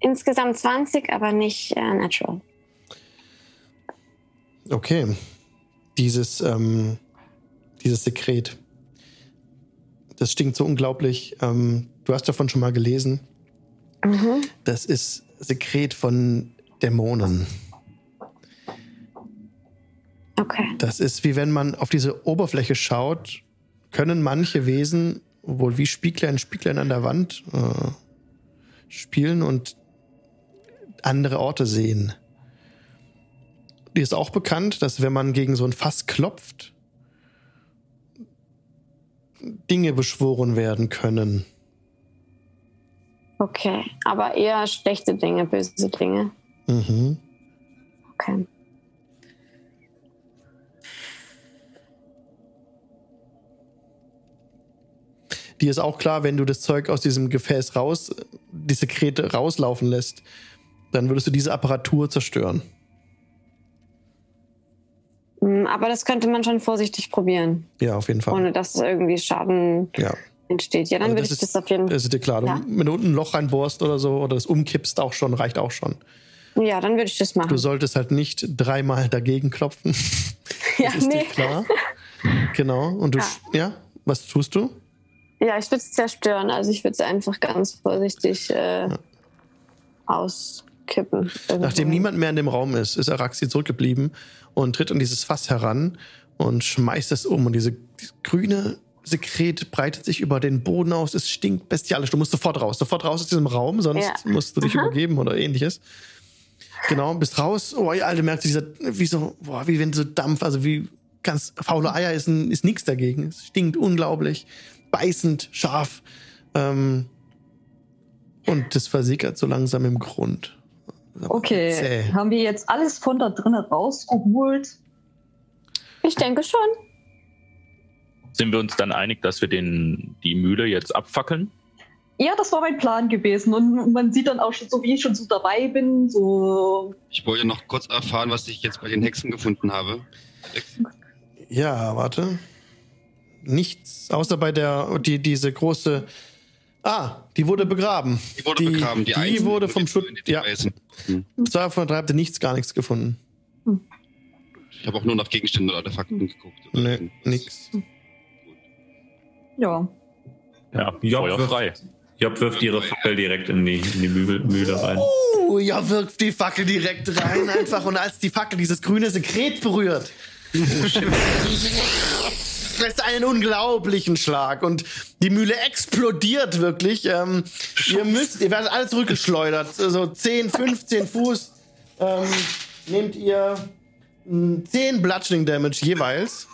Insgesamt 20, aber nicht äh, natural. Okay. Dieses, ähm, dieses Sekret. Das stinkt so unglaublich. Ähm, du hast davon schon mal gelesen. Mhm. Das ist Sekret von Dämonen. Okay. Das ist wie wenn man auf diese Oberfläche schaut, können manche Wesen wohl wie Spieglein, Spieglein an der Wand äh, spielen und andere Orte sehen. Dir ist auch bekannt, dass wenn man gegen so ein Fass klopft, Dinge beschworen werden können. Okay. Aber eher schlechte Dinge, böse Dinge. Mhm. Okay. Dir ist auch klar, wenn du das Zeug aus diesem Gefäß raus, die Sekrete rauslaufen lässt, dann würdest du diese Apparatur zerstören. Mm, Aber das könnte man schon vorsichtig probieren, Ja, auf jeden Fall. ohne dass irgendwie Schaden ja. entsteht. Ja, dann Also würde ich ist- das auf jeden Fall. Das ist dir klar. Ja. Wenn du unten ein Loch reinbohrst oder so oder das umkippst, auch schon, reicht auch schon. Ja, dann würde ich das machen. Du solltest halt nicht dreimal dagegen klopfen. ja, Das ist dir nee. klar. Genau. Und du, Ja. ja, was tust du? ja, ich würde es zerstören. Also ich würde es einfach ganz vorsichtig äh, auskippen. irgendwo. Nachdem niemand mehr in dem Raum ist, ist Araxi zurückgeblieben und tritt an dieses Fass heran und schmeißt es um. Und diese, dieses grüne Sekret breitet sich über den Boden aus. Es stinkt bestialisch. Du musst sofort raus. Sofort raus aus diesem Raum, sonst Ja. musst du dich Aha. übergeben oder ähnliches. Genau, bist raus. Oh, ja, Alter, merkst du, dieser, wie so, boah, wie wenn so Dampf, also wie ganz faule Eier ist, ein- ist nichts dagegen. Es stinkt unglaublich. Beißend, scharf. Ähm, und das versickert so langsam im Grund. Okay, haben wir jetzt alles von da drinnen rausgeholt? Ich denke schon. Sind wir uns dann einig, dass wir den, die Mühle jetzt abfackeln? Ja, das war mein Plan gewesen. Und man sieht dann auch schon, so wie ich schon so dabei bin, so. Ich wollte noch kurz erfahren, was ich jetzt bei den Hexen gefunden habe. Ja, warte. Nichts, außer bei der, die, diese große. Ah, die wurde begraben. Die wurde Die- begraben, die, die wurde vom Schutt- ja. Hm. Zwei von drei habt ihr nichts, gar nichts gefunden. Ich habe auch nur nach Gegenständen und Artefakten geguckt. oder Nee, nix. Ja. Ja, Job Feuer wirft, frei. Job wirft ihre Fackel direkt in die, in die Mühle, Mühle rein. Oh, ja, wirft die Fackel direkt rein einfach. Und als die Fackel dieses grüne Sekret berührt, lässt einen unglaublichen Schlag und die Mühle explodiert wirklich. Ähm, ihr müsst, ihr werdet alle zurückgeschleudert. So 10, 15 Fuß ähm, nehmt ihr mh, 10 Bludgeoning Damage jeweils.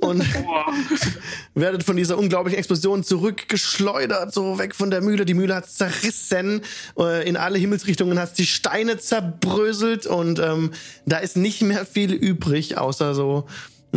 Und werdet von dieser unglaublichen Explosion zurückgeschleudert, so weg von der Mühle. Die Mühle hat zerrissen, äh, in alle Himmelsrichtungen hat die Steine zerbröselt und ähm, da ist nicht mehr viel übrig, außer so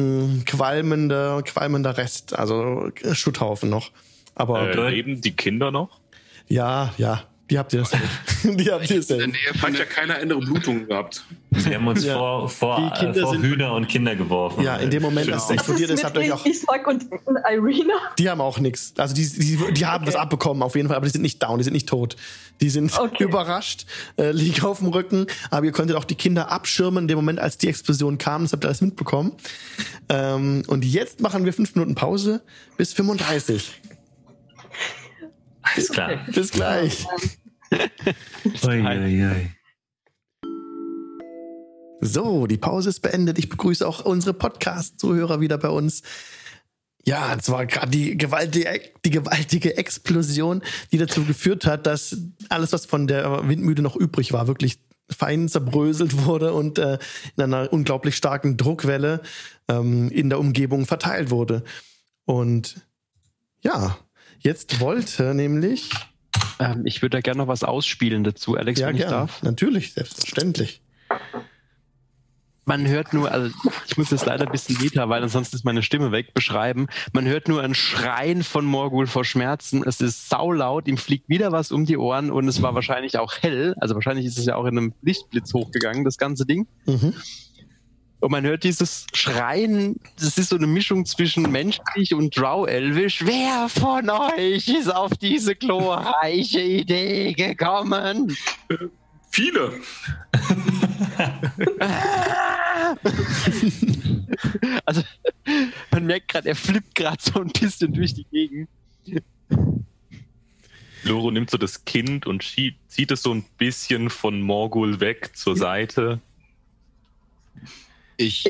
mh, qualmender, qualmender Rest, also Schutthaufen noch. Aber Äh, leben die Kinder noch? ja, ja, Die habt ihr safe. Die habt ihr In der safe. Nähe Hat ja keine andere Blutung gehabt. Wir haben uns Ja. vor, vor, äh, vor Hühner und Kinder geworfen. Ja, in dem Moment, als es Genau. explodiert ist, habt ihr euch auch. Isaac und Irina. Die haben auch nichts. Also die, die, die haben was abbekommen auf jeden Fall, aber die sind nicht down, die sind nicht tot. Die sind Okay. überrascht, äh, liegen auf dem Rücken, aber ihr konntet auch die Kinder abschirmen in dem Moment, als die Explosion kam. Das habt ihr alles mitbekommen. Ähm, und jetzt machen wir fünf Minuten Pause bis 35. Alles klar. Bis gleich. Ui, ui, ui. So, die Pause ist beendet. Ich begrüße auch unsere Podcast-Zuhörer wieder bei uns. Ja, es war gerade die gewaltige, die gewaltige Explosion, die dazu geführt hat, dass alles, was von der Windmühle noch übrig war, wirklich fein zerbröselt wurde und äh, in einer unglaublich starken Druckwelle ähm, in der Umgebung verteilt wurde. Und ja, jetzt wollte nämlich. Ähm, ich würde da gerne noch was ausspielen dazu, Alex, ja, wenn ich gerne. darf. Natürlich, selbstverständlich. Man hört nur, also ich muss das leider ein bisschen meta, weil ansonsten ist meine Stimme weg, beschreiben. Man hört nur ein Schreien von Morgul vor Schmerzen. Es ist saulaut, ihm fliegt wieder was um die Ohren und es war wahrscheinlich auch hell. Also wahrscheinlich ist es ja auch in einem Lichtblitz hochgegangen, das ganze Ding. Mhm. Und man hört dieses Schreien, das ist so eine Mischung zwischen menschlich und Drow-Elvisch. Wer von euch ist auf diese glorreiche Idee gekommen? Viele. also, man merkt gerade, er flippt gerade so ein bisschen durch die Gegend. Loro nimmt so das Kind und zieht es so ein bisschen von Morgul weg zur Seite. Ich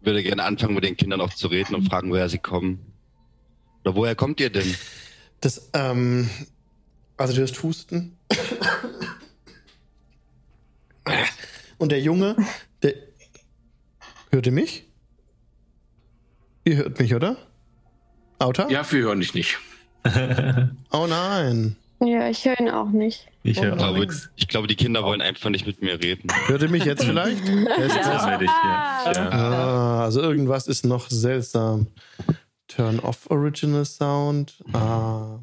würde gerne anfangen, mit den Kindern auch zu reden und fragen, woher sie kommen. Oder woher kommt ihr denn? Das, ähm, also du hörst Husten. Und der Junge, der. Hört ihr mich? Ihr hört mich, oder? Auta? Ja, wir hören dich nicht. Oh nein. Ja, ich höre ihn auch nicht. Ich höre Ich auch glaube, nichts. ich glaube, die Kinder wollen einfach nicht mit mir reden. Hört ihr mich jetzt vielleicht? Test. werde ich hier. Ja. Ah, also irgendwas ist noch seltsam. Turn off Original Sound. Ah,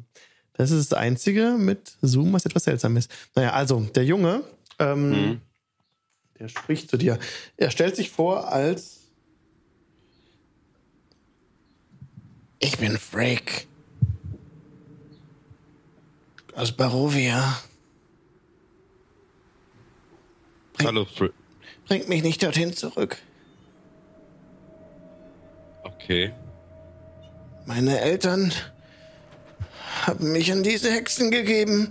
das ist das Einzige mit Zoom, was etwas seltsam ist. Naja, also der Junge, ähm, Mhm. der spricht zu dir. Er stellt sich vor als Ich bin Freak. Aus Barovia. Hallo, Fr Bringt mich nicht dorthin zurück. Okay. Meine Eltern haben mich an diese Hexen gegeben.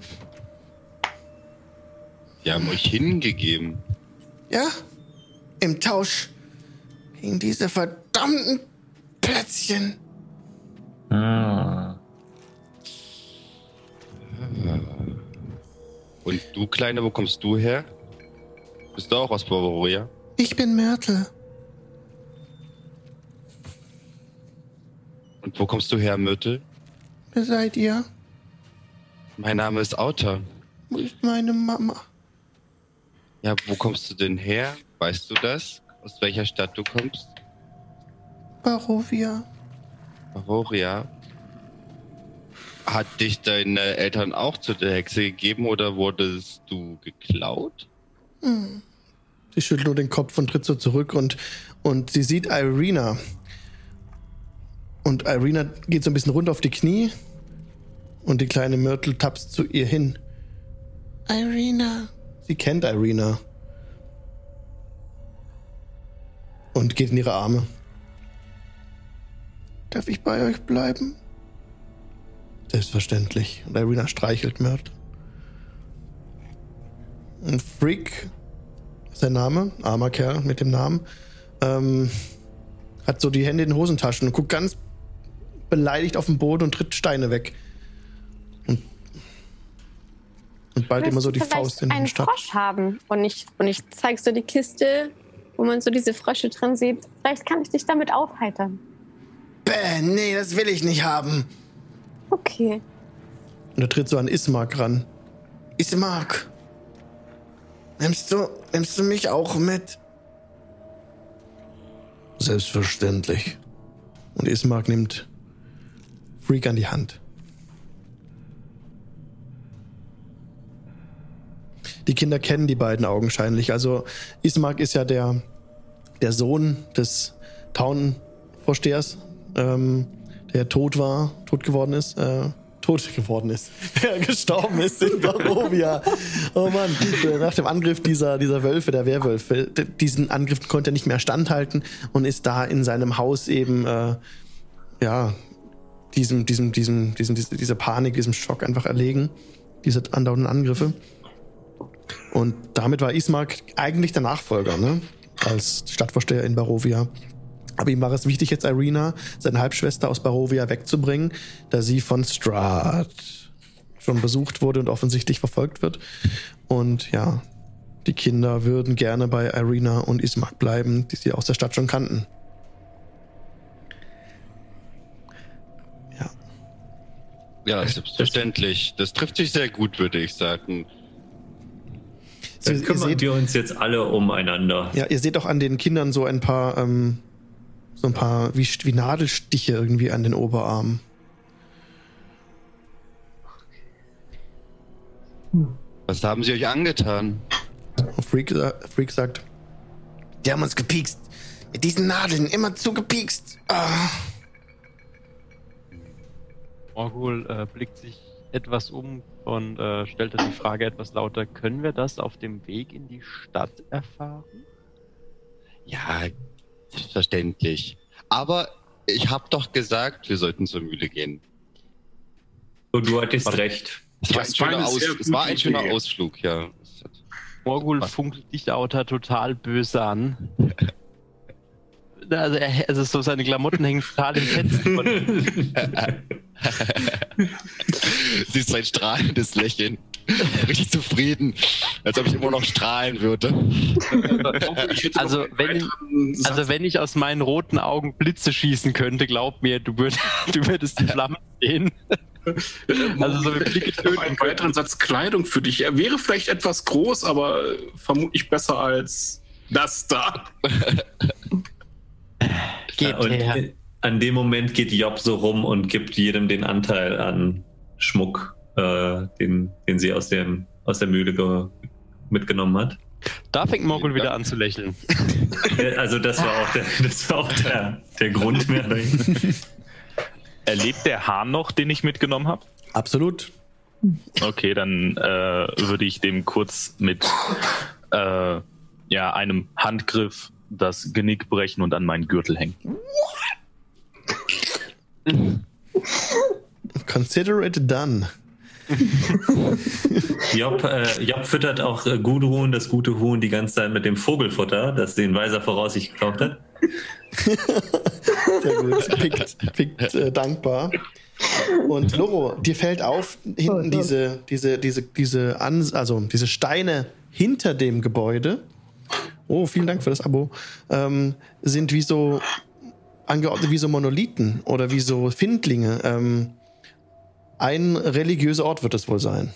Die haben euch hingegeben. Ja? Im Tausch gegen diese verdammten Plätzchen. Ah. Und du, Kleine, wo kommst du her? Bist du auch aus Bavaria? Ich bin Myrtle. Und wo kommst du her, Myrtle? Wer seid ihr? Mein Name ist Auta. Wo ist meine Mama? Ja, wo kommst du denn her? Weißt du das? Aus welcher Stadt du kommst? Barovia. Bavaria. Hat dich deine Eltern auch zu der Hexe gegeben oder wurdest du geklaut? Hm. Sie schüttelt nur den Kopf und tritt so zurück und, und sie sieht Irina. Und Irina geht so ein bisschen runter auf die Knie und die kleine Myrtle tapst zu ihr hin. Irina. Sie kennt Irina. Und geht in ihre Arme. Darf ich bei euch bleiben? Selbstverständlich. Und Irina streichelt Myrtle. Ein Freak ist sein Name, armer Kerl mit dem Namen, ähm, hat so die Hände in den Hosentaschen und guckt ganz beleidigt auf den Boden und tritt Steine weg. Und, und bald immer so die Faust in den einen Stadt. Frosch haben und ich, und ich zeig so die Kiste, wo man so diese Frösche drin sieht. Vielleicht kann ich dich damit aufheitern. Bäh, nee, das will ich nicht haben. Okay. Und er tritt so an Ismark ran. Ismark, nimmst du, nimmst du mich auch mit? Selbstverständlich. Und Ismark nimmt Freak an die Hand. die Kinder kennen die beiden augenscheinlich. Also Ismark ist ja der, der Sohn des Town-Vorstehers, ähm, der tot war, tot geworden ist. Äh, tot geworden ist, der gestorben ist in Barovia. Oh Mann, nach dem Angriff dieser, dieser Wölfe, der Werwölfe, diesen Angriff konnte er nicht mehr standhalten und ist da in seinem Haus eben, äh, ja, diesem, diesem, diesem, diesem, diese- dieser Panik, diesem Schock einfach erlegen, diese andauernden Angriffe. Und damit war Ismark eigentlich der Nachfolger, ne? Als Stadtvorsteher in Barovia. Aber ihm war es wichtig, jetzt Irina, seine Halbschwester aus Barovia, wegzubringen, da sie von Strahd schon besucht wurde und offensichtlich verfolgt wird. Und ja, die Kinder würden gerne bei Irina und Ismark bleiben, die sie aus der Stadt schon kannten. Ja, selbstverständlich. Das trifft sich sehr gut, würde ich sagen. Dann ihr, kümmern seht, wir uns jetzt alle umeinander. ja, ihr seht auch an den Kindern so ein paar, ähm, so ein paar wie, wie Nadelstiche irgendwie an den Oberarmen. Was haben sie euch angetan? Freak, Freak sagt, die haben uns gepiekst. Mit diesen Nadeln immer zu gepiekst. Ah. Morgul äh, blickt sich etwas um und äh, stellt dann die Frage etwas lauter: Können wir das auf dem Weg in die Stadt erfahren? Ja, selbstverständlich. Aber ich habe doch gesagt, wir sollten zur Mühle gehen. Und du hattest recht. Es war Das ein schöner, war eine Aus sehr es war ein schöner Idee. Ausflug, ja. Morgul Was? funkelt dich Autor total böse an. Also, er, also so seine Klamotten hängen total im Fetzen. von- Sie ist ein strahlendes Lächeln. Richtig zufrieden, als ob ich immer noch strahlen würde. Also, wenn-. Also wenn ich aus meinen roten Augen Blitze schießen könnte, glaub mir, du, würd, du würdest die Flammen sehen. Also so wie Blicke töten einen weiteren Satz Kleidung für dich. Er wäre vielleicht etwas groß, aber äh, vermutlich besser als das da. Geht und her. an dem Moment geht Job so rum und gibt jedem den Anteil an Schmuck, äh, den, den sie aus, dem, aus der Mühle ge mitgenommen hat. Da fängt Morgul wieder an zu lächeln. Also das war auch der, das war auch der, der Grund mehr. dahinter. Erlebt der Hahn noch, den ich mitgenommen habe? Absolut. Okay, dann äh, würde ich dem kurz mit äh, ja, einem Handgriff das Genick brechen und an meinen Gürtel hängen. Consider it done. Job, äh, Job füttert auch äh, Gudrun, das gute Huhn, die ganze Zeit mit dem Vogelfutter, das den Weiser voraus sich gekauft hat. Sehr gut. Pickt, pickt äh, dankbar. Und Loro, dir fällt auf, hinten diese, diese, diese, diese, Ans also diese Steine hinter dem Gebäude. Oh, vielen Dank für das Abo. Ähm, sind wie so angeordnet wie so Monolithen oder wie so Findlinge. Ähm, ein religiöser Ort wird es wohl sein.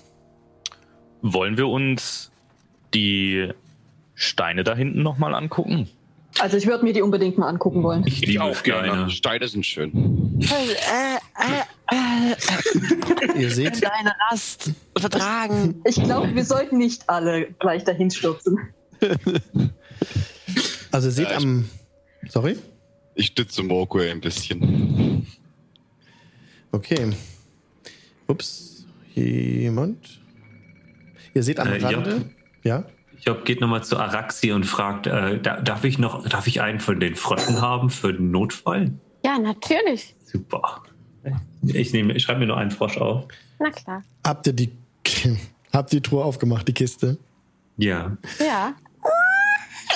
Wollen wir uns die Steine da hinten nochmal angucken? Also ich würde mir die unbedingt mal angucken wollen. Ich liebe auch gerne. Steine. Steine sind schön. Ihr seht, Deine Rast vertragen. Ich glaube, wir sollten nicht alle gleich dahin stürzen. also ihr seht Ja, am. Sorry? Ich stütze Morko ein bisschen. Okay. Ups. Jemand? Ihr seht am Äh, ja. Rande. Ja? Job geht nochmal zu Araxi und fragt, äh, da, darf ich noch, darf ich einen von den Fröschen haben für den Notfall? Ja, natürlich. Super. Ich nehme, ich schreibe mir nur einen Frosch auf. Na klar. Habt ihr die, habt ihr die Truhe aufgemacht, die Kiste? Ja. Ja.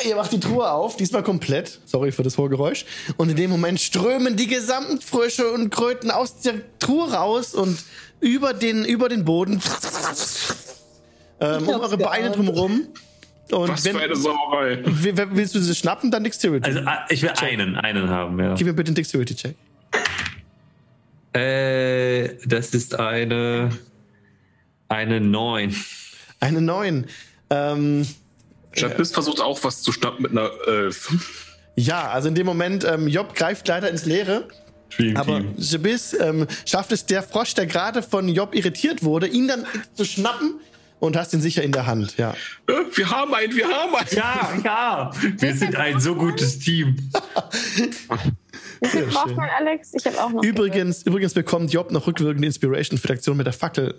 Ihr macht die Truhe auf, diesmal komplett. Sorry für das hohe Geräusch. Und in dem Moment strömen die gesamten Frösche und Kröten aus der Truhe raus und über den, über den Boden. Ähm, um hab's eure Beine drumherum. Und Was wenn, für eine Sauerei. willst du sie schnappen, dann Dexterity. Also ah, ich will einen, einen haben, ja. Gib mir bitte einen Dexterity-Check. Äh, das ist eine, eine 9. Eine 9. Ähm, Jabis versucht auch was zu schnappen mit einer Elf. ja, also in dem Moment, ähm, Job greift leider ins Leere. Aber Jabis ähm, schafft es, der Frosch, der gerade von Job irritiert wurde, ihn dann zu schnappen und hast ihn sicher in der Hand, ja. Äh, Wir haben einen, wir haben einen. Ja, ja. Wir sind ein so gutes Team. Wie viel braucht man, Alex? Ich habe auch noch. Übrigens, übrigens bekommt Job noch rückwirkende Inspiration für die Aktion mit der Fackel.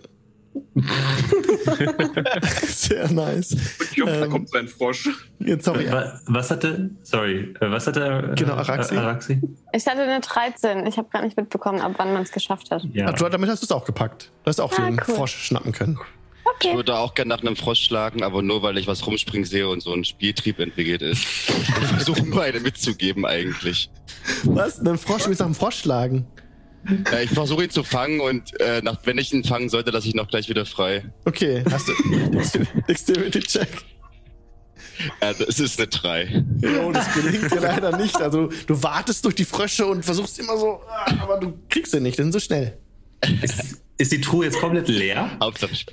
Sehr nice. Job, da Ähm, kommt sein Frosch. Jetzt, sorry, Wa- Was hatte, sorry, äh, was hatte äh, Genau, Araxi. äh, Araxi? Ich hatte eine 13. Ich habe gar nicht mitbekommen, ab wann man es geschafft hat. Ja. Du, damit hast du es auch gepackt. Du hast auch Ah, den cool. Frosch schnappen können. Ich Okay. würde auch gerne nach einem Frosch schlagen, aber nur weil ich was rumspringen sehe und so ein Spieltrieb entwickelt ist. Ich versuche nur eine mitzugeben eigentlich. Was? Einen Frosch? Du willst nach einem Frosch schlagen? Ja, ich versuche ihn zu fangen und äh, nach, wenn ich ihn fangen sollte, lasse ich ihn noch gleich wieder frei. Okay, hast du Dexterity-Check? Ja, das ist eine 3. Jo, das gelingt dir leider nicht. Also du wartest durch die Frösche und versuchst immer so, ah, aber du kriegst sie nicht, sind so schnell. Ist, die Truhe jetzt komplett leer?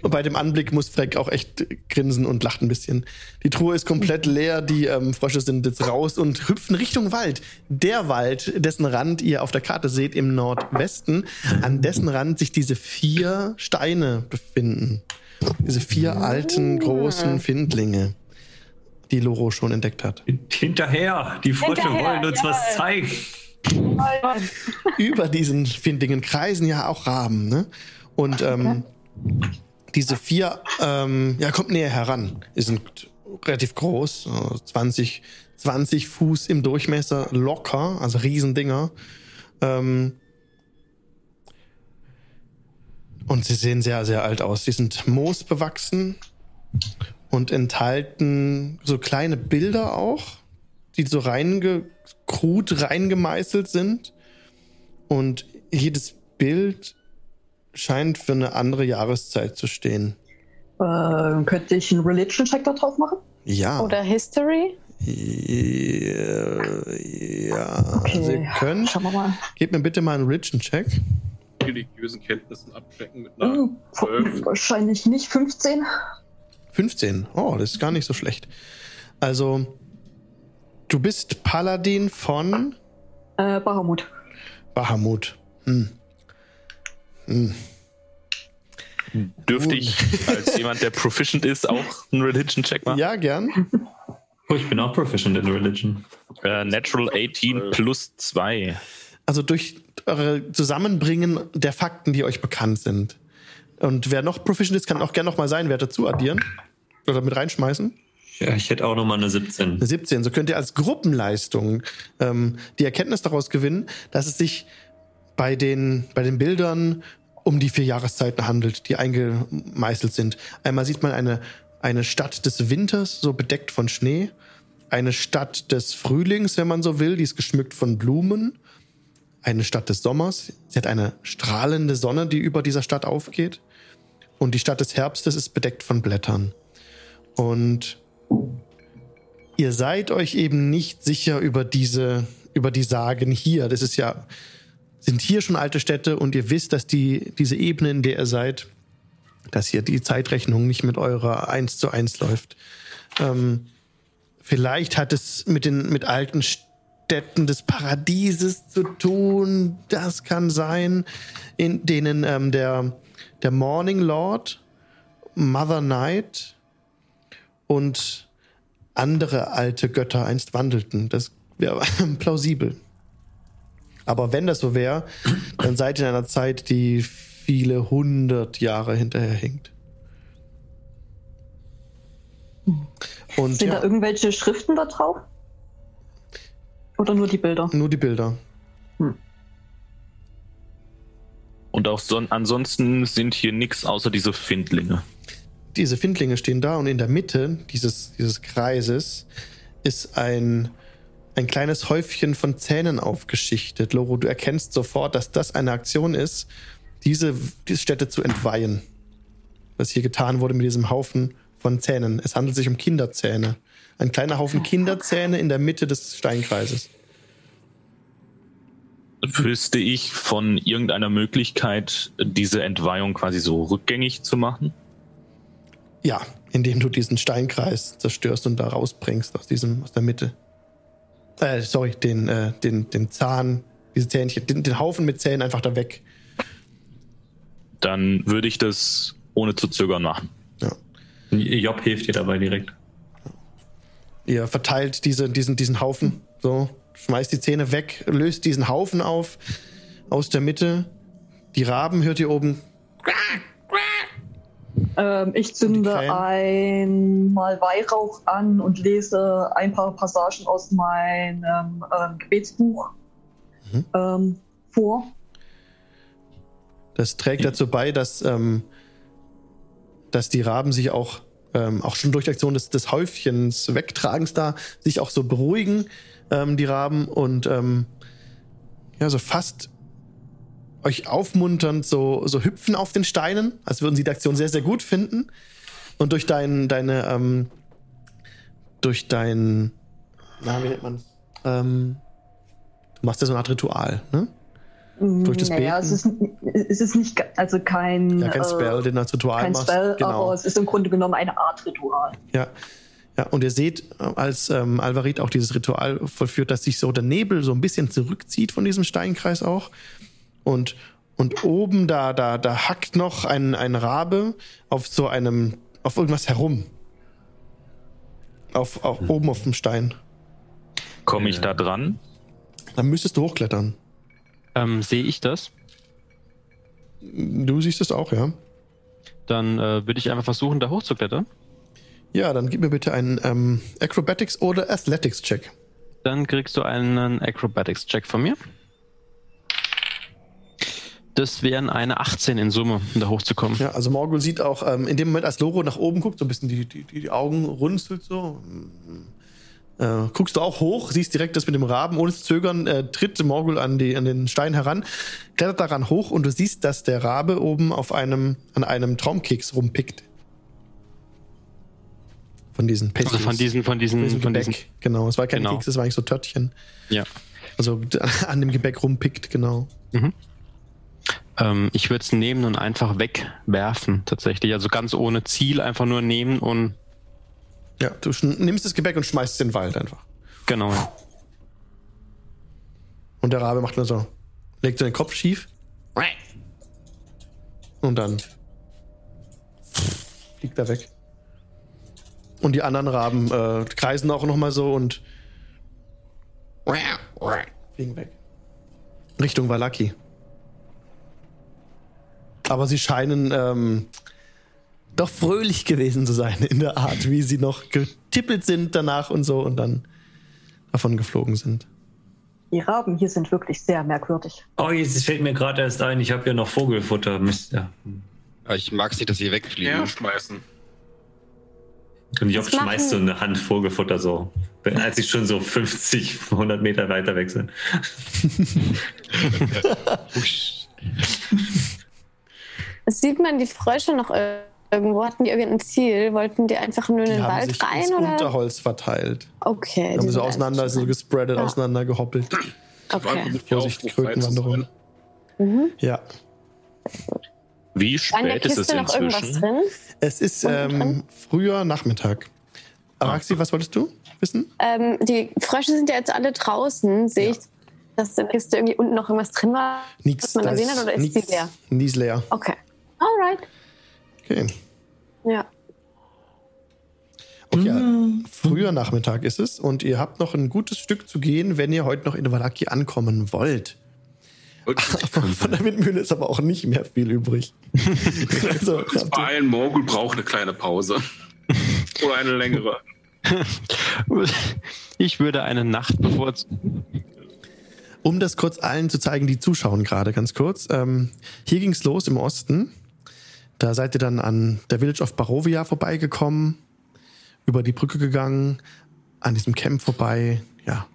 Und bei dem Anblick muss Freck auch echt grinsen und lacht ein bisschen. Die Truhe ist komplett leer, die ähm, Frösche sind jetzt raus und hüpfen Richtung Wald. Der Wald, dessen Rand ihr auf der Karte seht im Nordwesten, an dessen Rand sich diese vier Steine befinden. Diese vier alten, großen Findlinge, die Loro schon entdeckt hat. Hinterher! Die Frösche Hinterher, wollen uns was jawohl. zeigen. über diesen Findlingen kreisen ja auch Raben, ne? Und ähm, diese vier, ähm, ja, kommt näher heran. Die sind relativ groß, äh, 20, 20 Fuß im Durchmesser, locker, also Riesendinger. Ähm, und sie sehen sehr, sehr alt aus. Sie sind moosbewachsen und enthalten so kleine Bilder auch, die so reingekrut, reingemeißelt sind. Und jedes Bild scheint für eine andere Jahreszeit zu stehen. Äh, könnte ich einen Religion-Check da drauf machen? Ja. Oder History? Ja, ja. Okay. Also ihr könnt. Schauen wir mal. Gebt mir bitte mal einen Religion-Check. Religiösen Kenntnissen abchecken mit einer Hm, 12. wahrscheinlich nicht 15. 15. Oh, das ist gar nicht so schlecht. Also, du bist Paladin von Äh, Bahamut. Bahamut. Hm. Hm. Dürfte ich als jemand, der proficient ist, auch einen Religion-Check machen? Ja, gern. Oh, ich bin auch proficient in Religion. Äh, Natural 18 plus 2. Also durch eure Zusammenbringen der Fakten, die euch bekannt sind. Und wer noch proficient ist, kann auch gerne noch mal seinen Wert dazu addieren. Oder mit reinschmeißen. Ja, ich hätte auch noch mal eine 17. Eine 17. So könnt ihr als Gruppenleistung ähm, die Erkenntnis daraus gewinnen, dass es sich bei den, bei den Bildern um die vier Jahreszeiten handelt, die eingemeißelt sind. Einmal sieht man eine, eine Stadt des Winters, so bedeckt von Schnee. Eine Stadt des Frühlings, wenn man so will, die ist geschmückt von Blumen. Eine Stadt des Sommers. Sie hat eine strahlende Sonne, die über dieser Stadt aufgeht. Und die Stadt des Herbstes ist bedeckt von Blättern. Und ihr seid euch eben nicht sicher über diese, über die Sagen hier. Das ist ja, sind hier schon alte Städte und ihr wisst, dass die, diese Ebene, in der ihr seid, dass hier die Zeitrechnung nicht mit eurer 1 zu 1 läuft. Ähm, vielleicht hat es mit den, mit alten Städten des Paradieses zu tun. Das kann sein, in denen ähm, der, der Morning Lord, Mother Night, und andere alte Götter einst wandelten. Das wäre plausibel. Aber wenn das so wäre, dann seid ihr in einer Zeit, die viele hundert Jahre hinterherhinkt. Und Sind da ja, irgendwelche Schriften da drauf? Oder nur die Bilder? nur die Bilder. Und auch son ansonsten sind hier nichts außer diese Findlinge. Diese Findlinge stehen da und in der Mitte dieses, dieses Kreises ist ein, ein kleines Häufchen von Zähnen aufgeschichtet. Loro, du erkennst sofort, dass das eine Aktion ist, diese, diese Stätte zu entweihen. Was hier getan wurde mit diesem Haufen von Zähnen. Es handelt sich um Kinderzähne. Ein kleiner Haufen Kinderzähne in der Mitte des Steinkreises. Wüsste ich von irgendeiner Möglichkeit, diese Entweihung quasi so rückgängig zu machen? Ja, indem du diesen Steinkreis zerstörst und da rausbringst aus diesem, aus der Mitte. Äh, sorry, den, äh, den, den Zahn, diese Zähnchen, den, den Haufen mit Zähnen einfach da weg. Dann würde ich das ohne zu zögern machen. Ja. Job hilft dir dabei direkt. Ihr verteilt diese, diesen, diesen Haufen, so, schmeißt die Zähne weg, löst diesen Haufen auf aus der Mitte. Die Raben hört ihr oben. Ähm, ich zünde einmal Weihrauch an und lese ein paar Passagen aus meinem ähm, Gebetsbuch Mhm. ähm, vor. Das trägt dazu bei, dass, ähm, dass die Raben sich auch, ähm, auch schon durch die Aktion des, des Häufchens Wegtragens da, sich auch so beruhigen, ähm, die Raben, und ja, so fast euch aufmunternd so, so hüpfen auf den Steinen, als würden sie die Aktion sehr, sehr gut finden. Und durch dein, deine, ähm, durch dein, na, wie nennt man's? Ähm, du machst ja so eine Art Ritual, ne? Durch das naja, Beten? es ist, es ist nicht, also kein, Ja, kein Spell, äh, den du als Ritual kein machst. Spell, genau. aber es ist im Grunde genommen eine Art Ritual. Ja. Ja, und ihr seht, äh, als ähm, Alvarit auch dieses Ritual vollführt, dass sich so der Nebel so ein bisschen zurückzieht von diesem Steinkreis auch. Und, und oben da, da, da hackt noch ein, ein Rabe auf so einem, auf irgendwas herum. Auf, auf, Oben auf dem Stein. Komme ich da dran? Dann müsstest du hochklettern. Ähm, Sehe ich das? Du siehst es auch, ja. Dann äh, würde ich einfach versuchen, da hochzuklettern. Ja, dann gib mir bitte einen ähm, Acrobatics oder Athletics-Check. Dann kriegst du einen Acrobatics-Check von mir. Das wären eine 18 in Summe, um da hochzukommen. Ja, also Morgul sieht auch ähm, in dem Moment, als Loro nach oben guckt, so ein bisschen die, die, die Augen runzelt so. Äh, guckst du auch hoch, siehst direkt das mit dem Raben, ohne zu zögern, äh, tritt Morgul an, die, an den Stein heran, klettert daran hoch und du siehst, dass der Rabe oben auf einem, an einem Traumkeks rumpickt. Von diesen Also Pastries. von diesen, von diesen, diesem von Gebäck. diesen. genau, es war kein Genau. Keks, es war eigentlich so Törtchen. Ja. Also an dem Gebäck rumpickt, genau. Ähm, ich würde es nehmen und einfach wegwerfen, tatsächlich. Also ganz ohne Ziel, einfach nur nehmen und Ja, du nimmst das Gebäck und schmeißt es in den Wald einfach. genau. ja. Und der Rabe macht nur so, legt so den Kopf schief. Und dann fliegt er weg. Und die anderen Raben äh, kreisen auch nochmal so und fliegen weg. Richtung Valaki. Aber sie scheinen ähm, doch fröhlich gewesen zu sein in der Art, wie sie noch getippelt sind danach und so und dann davon geflogen sind. Die Raben hier sind wirklich sehr merkwürdig. Oh, jetzt fällt mir gerade erst ein, ich habe ja noch Vogelfutter. Mist, ja. Ich mag es nicht, dass sie wegfliegen. Ja, schmeißen. Und Job schmeißt so eine Hand Vogelfutter so, wenn- als ich schon so 50, 100 Meter weiter weg sind. Sieht man die Frösche noch ir- irgendwo? Hatten die irgendein Ziel? Wollten die einfach nur in den Wald sich rein? ins Oder? Unterholz verteilt. Okay. Die die haben so sind auseinander, einfach so schon- gespreadet, Ja. auseinander gehoppelt. Okay. Vorsicht, Krötenwanderung. Mhm. Ja. Wie spät ist es Kiste noch irgendwas inzwischen? drin? Es ist ähm, früher Nachmittag. Araxi, was wolltest du wissen? Ähm, die Frösche sind ja jetzt alle draußen. Sehe Ja. ich, dass in der Kiste irgendwie unten noch irgendwas drin war? Nix. Was man da gesehen hat, oder ist nix, die leer? Die ist leer. Okay. Alright. Okay. Ja. okay ja. Früher Nachmittag ist es und ihr habt noch ein gutes Stück zu gehen, wenn ihr heute noch in Valaki ankommen wollt. Von der Windmühle ist aber auch nicht mehr viel übrig. also, Ein Morgul braucht eine kleine Pause. Oder eine längere. Ich würde eine Nacht bevorzugen. Um das kurz allen zu zeigen, die zuschauen gerade ganz kurz. Ähm, hier ging es los im Osten. Da seid ihr dann an der Village of Barovia vorbeigekommen, über die Brücke gegangen, an diesem Camp vorbei, ja,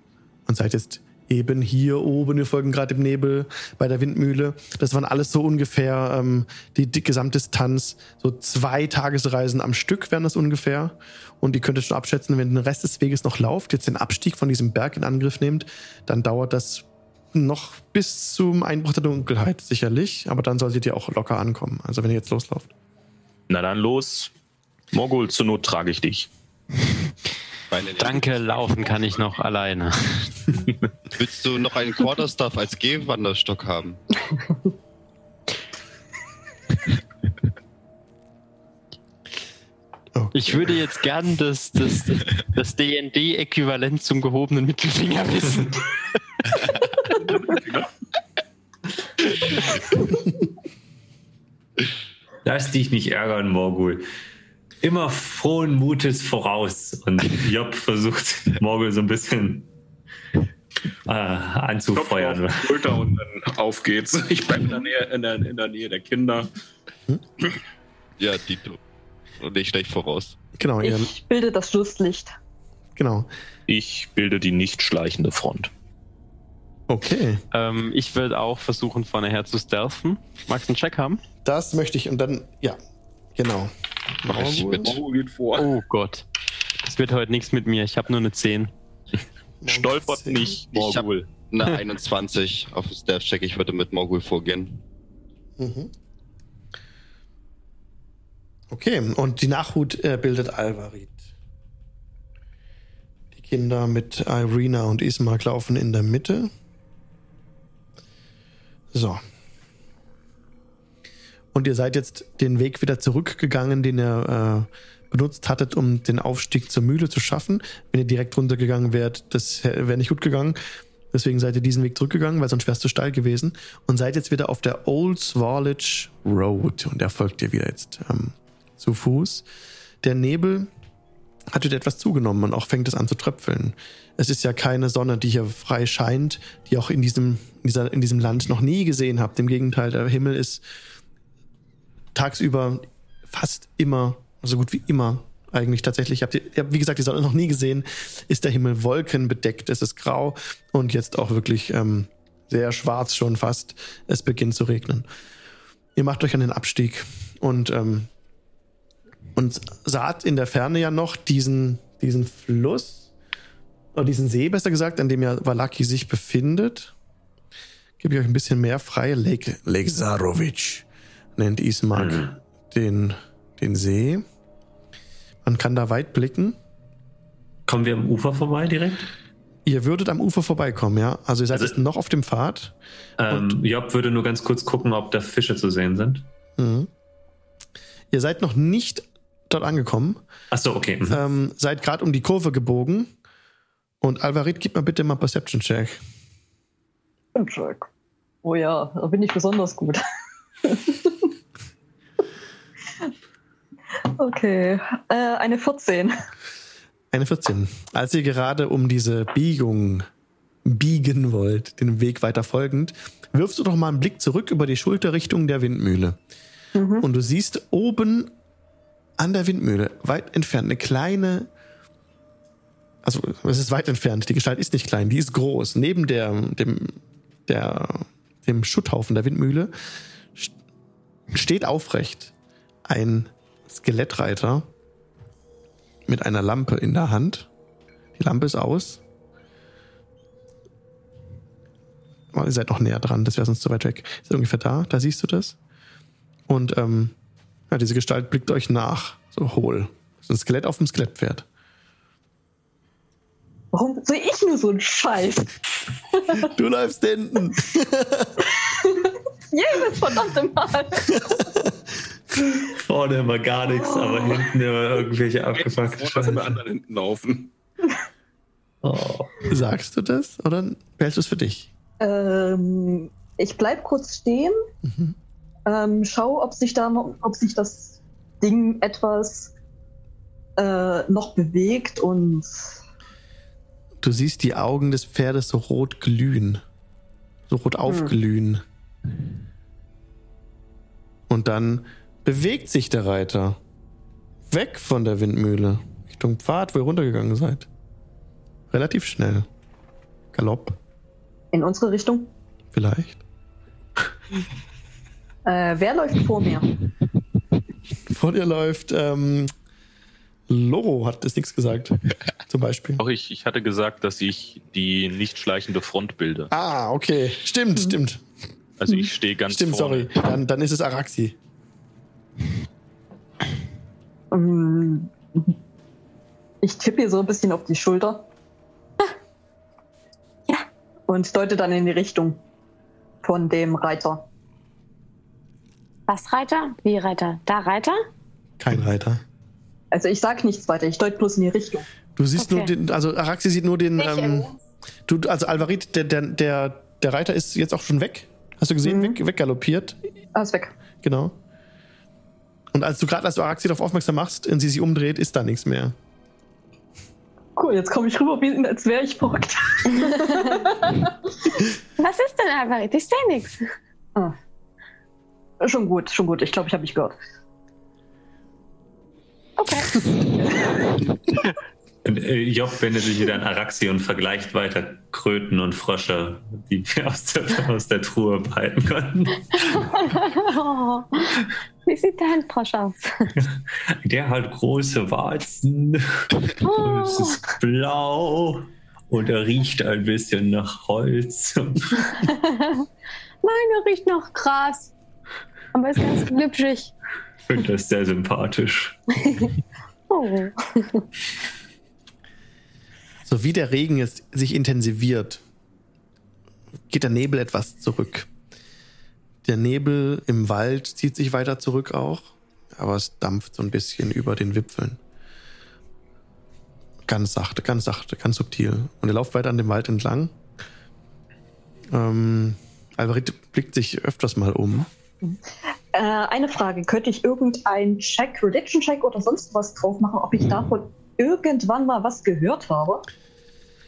und seid jetzt eben hier oben, wir folgen gerade im Nebel bei der Windmühle. Das waren alles so ungefähr ähm, die, die Gesamtdistanz, so zwei Tagesreisen am Stück wären das ungefähr. Und ihr könntet schon abschätzen, wenn den Rest des Weges noch lauft, jetzt den Abstieg von diesem Berg in Angriff nehmt, dann dauert das noch bis zum Einbruch der Dunkelheit sicherlich, aber dann solltet ihr auch locker ankommen. Also wenn ihr jetzt loslauft. Na dann los. Morgul, zur Not trage ich dich. Danke, laufen kann ich noch alleine. Willst du noch einen Quarterstaff als Gehwanderstock haben? Ich würde jetzt gern das, das, das DND-Äquivalent zum gehobenen Mittelfinger wissen. Lass dich nicht ärgern, Morgul. Immer frohen Mutes voraus. Und Job versucht, Morgul so ein bisschen äh, anzufeuern. auf die Schulter und dann auf geht's. Ich bleibe in, der Nähe- in, der, in der Nähe der Kinder. Ja, Dito. Und nicht schlecht voraus. Genau, Ich bilde das Schlusslicht. genau. Ich bilde die nicht schleichende Front. Okay. ähm, ich würde auch versuchen, vorne her zu stealthen. Magst du einen Check haben? Das möchte ich und dann, ja, genau. Mach ich mit. Oh Gott. Das wird heute nichts mit mir. Ich habe nur eine 10. Stolpert nicht, Ich hab- Morgul. Eine 21 auf den Staff-Check. Ich würde mit Morgul vorgehen. Mhm. Okay, und die Nachhut äh, bildet Alvarit. Die Kinder mit Irina und Ismark laufen in der Mitte. So. Und ihr seid jetzt den Weg wieder zurückgegangen, den ihr äh, benutzt hattet, um den Aufstieg zur Mühle zu schaffen. Wenn ihr direkt runtergegangen wärt, das wäre nicht gut gegangen. Deswegen seid ihr diesen Weg zurückgegangen, weil sonst wäre es zu steil gewesen. Und seid jetzt wieder auf der Old Swarlich Road. Und da folgt ihr wieder jetzt ähm, zu Fuß. Der Nebel hat wieder etwas zugenommen und auch fängt es an zu tröpfeln. Es ist ja keine Sonne, die hier frei scheint, die auch in diesem, dieser, in diesem Land noch nie gesehen habt. Im Gegenteil, der Himmel ist tagsüber fast immer, so gut wie immer eigentlich tatsächlich. Habt ihr, wie gesagt, die Sonne noch nie gesehen, ist der Himmel wolkenbedeckt, es ist grau und jetzt auch wirklich ähm, sehr schwarz schon fast. Es beginnt zu regnen. Ihr macht euch an den Abstieg und, ähm, und saht in der Ferne ja noch diesen, diesen Fluss, oder diesen See besser gesagt, an dem ja Valaki sich befindet. Gebe ich euch ein bisschen mehr frei. Lake, Lake Zarovic nennt Ismark den, den See. Man kann da weit blicken. Kommen wir am Ufer vorbei direkt? Ihr würdet am Ufer vorbeikommen, ja. Also ihr seid Also- jetzt noch auf dem Pfad. Ähm, Job würde nur ganz kurz gucken, ob da Fische zu sehen sind. Mhm. Ihr seid noch nicht dort angekommen. Achso, okay. Mhm. Ähm, seid gerade um die Kurve gebogen. Und Alvarit, gib mal bitte mal Perception Check. Check. Oh ja, da bin ich besonders gut. okay, äh, eine 14. Eine 14. Als ihr gerade um diese Biegung biegen wollt, den Weg weiter folgend, wirfst du doch mal einen Blick zurück über die Schulter Richtung der Windmühle. Mhm. Und du siehst oben an der Windmühle, weit entfernt, eine kleine. Also, es ist weit entfernt. Die Gestalt ist nicht klein, die ist groß. Neben der, dem, der, dem Schutthaufen der Windmühle st- steht aufrecht ein Skelettreiter mit einer Lampe in der Hand. Die Lampe ist aus. Ihr seid noch näher dran, das wäre sonst zu weit weg. Ist ungefähr da, da siehst du das. Und ähm, ja, diese Gestalt blickt euch nach, so hohl. Das ist ein Skelett auf dem Skelettpferd. Warum soll ich nur so einen Scheiß? Du läufst hinten. Jedes verdammte Mal. Vorne immer gar nichts, aber hinten immer irgendwelche abgefuckten Scheiße. anderen hinten laufen. Oh. Sagst du das oder behältst du es für dich? Ähm, ich bleib kurz stehen, Mhm. Ähm, schau, ob sich da noch, ob sich das Ding etwas äh, noch bewegt und Du siehst die Augen des Pferdes so rot glühen. So rot aufglühen. Und dann bewegt sich der Reiter. Weg von der Windmühle. Richtung Pfad, wo ihr runtergegangen seid. Relativ schnell. Galopp, in unsere Richtung. vielleicht. Äh, wer läuft vor mir? Vor dir läuft, ähm, Loro hat das nichts gesagt. Zum Beispiel. Auch ich, ich hatte gesagt, dass ich die nicht schleichende Front bilde. Ah, okay. Stimmt, stimmt. Also ich stehe ganz Stimmt, vorne. sorry. Dann, dann ist es Araxi. Ähm, ich tippe ihr so ein bisschen auf die Schulter. Ja. Und deute dann in die Richtung von dem Reiter. Was Reiter? Wie Reiter? Da Reiter? Kein Reiter. Also ich sag nichts weiter, ich deute bloß in die Richtung. Du siehst nur Okay. den, also Araxi sieht nur den, ähm, du, also Alvarit, der, der, der, der Reiter ist jetzt auch schon weg. Hast du gesehen? Mhm. Weg, weggaloppiert. Alles weg. Genau. Und als du gerade als du Araxi darauf aufmerksam machst und sie sich umdreht, ist da nichts mehr. Cool, jetzt komme ich rüber, wie, als wäre ich verrückt. Was ist denn Alvarit? Ich sehe nichts. Ah. Schon gut, schon gut. Ich glaube, ich habe mich gehört. Okay. Und, äh, Job wendet sich wieder an Araxi und vergleicht weiter Kröten und Frösche, die wir aus der, aus der Truhe behalten konnten. Oh, wie sieht dein Frosch aus? Der hat große Warzen, Oh, es ist blau und er riecht ein bisschen nach Holz. meine riecht nach Gras. Aber ist ganz glitschig. Ich finde das sehr sympathisch. Oh. So wie der Regen jetzt sich intensiviert, geht der Nebel etwas zurück. Der Nebel im Wald zieht sich weiter zurück auch, aber es dampft so ein bisschen über den Wipfeln. Ganz sachte, ganz sachte, ganz subtil. Und er lauft weiter an dem Wald entlang. Ähm, Alvarit blickt sich öfters mal um. Äh, eine Frage: Könnte ich irgendeinen Check, Religion-Check oder sonst was drauf machen, ob ich davon irgendwann mal was gehört habe?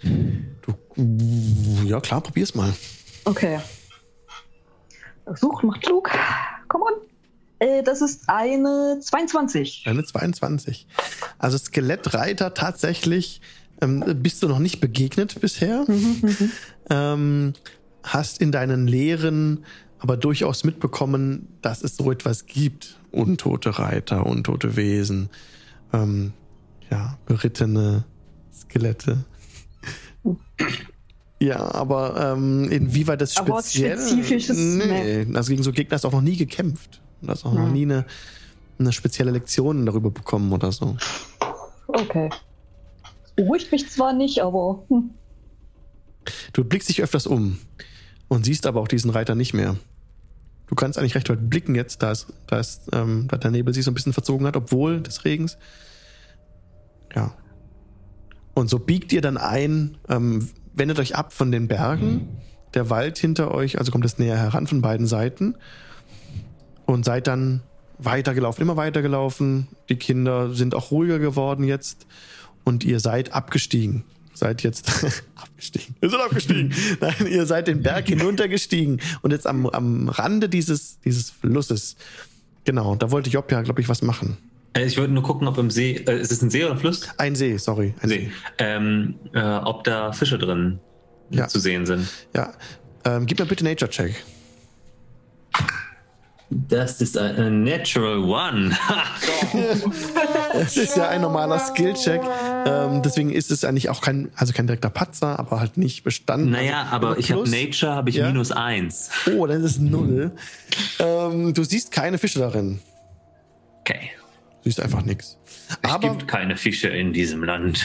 Du, ja klar, probier's mal. Okay. Such, macht klug. Come on. Äh, das ist eine 22. Eine 22. Also Skelettreiter tatsächlich ähm, bist du noch nicht begegnet bisher. ähm, hast in deinen Lehren aber durchaus mitbekommen, dass es so etwas gibt. Untote Reiter, untote Wesen, ähm, ja, berittene Skelette. Ja, aber ähm, inwieweit das Aber speziell... Spezifisches, nee, also gegen so Gegner hast du auch noch nie gekämpft. Du hast auch noch Hm. nie eine, eine spezielle Lektion darüber bekommen oder so. Okay. Beruhigt mich zwar nicht, aber. Hm. Du blickst dich öfters um und siehst aber auch diesen Reiter nicht mehr. Du kannst eigentlich recht weit blicken jetzt, da, ist, da, ist, ähm, da der Nebel sich so ein bisschen verzogen hat, obwohl des Regens. Ja. Und so biegt ihr dann ein, ähm, wendet euch ab von den Bergen, der Wald hinter euch, also kommt es näher heran von beiden Seiten und seid dann weitergelaufen, immer weitergelaufen. Die Kinder sind auch ruhiger geworden jetzt und ihr seid abgestiegen. Seid jetzt abgestiegen. Ihr seid abgestiegen. Nein, ihr seid den Berg hinuntergestiegen und jetzt am, am Rande dieses, dieses Flusses. Genau, da wollte Job ja, glaube ich, was machen. Äh, Ich wollte nur gucken, ob im See, äh, ist es ein See oder ein Fluss? Ein See, sorry. Ein See. Ähm, äh, ob da Fische drin Ja. zu sehen sind. Ja. Ähm, gib mir bitte Nature-Check. Das ist ein, Natural One. Es ist ja ein normaler Skill-Check. Ähm, deswegen ist es eigentlich auch kein, also kein direkter Patzer, aber halt nicht bestanden. naja, also, aber ich habe Nature, habe ich Ja. minus eins. Oh, dann ist es null. Ähm, du siehst keine Fische darin. Okay. Du siehst einfach nichts. Es gibt keine Fische in diesem Land.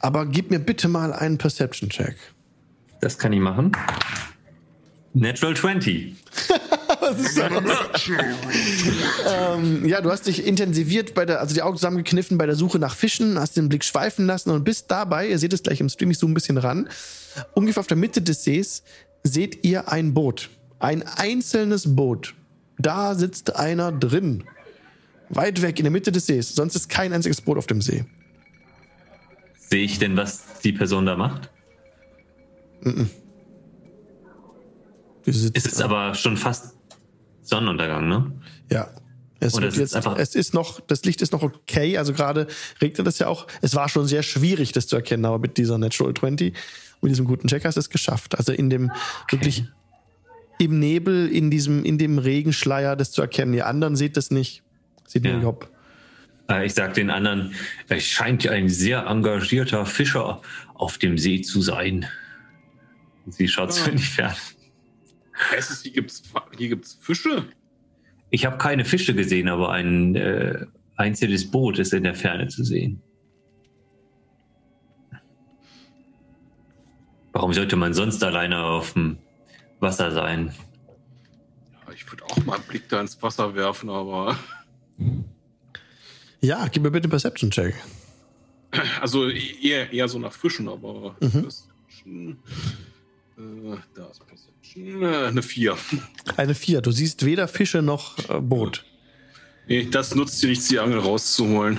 aber gib mir bitte mal einen Perception-Check. Das kann ich machen. Natural 20. Ähm, ja, du hast dich intensiviert bei der, also die Augen zusammengekniffen bei der Suche nach Fischen, hast den Blick schweifen lassen und bist dabei, ihr seht es gleich im Stream, ich zoome ein bisschen ran, ungefähr auf der Mitte des Sees seht ihr ein Boot. Ein einzelnes Boot. Da sitzt einer drin. Weit weg in der Mitte des Sees. Sonst ist kein einziges Boot auf dem See. Sehe ich denn, was die Person da macht? Die sitzt Es ist aber schon fast Sonnenuntergang, ne? Ja. Es, es ist jetzt, einfach- es ist noch, das Licht ist noch okay. Also gerade regnet es ja auch. Es war schon sehr schwierig, das zu erkennen, aber mit dieser Natural 20, mit diesem guten Check hast du es geschafft. Also in dem wirklich im Nebel, in diesem, in dem Regenschleier das zu erkennen. Ihr anderen seht das nicht. Seht nur Ja. Job. Äh, Ich sag den anderen, es scheint ein sehr engagierter Fischer auf dem See zu sein. Sie schaut zu Ah. in die Ferne. Heißt es, hier gibt's, hier gibt's Fische? Ich habe keine Fische gesehen, aber ein äh, einzelnes Boot ist in der Ferne zu sehen. Warum sollte man sonst alleine auf dem Wasser sein? Ja, ich würde auch mal einen Blick da ins Wasser werfen, aber Ja, gib mir bitte einen Perception-Check. Also eher, eher so nach Fischen, aber Mhm. Äh, da ist Perception. Äh, eine 4. Eine 4. Du siehst weder Fische noch äh, Boot. Nee, das nutzt dir nichts, die Angel rauszuholen.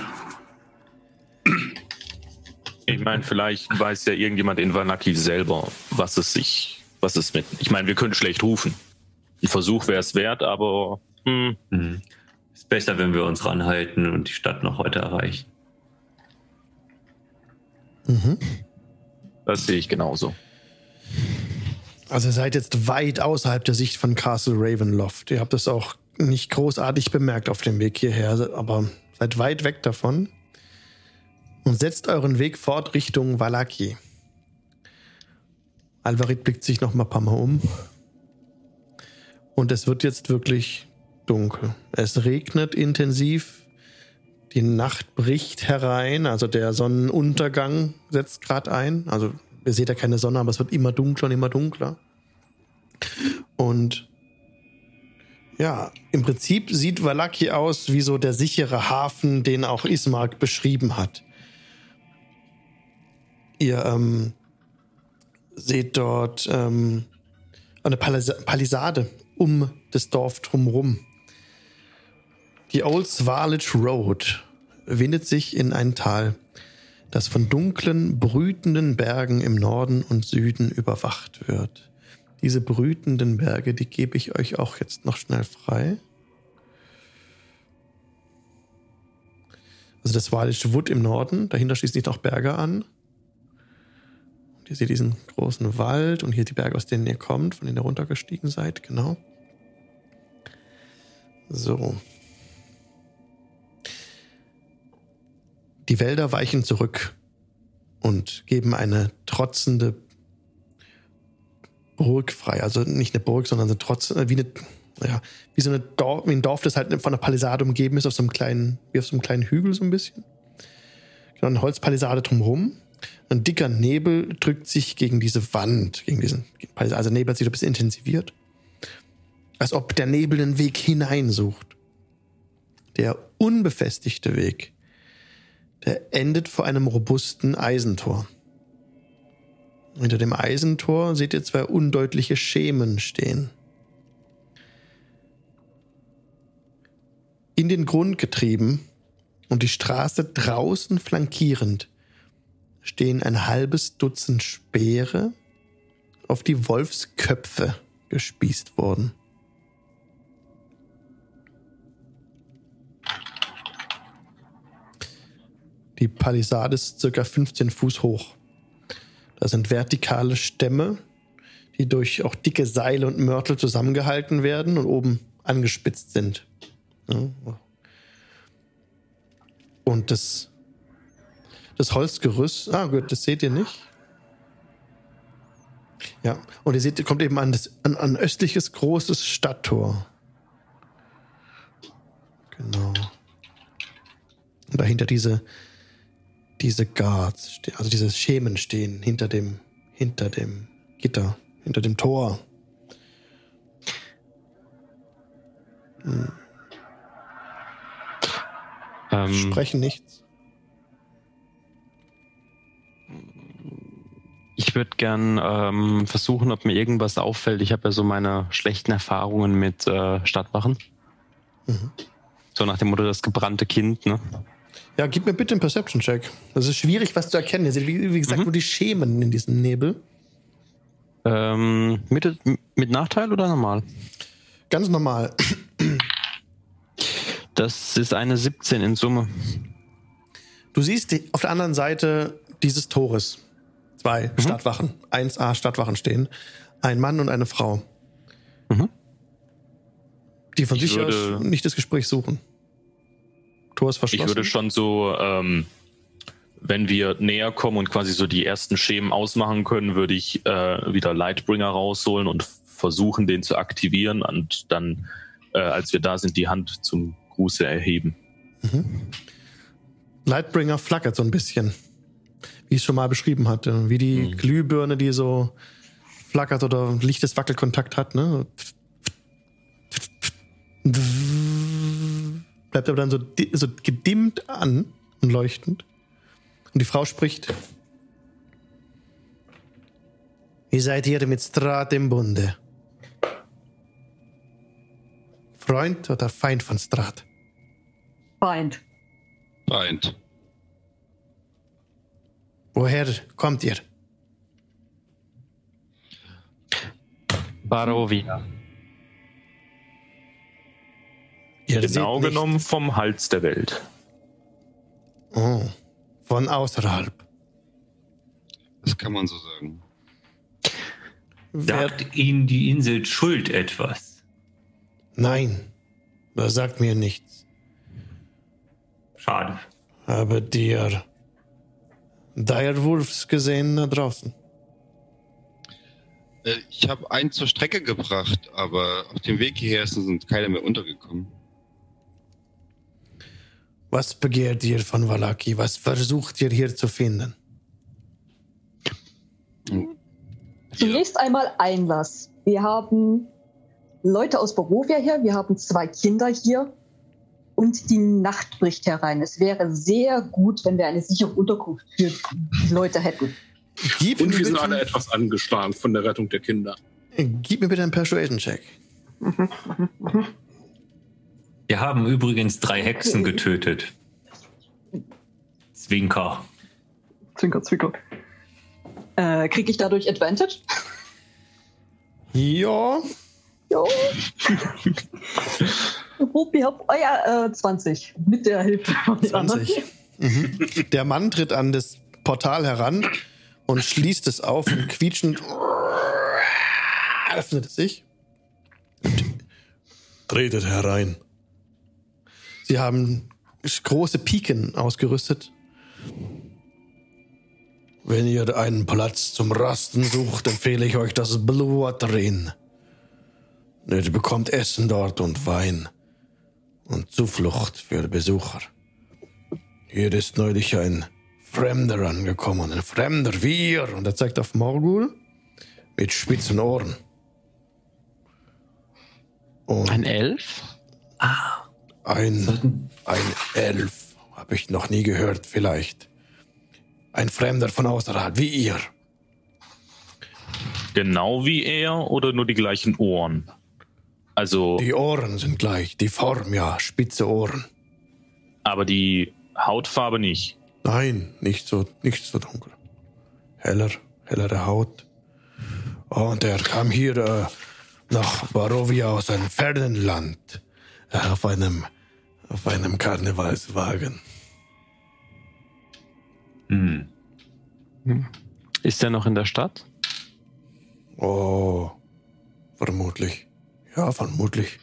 Ich meine, vielleicht weiß ja irgendjemand in Vanaki selber, was es sich, was es mit. Ich meine, wir können schlecht rufen. Ein Versuch wäre es wert, aber hm, Mhm. Ist besser, wenn wir uns ranhalten und die Stadt noch heute erreichen. Mhm. das sehe ich genauso. Also ihr seid jetzt weit außerhalb der Sicht von Castle Ravenloft. Ihr habt das auch nicht großartig bemerkt auf dem Weg hierher, aber seid weit weg davon und setzt euren Weg fort Richtung Valaki. Alvarit blickt sich noch mal ein paar Mal um und es wird jetzt wirklich dunkel. Es regnet intensiv, die Nacht bricht herein, also der Sonnenuntergang setzt gerade ein. Also ihr seht ja keine Sonne, aber es wird immer dunkler und immer dunkler. Und ja, im Prinzip sieht Valaki aus wie so der sichere Hafen, den auch Ismark beschrieben hat. Ihr ähm, seht dort ähm, eine Palis Palisade um das Dorf drumherum. Die Old Swarlich Road windet sich in ein Tal, das von dunklen, brütenden Bergen im Norden und Süden überwacht wird. Diese brütenden Berge, die gebe ich euch auch jetzt noch schnell frei. Also das Walische Wood im Norden, dahinter schließen sich noch Berge an. Und ihr seht diesen großen Wald und hier die Berge, aus denen ihr kommt, von denen ihr runtergestiegen seid, genau. So. Die Wälder weichen zurück und geben eine trotzende Burg frei. Also nicht eine Burg, sondern so trotz, äh, wie, eine, ja, wie so eine Dorf, wie ein Dorf, das halt von einer Palisade umgeben ist, auf so einem kleinen, wie auf so einem kleinen Hügel so ein bisschen. Genau, eine Holzpalisade drumherum. Ein dicker Nebel drückt sich gegen diese Wand, gegen diesen Palisade. Also Nebel hat sich ein bisschen intensiviert. Als ob der Nebel einen Weg hineinsucht. Der unbefestigte Weg, der endet vor einem robusten Eisentor. Hinter dem Eisentor seht ihr zwei undeutliche Schemen stehen. In den Grund getrieben und die Straße draußen flankierend stehen ein halbes Dutzend Speere, auf die Wolfsköpfe gespießt wurden. Die Palisade ist circa 15 Fuß hoch. Das sind vertikale Stämme, die durch auch dicke Seile und Mörtel zusammengehalten werden und oben angespitzt sind. Und das, das Holzgerüst, ah gut, das seht ihr nicht. Ja, und ihr seht, ihr kommt eben an, das, an, ein östliches großes Stadttor. Genau. Und dahinter diese, diese Guards, also diese Schemen stehen hinter dem, hinter dem Gitter, hinter dem Tor. Ähm, Sprechen nichts. Ich würde gern ähm, versuchen, ob mir irgendwas auffällt. Ich habe ja so meine schlechten Erfahrungen mit äh, Stadtwachen. Mhm. So nach dem Motto das gebrannte Kind, ne? Ja, gib mir bitte einen Perception-Check. Das ist schwierig, was zu erkennen. Ihr seht, wie, wie gesagt, Mhm. nur die Schemen in diesem Nebel. Ähm, mit, mit Nachteil oder normal? Ganz normal. Das ist eine 17 in Summe. Du siehst die, auf der anderen Seite dieses Tores zwei Stadtwachen, 1A Stadtwachen stehen. Ein Mann und eine Frau. Mhm. Die von Ich sich aus nicht das Gespräch suchen. Tor ist verschlossen. Ich würde schon so, ähm, wenn wir näher kommen und quasi so die ersten Schemen ausmachen können, würde ich äh, wieder Lightbringer rausholen und versuchen, den zu aktivieren und dann, äh, als wir da sind, die Hand zum Gruße erheben. Lightbringer flackert so ein bisschen. Wie ich es schon mal beschrieben hatte. Wie die Mhm. Glühbirne, die so flackert oder lichtes Wackelkontakt hat. Ne? Bleibt aber dann so, so gedimmt an und leuchtend. Und die Frau spricht. Wie seid ihr mit Strat im Bunde? Freund oder Feind von Strat? Feind. Feind. Woher kommt ihr? Barovia. Ihr Genau seht nicht- genommen vom Hals der Welt. Oh, von außerhalb. Das kann man so sagen. Wer, Sagt Ihnen die Insel schuld etwas? nein, das sagt mir nichts. Schade. Aber dir Direwolves gesehen da draußen. Äh, Ich habe einen zur Strecke gebracht, aber auf dem Weg hierher sind keine mehr untergekommen. Was begehrt ihr von Valaki? Was versucht ihr hier zu finden? Zunächst einmal Einlass. Wir haben Leute aus Barovia hier, wir haben zwei Kinder hier und die Nacht bricht herein. Es wäre sehr gut, wenn wir eine sichere Unterkunft für die Leute hätten. Gib Und mir, wir sind bitte, alle etwas angeschlagen von der Rettung der Kinder. gib mir bitte einen Persuasion-Check. Wir haben übrigens drei Hexen getötet. Zwinker. Zwinker, zwinker. Äh, Kriege ich dadurch Advantage? Ja, Jo. Hopi, hopp. Oh ja, äh, 20. Mit der Hilfe von den anderen. 20. Mhm. Der Mann tritt an das Portal heran und schließt es auf und quietschend öffnet es sich. Tretet herein. Sie haben große Piken ausgerüstet. Wenn ihr einen Platz zum Rasten sucht, empfehle ich euch das Blue Water Inn. Ihr bekommt Essen dort und Wein und Zuflucht für Besucher. Hier ist neulich ein Fremder angekommen, ein Fremder wie ihr, und er zeigt auf Morgul mit spitzen Ohren. Und Ein Elf? Ein, ein Elf, habe ich noch nie gehört, vielleicht. Ein Fremder von außerhalb, wie ihr. Genau wie er oder nur die gleichen Ohren? Also, Die Ohren sind gleich, die Form ja, spitze Ohren. aber die Hautfarbe nicht. Nein, nicht so, nicht so dunkel. Heller, hellere Haut. Und er kam hier äh, nach Barovia aus einem fernen Land. Auf einem, auf einem Karnevalswagen. Hm. Ist er noch in der Stadt? Oh, vermutlich. Ja, vermutlich.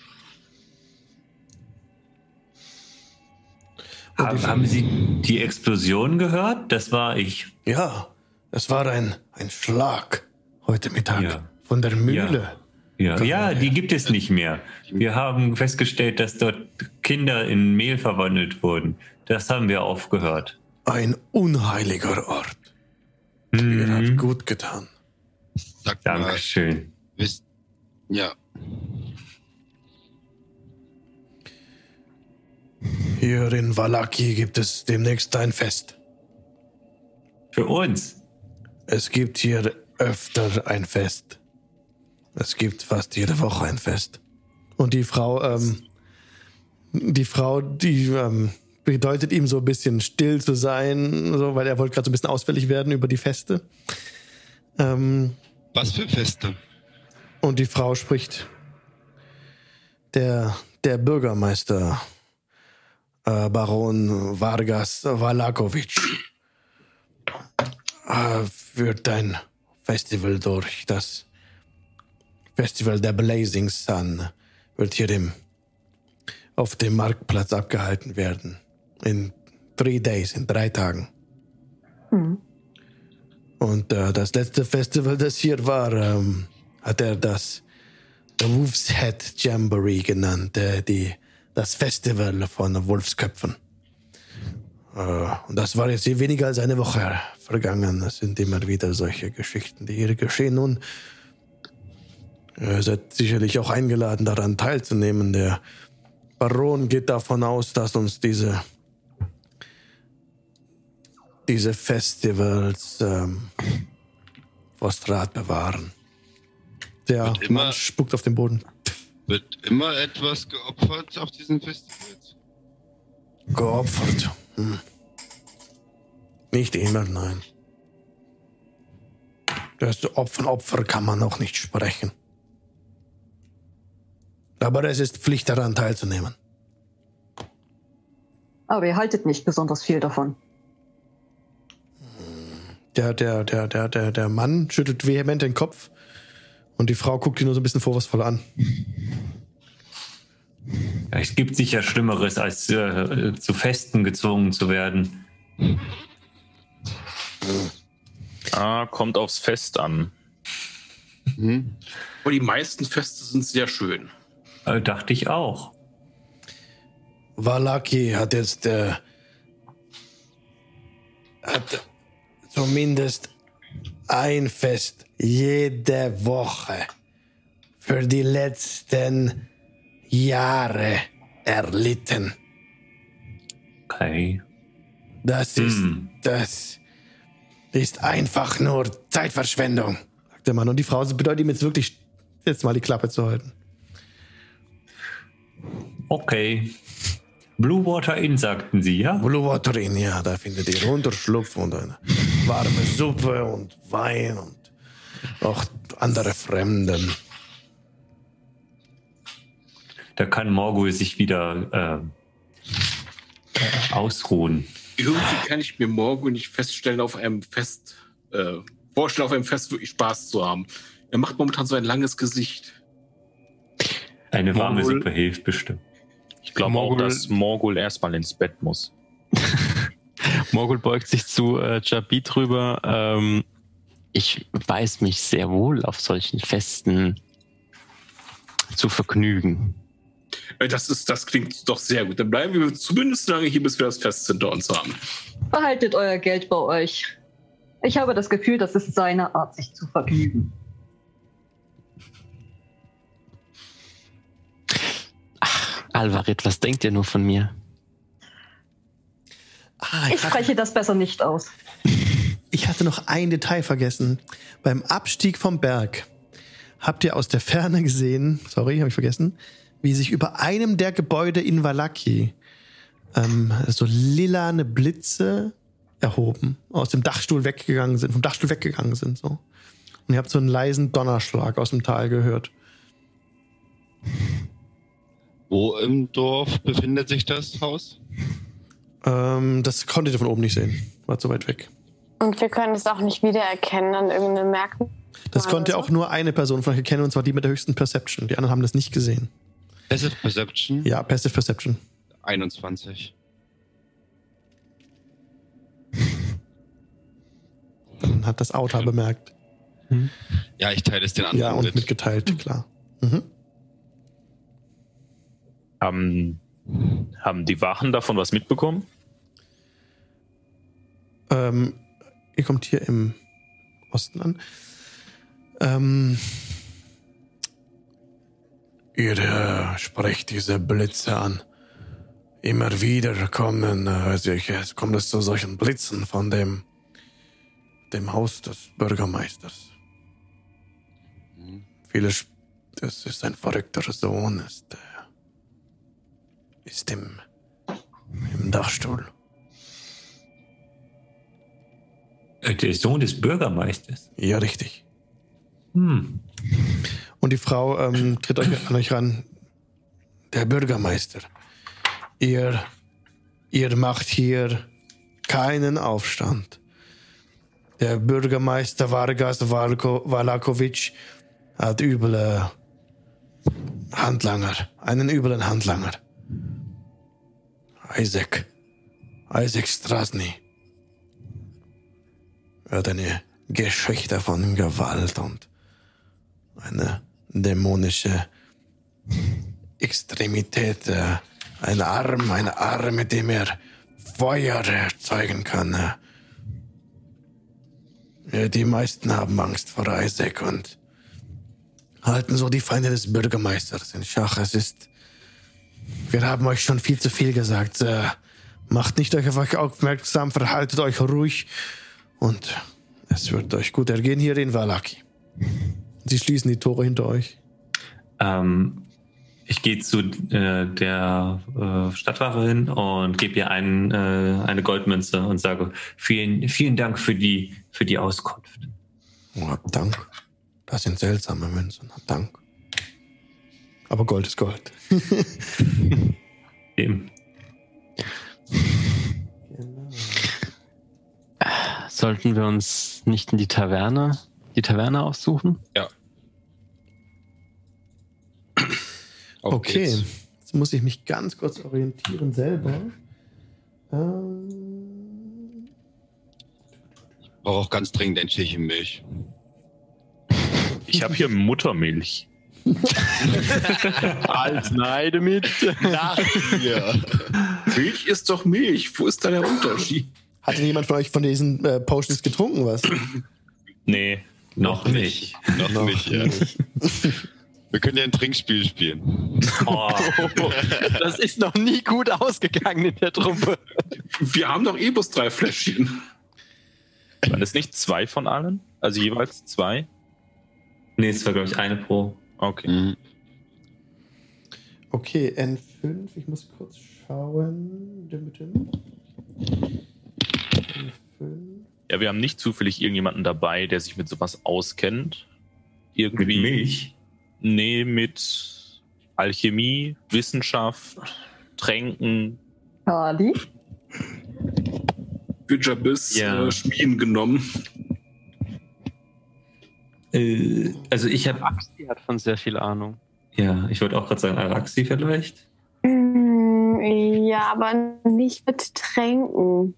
Haben, haben Sie die Explosion gehört? Das war ich. Ja, es war ein, ein Schlag heute Mittag Ja. von der Mühle. Ja, Ja mal die gibt es nicht mehr. Wir haben festgestellt, dass dort Kinder in Mehl verwandelt wurden. Das haben wir aufgehört. Ein unheiliger Ort. Ihr habt Mhm. gut getan. Sag mal, Dankeschön. wisst, ja, Hier in Valaki gibt es demnächst ein Fest. Für uns. Es gibt hier öfter ein Fest. Es gibt fast jede Woche ein Fest. Und die Frau, ähm, die Frau, die ähm, bedeutet ihm so ein bisschen still zu sein, so, weil er wollte gerade so ein bisschen ausfällig werden über die Feste. Ähm, was für Feste? und die Frau spricht. Der, der Bürgermeister äh, Baron Vargas Valakovic äh, führt ein Festival durch. Das Festival der Blazing Sun wird hier dem, auf dem Marktplatz abgehalten werden. In three days, in drei Tagen. Und äh, das letzte Festival, das hier war, ähm, hat er das Wolf's Head Jamboree genannt, äh, die, das Festival von Wolfsköpfen. Äh, und das war jetzt weniger als eine Woche vergangen. Es sind immer wieder solche Geschichten, die hier geschehen. Nun, ihr seid sicherlich auch eingeladen, daran teilzunehmen. Der Baron geht davon aus, dass uns diese, diese Festivals ähm, vor Strat bewahren. Der immer- Mann spuckt auf den Boden. Wird immer etwas geopfert auf diesen Festivals? Geopfert. Hm. Nicht immer, nein. Das von Opfer kann man auch nicht sprechen. Aber es ist Pflicht daran teilzunehmen. Aber ihr haltet nicht besonders viel davon. Der, der, der, der, der, der Mann schüttelt vehement den Kopf und die Frau guckt ihn nur so ein bisschen vorwurfsvoll an. Es gibt sicher Schlimmeres, als äh, zu Festen gezwungen zu werden. Ah, kommt aufs Fest an. Mhm. Aber die meisten Feste sind sehr schön. Äh, dachte ich auch. Valaki hat jetzt äh, hat zumindest ein Fest jede Woche für die letzten Jahre erlitten. Okay. Das ist, Hm. das ist einfach nur Zeitverschwendung, sagt der Mann. Und die Frau bedeutet ihm jetzt wirklich, jetzt mal die Klappe zu halten. Okay. Blue Water Inn, sagten Sie, ja? Blue Water Inn, ja, da findet ihr Unterschlupf und eine warme Suppe und Wein und auch andere Fremden. Da kann Morgul sich wieder äh, äh, ausruhen. Irgendwie kann ich mir morgen nicht feststellen, auf einem Fest, äh, vorstellen, auf einem Fest wirklich Spaß zu haben. Er macht momentan so ein langes Gesicht. Eine warme Morgul- Suppe hilft bestimmt. Ich glaube auch, dass Morgul erstmal ins Bett muss. Morgul beugt sich zu äh, Jabit rüber. Ähm, ich weiß mich sehr wohl auf solchen Festen zu vergnügen. Äh, Das, ist, das klingt doch sehr gut. Dann bleiben wir zumindest so lange hier, bis wir das Fest hinter uns haben. Behaltet euer Geld bei euch. Ich habe das Gefühl, das ist seine Art, sich zu vergnügen. Alvarit, was denkt ihr nur von mir? Ah, Ich spreche das besser nicht aus. Ich hatte noch ein Detail vergessen. Beim Abstieg vom Berg habt ihr aus der Ferne gesehen, sorry, habe ich vergessen, wie sich über einem der Gebäude in Valaki ähm, so lilane Blitze erhoben, aus dem Dachstuhl weggegangen sind, vom Dachstuhl weggegangen sind. So. Und ihr habt so einen leisen Donnerschlag aus dem Tal gehört. Wo im Dorf befindet sich das Haus? Ähm, das konntet ihr von oben nicht sehen. War zu weit weg. Und wir können es auch nicht wiedererkennen an irgendeinem Merkmal. Das konnte auch nur eine Person von euch erkennen, und zwar die mit der höchsten Perception. Die anderen haben das nicht gesehen. Passive Perception Ja, Passive Perception. 21. Dann hat das Auto bemerkt. Ja, ich teile es den anderen Ja, und mit. mitgeteilt, klar. Mhm. Haben, haben die Wachen davon was mitbekommen? Ähm, ihr kommt hier im Osten an. Ähm, ihr äh, sprecht diese Blitze an. Immer wieder kommen, äh, solche, kommt es zu solchen Blitzen von dem, dem Haus des Bürgermeisters. Viele, sp- das ist ein verrückter Sohn, ist, äh, ist im, im Dachstuhl. Äh, Der Sohn des Bürgermeisters. Ja, richtig. Hm. Und die Frau ähm, tritt euch, an euch ran. Der Bürgermeister. Ihr, ihr macht hier keinen Aufstand. Der Bürgermeister Vargas Valko, Valakovic hat üble Handlanger. Einen üblen Handlanger. Isaac. Isaac Strasny. Er hat eine Geschichte von Gewalt und eine dämonische Extremität, äh, ein Arm, ein Arm, mit dem er Feuer erzeugen kann. Die meisten haben Angst vor Isaac und halten so die Feinde des Bürgermeisters in Schach. Es ist, Wir haben euch schon viel zu viel gesagt. Äh, macht nicht auf euch aufmerksam, verhaltet euch ruhig und es wird euch gut ergehen hier in Valaki. Sie schließen die Tore hinter euch. Ähm, ich gehe zu äh, der äh, Stadtwache hin und gebe ihr einen, äh, eine Goldmünze und sage vielen, vielen Dank für die, für die Auskunft. Oh, hab Dank. Das sind seltsame Münzen. Hab Dank. Aber Gold ist Gold. Eben. Sollten wir uns nicht in die Taverne, die Taverne aussuchen? Auf Okay, geht's. jetzt muss ich mich ganz kurz orientieren selber. Ähm, Brauche auch ganz dringend ein Milch. Ich habe hier Muttermilch. Als Neide mit. Ja. Milch ist doch Milch. Wo ist da der Unterschied? hat denn jemand von euch von diesen äh, Potions getrunken, was? Nee. Noch nicht. Noch nicht, ja. Wir können ja ein Trinkspiel spielen. Oh, Das ist noch nie gut ausgegangen in der Truppe. Wir haben doch eh bloß drei Fläschchen. Waren es nicht zwei von allen? Also jeweils zwei? nee, es war, glaube ich, eine pro. Okay. Mhm. Okay, N5, ich muss kurz schauen. Dim, dim. N5. Ja, wir haben nicht zufällig irgendjemanden dabei, der sich mit sowas auskennt. Irgendwie. Mit Milch. Nee, mit Alchemie, Wissenschaft, Tränken. Kali. Büjabiss Ja. äh, Schmieden genommen. Äh, also ich habe, Axi hat von sehr viel Ahnung. ja, ich wollte auch gerade sagen, Araxi vielleicht. Mm, Ja, aber nicht mit Tränken.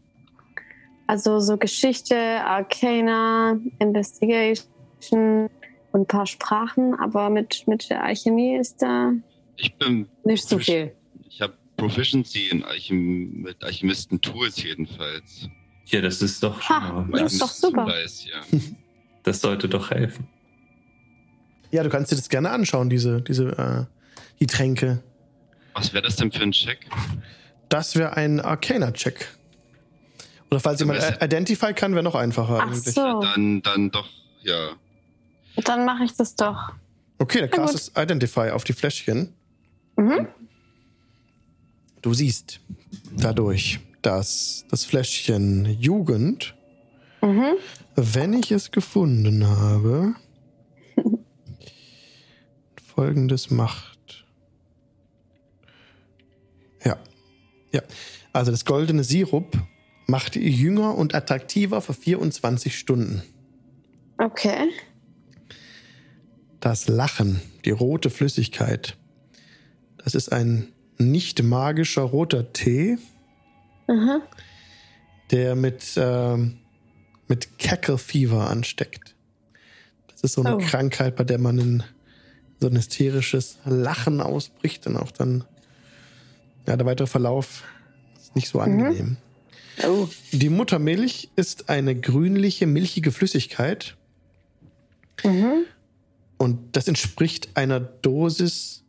Also so Geschichte, Arcana, Investigation und ein paar Sprachen, aber mit, mit der Alchemie ist da Ich bin, nicht so viel. ich habe Proficiency in Alchem mit Alchemisten-Tools jedenfalls. Ja, das ist doch schon Ha. mal, Das ist doch super. Weiß, ja. das sollte doch helfen. Ja, du kannst dir das gerne anschauen, diese, diese, äh, die Tränke. Was wäre das denn für ein Check? Das wäre ein Arcana-Check. Oder falls Also jemand Identify kann, wäre noch einfacher Ach eigentlich. so, Dann, dann doch, ja. dann mache ich das doch. Okay, dann castest Identify auf die Fläschchen. Mhm. Du siehst dadurch, dass das Fläschchen Jugend, Mhm. Wenn ich es gefunden habe, folgendes macht. Ja. Ja. Also das goldene Sirup macht jünger und attraktiver für 24 Stunden. Okay. Das Lachen, die rote Flüssigkeit, das ist ein nicht magischer roter Tee, Mhm. der mit, ähm, mit Cackle Fever ansteckt. Das ist so eine Oh. Krankheit, bei der man in so ein hysterisches Lachen ausbricht und auch dann ja, der weitere Verlauf ist nicht so angenehm. Oh. Die Muttermilch ist eine grünliche, milchige Flüssigkeit Mhm. und das entspricht einer Dosis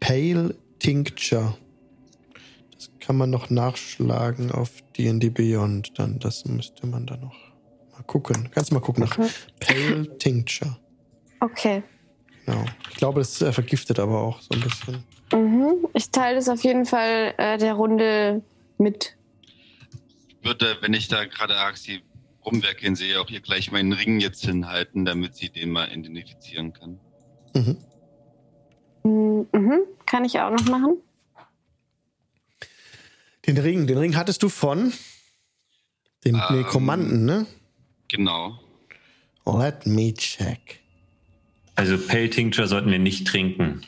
Pale Tincture. Kann man noch nachschlagen auf D&D Beyond. Dann, das müsste man dann noch mal gucken. Kannst du mal gucken nach Okay. Pale Tincture. Okay. Genau. Ich glaube, das äh, vergiftet aber auch so ein bisschen. Mhm. Ich teile das auf jeden Fall äh, der Runde mit. Würde, wenn ich da gerade Axi rumwerkeln sehe, auch hier gleich meinen Ring jetzt hinhalten, damit sie den mal identifizieren kann. Mhm. Mhm. Kann ich auch noch machen? Den Ring, den Ring hattest du von dem Ähm. Nekromanten, ne? Genau. Let me check. Also Pale Tincture sollten wir nicht trinken.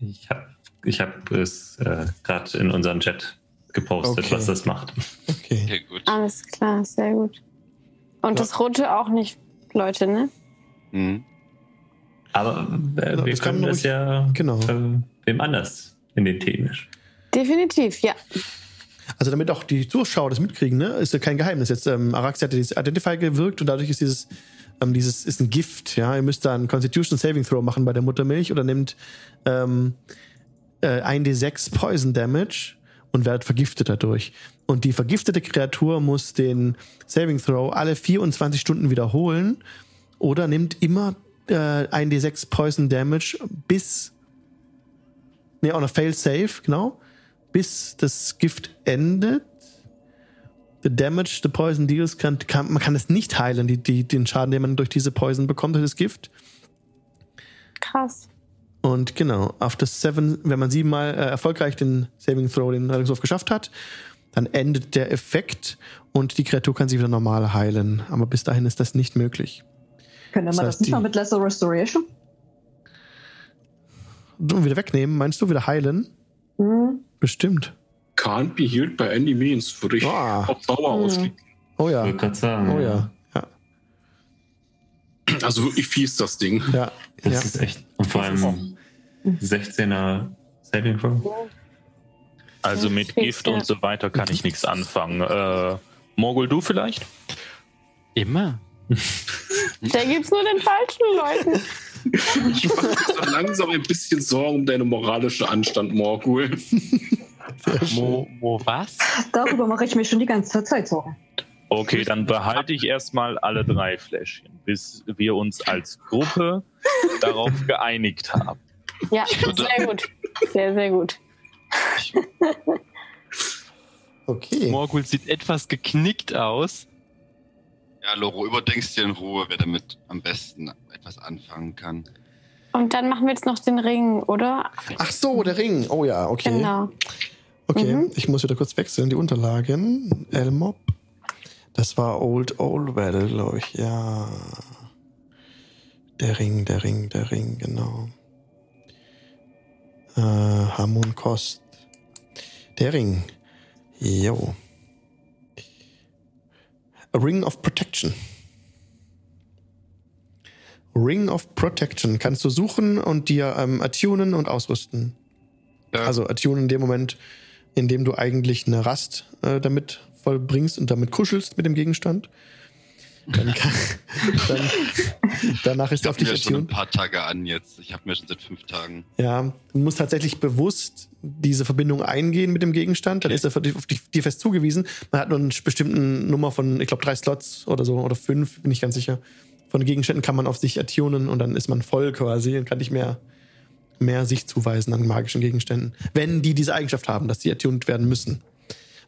Ich habe ich hab es äh, gerade in unseren Chat gepostet, Okay. was das macht. Okay. Okay, gut. Alles klar, sehr gut. Und Ja. das Rote auch nicht, Leute, ne? Mhm. Aber äh, Ja, wir das kann können das ja Genau. äh, wem anders in den Tee mischen. Definitiv, ja. Also damit auch die Zuschauer das mitkriegen, ne? Ist ja kein Geheimnis. Jetzt ähm, Araxi hat dieses Identify gewirkt und dadurch ist dieses, ähm, dieses ist ein Gift, ja. Ihr müsst da einen Constitution Saving Throw machen bei der Muttermilch oder nehmt ähm, äh, 1d6 Poison Damage und werdet vergiftet dadurch. Und die vergiftete Kreatur muss den Saving Throw alle 24 Stunden wiederholen oder nimmt immer äh, 1d6 Poison Damage bis. Ne, auch noch Fail Save, genau. Bis das Gift endet. The damage the poison deals kann, kann man kann es nicht heilen, die, die, den Schaden, den man durch diese Poison bekommt, durch das Gift. Krass. Und genau, after seven, wenn man siebenmal äh, erfolgreich den Saving Throw, den Rettungswurf geschafft hat, dann endet der Effekt und die Kreatur kann sich wieder normal heilen. Aber bis dahin ist das nicht möglich. Könnte Das man heißt, das nicht die- mal mit Lesser Restoration? Wieder wegnehmen, meinst du wieder heilen? Hm. Bestimmt. Can't be healed by any means. Würde ich Ah. auf Dauer Hm. ausklicken. Oh ja. sagen. Oh ja. Ja. Also wirklich fies, das Ding. Ja. Das ja. ist echt. Und vor allem 16er Saving Throw. Also mit Gift und so weiter kann ich nichts anfangen. Äh, Morgul, du vielleicht? Immer. Der gibt's nur den falschen Leuten. Ich mache mir so langsam ein bisschen Sorgen um deine moralische Anstand, Morgul. Wo, wo was? Darüber mache ich mir schon die ganze Zeit Sorgen. Okay, dann behalte ich erstmal alle drei Fläschchen, bis wir uns als Gruppe darauf geeinigt haben. Ja, sehr gut. Sehr, sehr gut. Okay. Morgul sieht etwas geknickt aus. Ja, Loro, überdenkst dir in Ruhe, wer damit am besten etwas anfangen kann. Und dann machen wir jetzt noch den Ring, oder? Ach so, der Ring. Oh ja, okay. Genau. Okay, Mhm. ich muss wieder kurz wechseln, die Unterlagen. Elmob. Das war Old Oldwell, glaube ich, ja. Der Ring, der Ring, der Ring, genau. Äh, Harmon Kost. Der Ring. Jo. A Ring of Protection. Ring of Protection kannst du suchen und dir ähm, attunen und ausrüsten. Ja. Also attunen in dem Moment, in dem du eigentlich eine Rast äh, damit vollbringst und damit kuschelst mit dem Gegenstand. Dann kann, dann, danach ist Ich er auf dich mir schon ein paar Tage an jetzt. Ich habe mir schon seit fünf Tagen. Ja, du musst tatsächlich bewusst diese Verbindung eingehen mit dem Gegenstand. Dann ist er auf dich- dir fest zugewiesen. Man hat nur eine bestimmte Nummer von, ich glaube, drei Slots oder so oder fünf, bin ich ganz sicher. Von Gegenständen kann man auf sich attunen und dann ist man voll quasi und kann nicht mehr, mehr sich zuweisen an magischen Gegenständen. Wenn die diese Eigenschaft haben, dass die attuned werden müssen.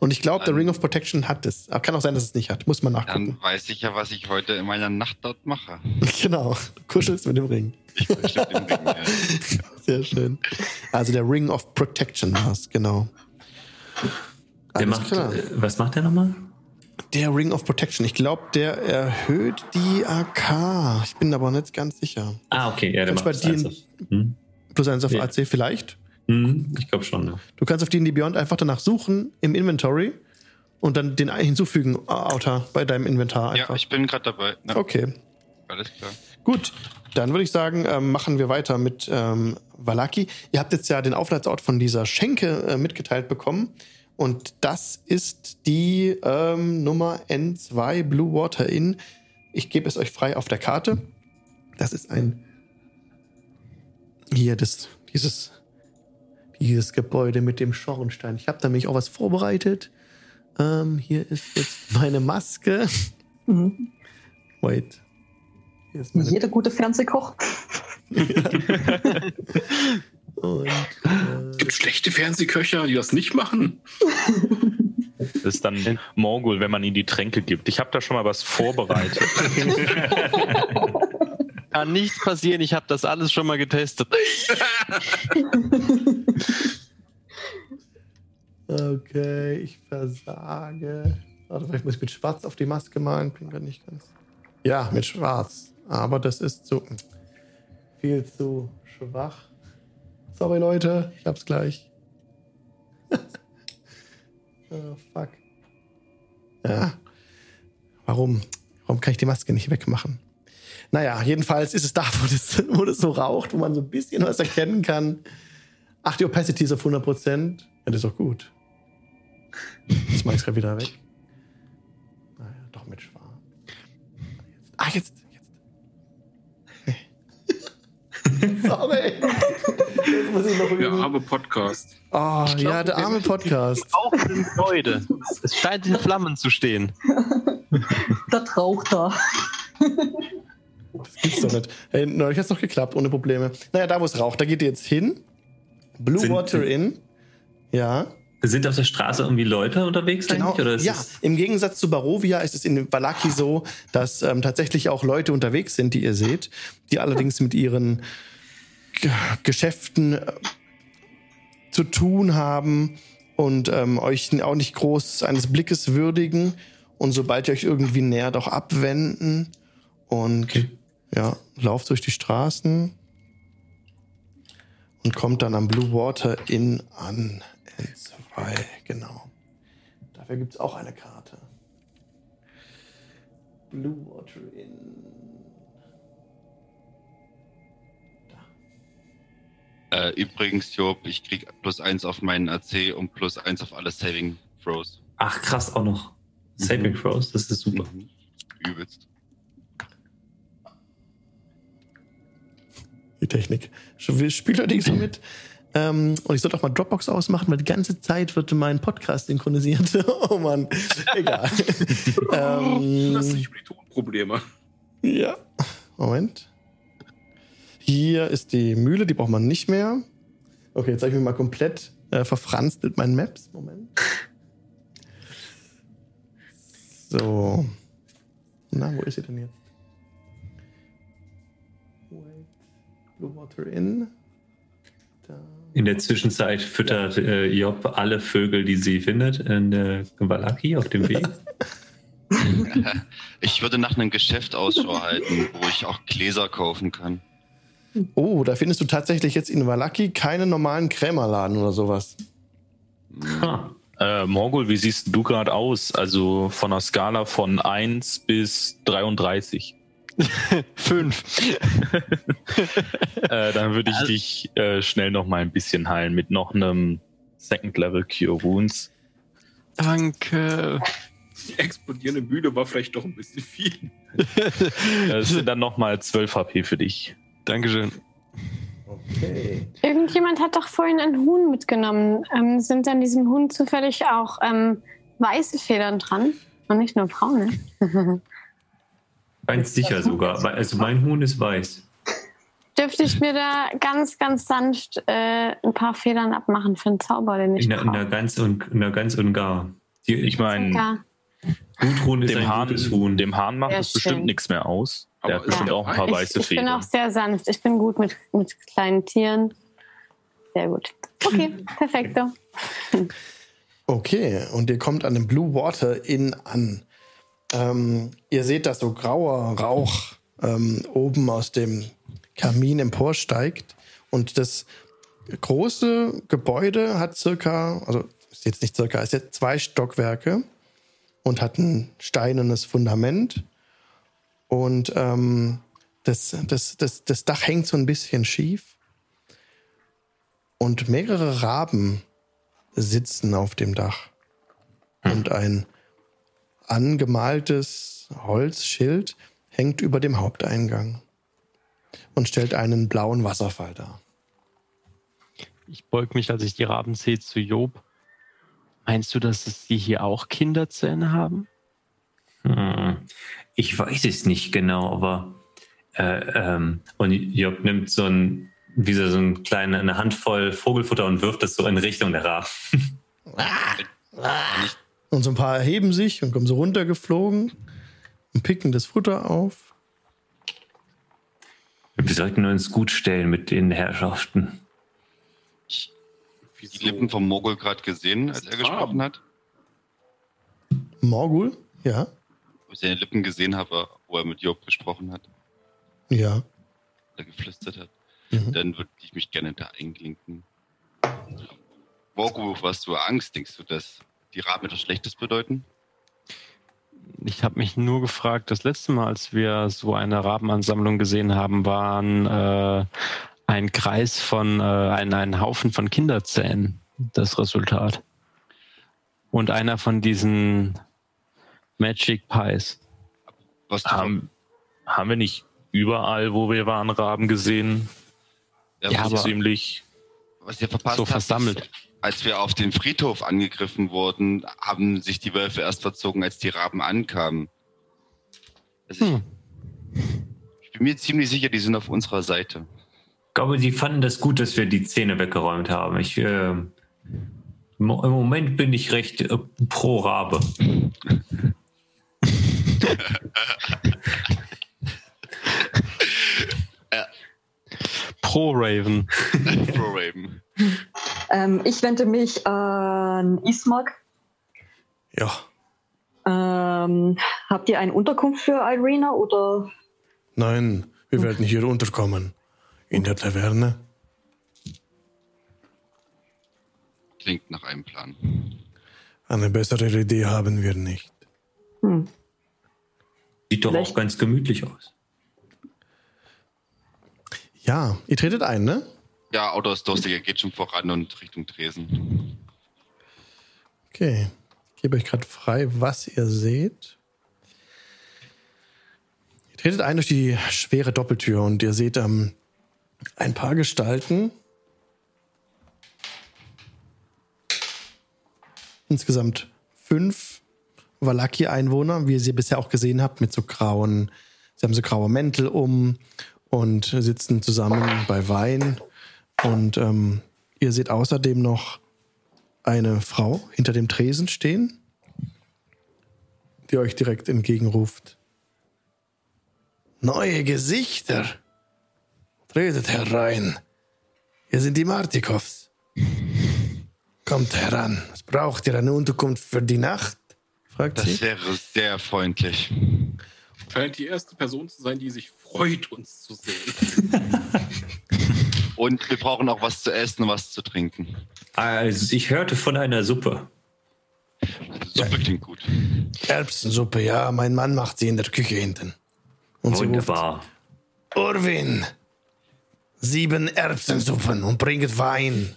Und ich glaube, der Ring of Protection hat es. Aber kann auch sein, dass es nicht hat. Muss man nachgucken. Dann weiß ich ja, was ich heute in meiner Nacht dort mache. genau. Du kuschelst mit dem Ring. Ich bestimmt den Ring. Ja. Sehr schön. Also der Ring of Protection war es, genau. Der Alles macht, klar. äh, was macht der nochmal? Der Ring of Protection. Ich glaube, der erhöht die AK. Ich bin aber nicht ganz sicher. Ah, okay, ja, der Kannst macht bei das dir- eins auf- hm? Plus eins auf Ja. AC vielleicht. Hm, Ich glaube schon, ja. Du kannst auf D&D Beyond einfach danach suchen im Inventory und dann den hinzufügen, äh, Outer, bei deinem Inventar ja, einfach. ich bin gerade dabei. Ja, okay, Alles klar. gut. Dann würde ich sagen, ähm, machen wir weiter mit ähm, Valaki. Ihr habt jetzt ja den Aufenthaltsort von dieser Schenke äh, mitgeteilt bekommen. Und das ist die ähm, Nummer N2 Blue Water Inn. Ich gebe es euch frei auf der Karte. Das ist ein hier das, dieses, dieses Gebäude mit dem Schornstein. Ich habe da nämlich auch was vorbereitet. Ähm, hier ist jetzt meine Maske. Mhm. Wait. Hier ist meine Jeder gute Fernsehkoch. Und, äh, Gibt schlechte Fernsehköcher, die das nicht machen? Das ist dann Morgul, wenn man ihm die Tränke gibt. Ich habe da schon mal was vorbereitet. Kann nichts passieren, ich habe das alles schon mal getestet. okay, ich versage. Warte, vielleicht muss ich mit Schwarz auf die Maske malen. Bin grad nicht ganz. Ja, mit Schwarz. Aber das ist zu viel zu schwach. Sorry, Leute, ich hab's gleich. oh, fuck. Ja. Warum? Warum kann ich die Maske nicht wegmachen? Naja, jedenfalls ist es da, wo das, wo das so raucht, wo man so ein bisschen was erkennen kann. Ach, die Opacity ist auf 100%. Ja, das ist doch gut. Jetzt mach ich's grad wieder weg. Naja, doch mit Schwarz. Ah, jetzt. jetzt. Sorry. Jetzt muss ich noch Der üben. arme Podcast. Oh, ja, der arme Podcast. Rauchenden Leute. Es scheint in Flammen zu stehen. Das raucht da. Das gibt's doch nicht. Hey, neulich hat's noch geklappt, ohne Probleme. Naja, da wo es raucht, da geht ihr jetzt hin. Blue Sind- Water Inn. Ja, Sind auf der Straße irgendwie Leute unterwegs genau. eigentlich? Oder ist Ja, im Gegensatz zu Barovia ist es in Valaki so, dass ähm, tatsächlich auch Leute unterwegs sind, die ihr seht, die allerdings mit ihren G Geschäften äh, zu tun haben und ähm, euch auch nicht groß eines Blickes würdigen und sobald ihr euch irgendwie nähert, auch abwenden und Okay. ja, lauft durch die Straßen und kommt dann am Blue Water Inn an. N2, genau. Dafür gibt es auch eine Karte. Blue Water Inn. Äh, übrigens, Job, ich krieg plus eins auf meinen AC und plus eins auf alle Saving Throws. Ach, krass, auch noch. Saving Throws, das ist super. Mhm. Übelst. Die Technik. Spielt allerdings so mit. Ähm, und ich sollte auch mal Dropbox ausmachen, weil die ganze Zeit wird mein Podcast synchronisiert. oh Mann, egal. ähm, Das ist nicht über die Tonprobleme. Ja. Moment. Hier ist die Mühle, die braucht man nicht mehr. Okay, jetzt habe ich mich mal komplett äh, verfranst mit meinen Maps. Moment. So. Na, wo ist sie denn jetzt? Blue Water Inn. Da. In der Zwischenzeit füttert äh, Job alle Vögel, die sie findet, in der Valaki auf dem Weg. Ich würde nach einem Geschäft Ausschau halten, wo ich auch Gläser kaufen kann. Oh, da findest du tatsächlich jetzt in Valaki keinen normalen Krämerladen oder sowas. Ha. Äh, Morgul, wie siehst du gerade aus? Also von einer Skala von 1 bis 33. Fünf. Äh, dann würde ich dich äh, schnell noch mal ein bisschen heilen mit noch einem Second Level Cure Wounds. Danke. Die explodierende Mühle war vielleicht doch ein bisschen viel. Das sind dann noch mal 12 HP für dich. Dankeschön. Okay. Irgendjemand hat doch vorhin ein Huhn mitgenommen. Ähm, sind an diesem Huhn zufällig auch ähm, weiße Federn dran? Und nicht nur braune? Ganz sicher sogar. weil- Also mein Huhn ist weiß. Dürfte ich mir da ganz, ganz sanft äh, ein paar Federn abmachen für einen Zauber, den ich In der, in der brauche? ganz und in der ganz und gar. Die, Ich meine, Ja. Gudrun ist dem ein Hahn, gutes Huhn. dem Hahn macht das bestimmt nichts mehr aus. Der hat bestimmt ja. auch ein paar Ich- weiße Ich bin Federn. auch sehr sanft. Ich bin gut mit, mit kleinen Tieren. Sehr gut. Okay, perfekt. Okay, und ihr kommt an dem Blue Water Inn an. Ähm, ihr seht, dass so grauer Rauch ähm, oben aus dem Kamin emporsteigt. Und das große Gebäude hat circa, also ist jetzt nicht circa, ist jetzt zwei Stockwerke und hat ein steinernes Fundament. Und ähm, das, das, das, das Dach hängt so ein bisschen schief. Und mehrere Raben sitzen auf dem Dach. Und ein angemaltes Holzschild hängt über dem Haupteingang und stellt einen blauen Wasserfall dar. Ich beug mich, als ich die Raben sehe, zu Job. Meinst du, dass es die hier auch Kinderzähne haben? Hm. Ich weiß es nicht genau, aber äh, ähm, und Job nimmt so ein, wie so ein kleine, eine Handvoll Vogelfutter und wirft es so in Richtung der Raben. Und so ein paar erheben sich und kommen so runtergeflogen und picken das Futter auf. Wir sollten uns gut stellen mit den Herrschaften. Die Lippen vom Mogul gerade gesehen, als er gesprochen hat. Morgul? Ja. Ob ich seine Lippen gesehen habe, wo er mit Job gesprochen hat, Ja. oder geflüstert hat. Mhm. Dann würde ich mich gerne da einklinken. Mogul, hast du Angst? Denkst du, dass die Raben etwas Schlechtes bedeuten? Ich habe mich nur gefragt, das letzte Mal, als wir so eine Rabenansammlung gesehen haben, waren äh, ein Kreis von, äh, ein, ein Haufen von Kinderzähnen das Resultat. Und einer von diesen Magic Pies. Was Haben, haben wir nicht überall, wo wir waren, Raben gesehen? ja, ja, aber- Ziemlich. Was ihr verpasst So habt, versammelt. Ist, als wir auf den Friedhof angegriffen wurden, haben sich die Wölfe erst verzogen, als die Raben ankamen. Also Hm. ich, ich bin mir ziemlich sicher, die sind auf unserer Seite. Ich glaube, sie fanden das gut, dass wir die Zähne weggeräumt haben. Ich, äh, im Mo- Im Moment bin ich recht äh, pro Rabe. Pro Raven. Pro Raven. Ähm, ich wende mich an Ismark. Ja, Ähm, habt ihr eine Unterkunft für Irina oder? nein, wir werden hier unterkommen. In der Taverne. Klingt nach einem Plan. Eine bessere Idee haben wir nicht. Hm. Sieht doch Vielleicht- auch ganz gemütlich aus. Ja, ihr tretet ein, ne? Ja, Auto ist durstig, er geht schon voran und Richtung Tresen. Okay. Ich gebe euch gerade frei, was ihr seht. Ihr tretet ein durch die schwere Doppeltür und ihr seht ähm, ein paar Gestalten. Insgesamt fünf Valaki-Einwohner, wie ihr sie bisher auch gesehen habt, mit so grauen, sie haben so graue Mäntel um und sitzen zusammen bei Wein. Und ähm, ihr seht außerdem noch eine Frau hinter dem Tresen stehen, die euch direkt entgegenruft. Neue Gesichter. Tretet herein. Hier sind die Martikows. Kommt heran. Was braucht ihr? Eine Unterkunft für die Nacht? fragt Das sie. wäre sehr freundlich. Scheint die erste Person zu sein, die sich freut, uns zu sehen. Und wir brauchen auch was zu essen und was zu trinken. Also, ich hörte von einer Suppe. Suppe klingt gut. Erbsensuppe, ja. Mein Mann macht sie in der Küche hinten. Und sie ruft, Wunderbar. Urwin, sieben Erbsensuppen und bringet Wein.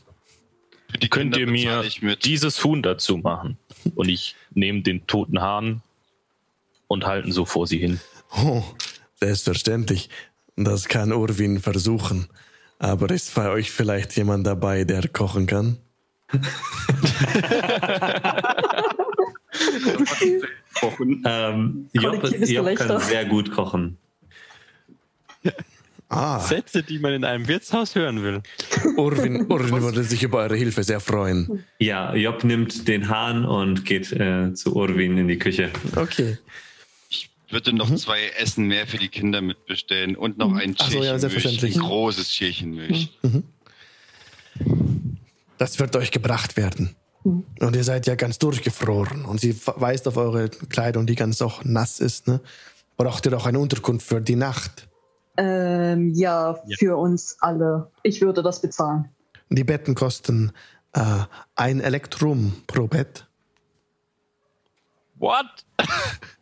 Die Könnt ihr mir dieses Huhn dazu machen? Und ich nehme den toten Hahn und halten so vor sie hin. Oh, selbstverständlich. Das kann Urwin versuchen. Aber ist bei euch vielleicht jemand dabei, der kochen kann? Kochen. Ähm, Job, Job kann sehr gut kochen. Ah, Sätze, die man in einem Wirtshaus hören will. Urwin, Urwin würde sich über eure Hilfe sehr freuen. Ja, Job nimmt den Hahn und geht äh, zu Urwin in die Küche. Okay. Ich würde noch zwei Essen mehr für die Kinder mitbestellen und noch ein Ach so, ja, selbstverständlich. Ein großes Schälchen Milch. Das wird euch gebracht werden. Und ihr seid ja ganz durchgefroren. Und sie weist auf eure Kleidung, die ganz auch nass ist. Ne? Braucht ihr doch eine Unterkunft für die Nacht? Ähm, ja, für uns alle. Ich würde das bezahlen. Die Betten kosten äh, ein Elektrum pro Bett. What?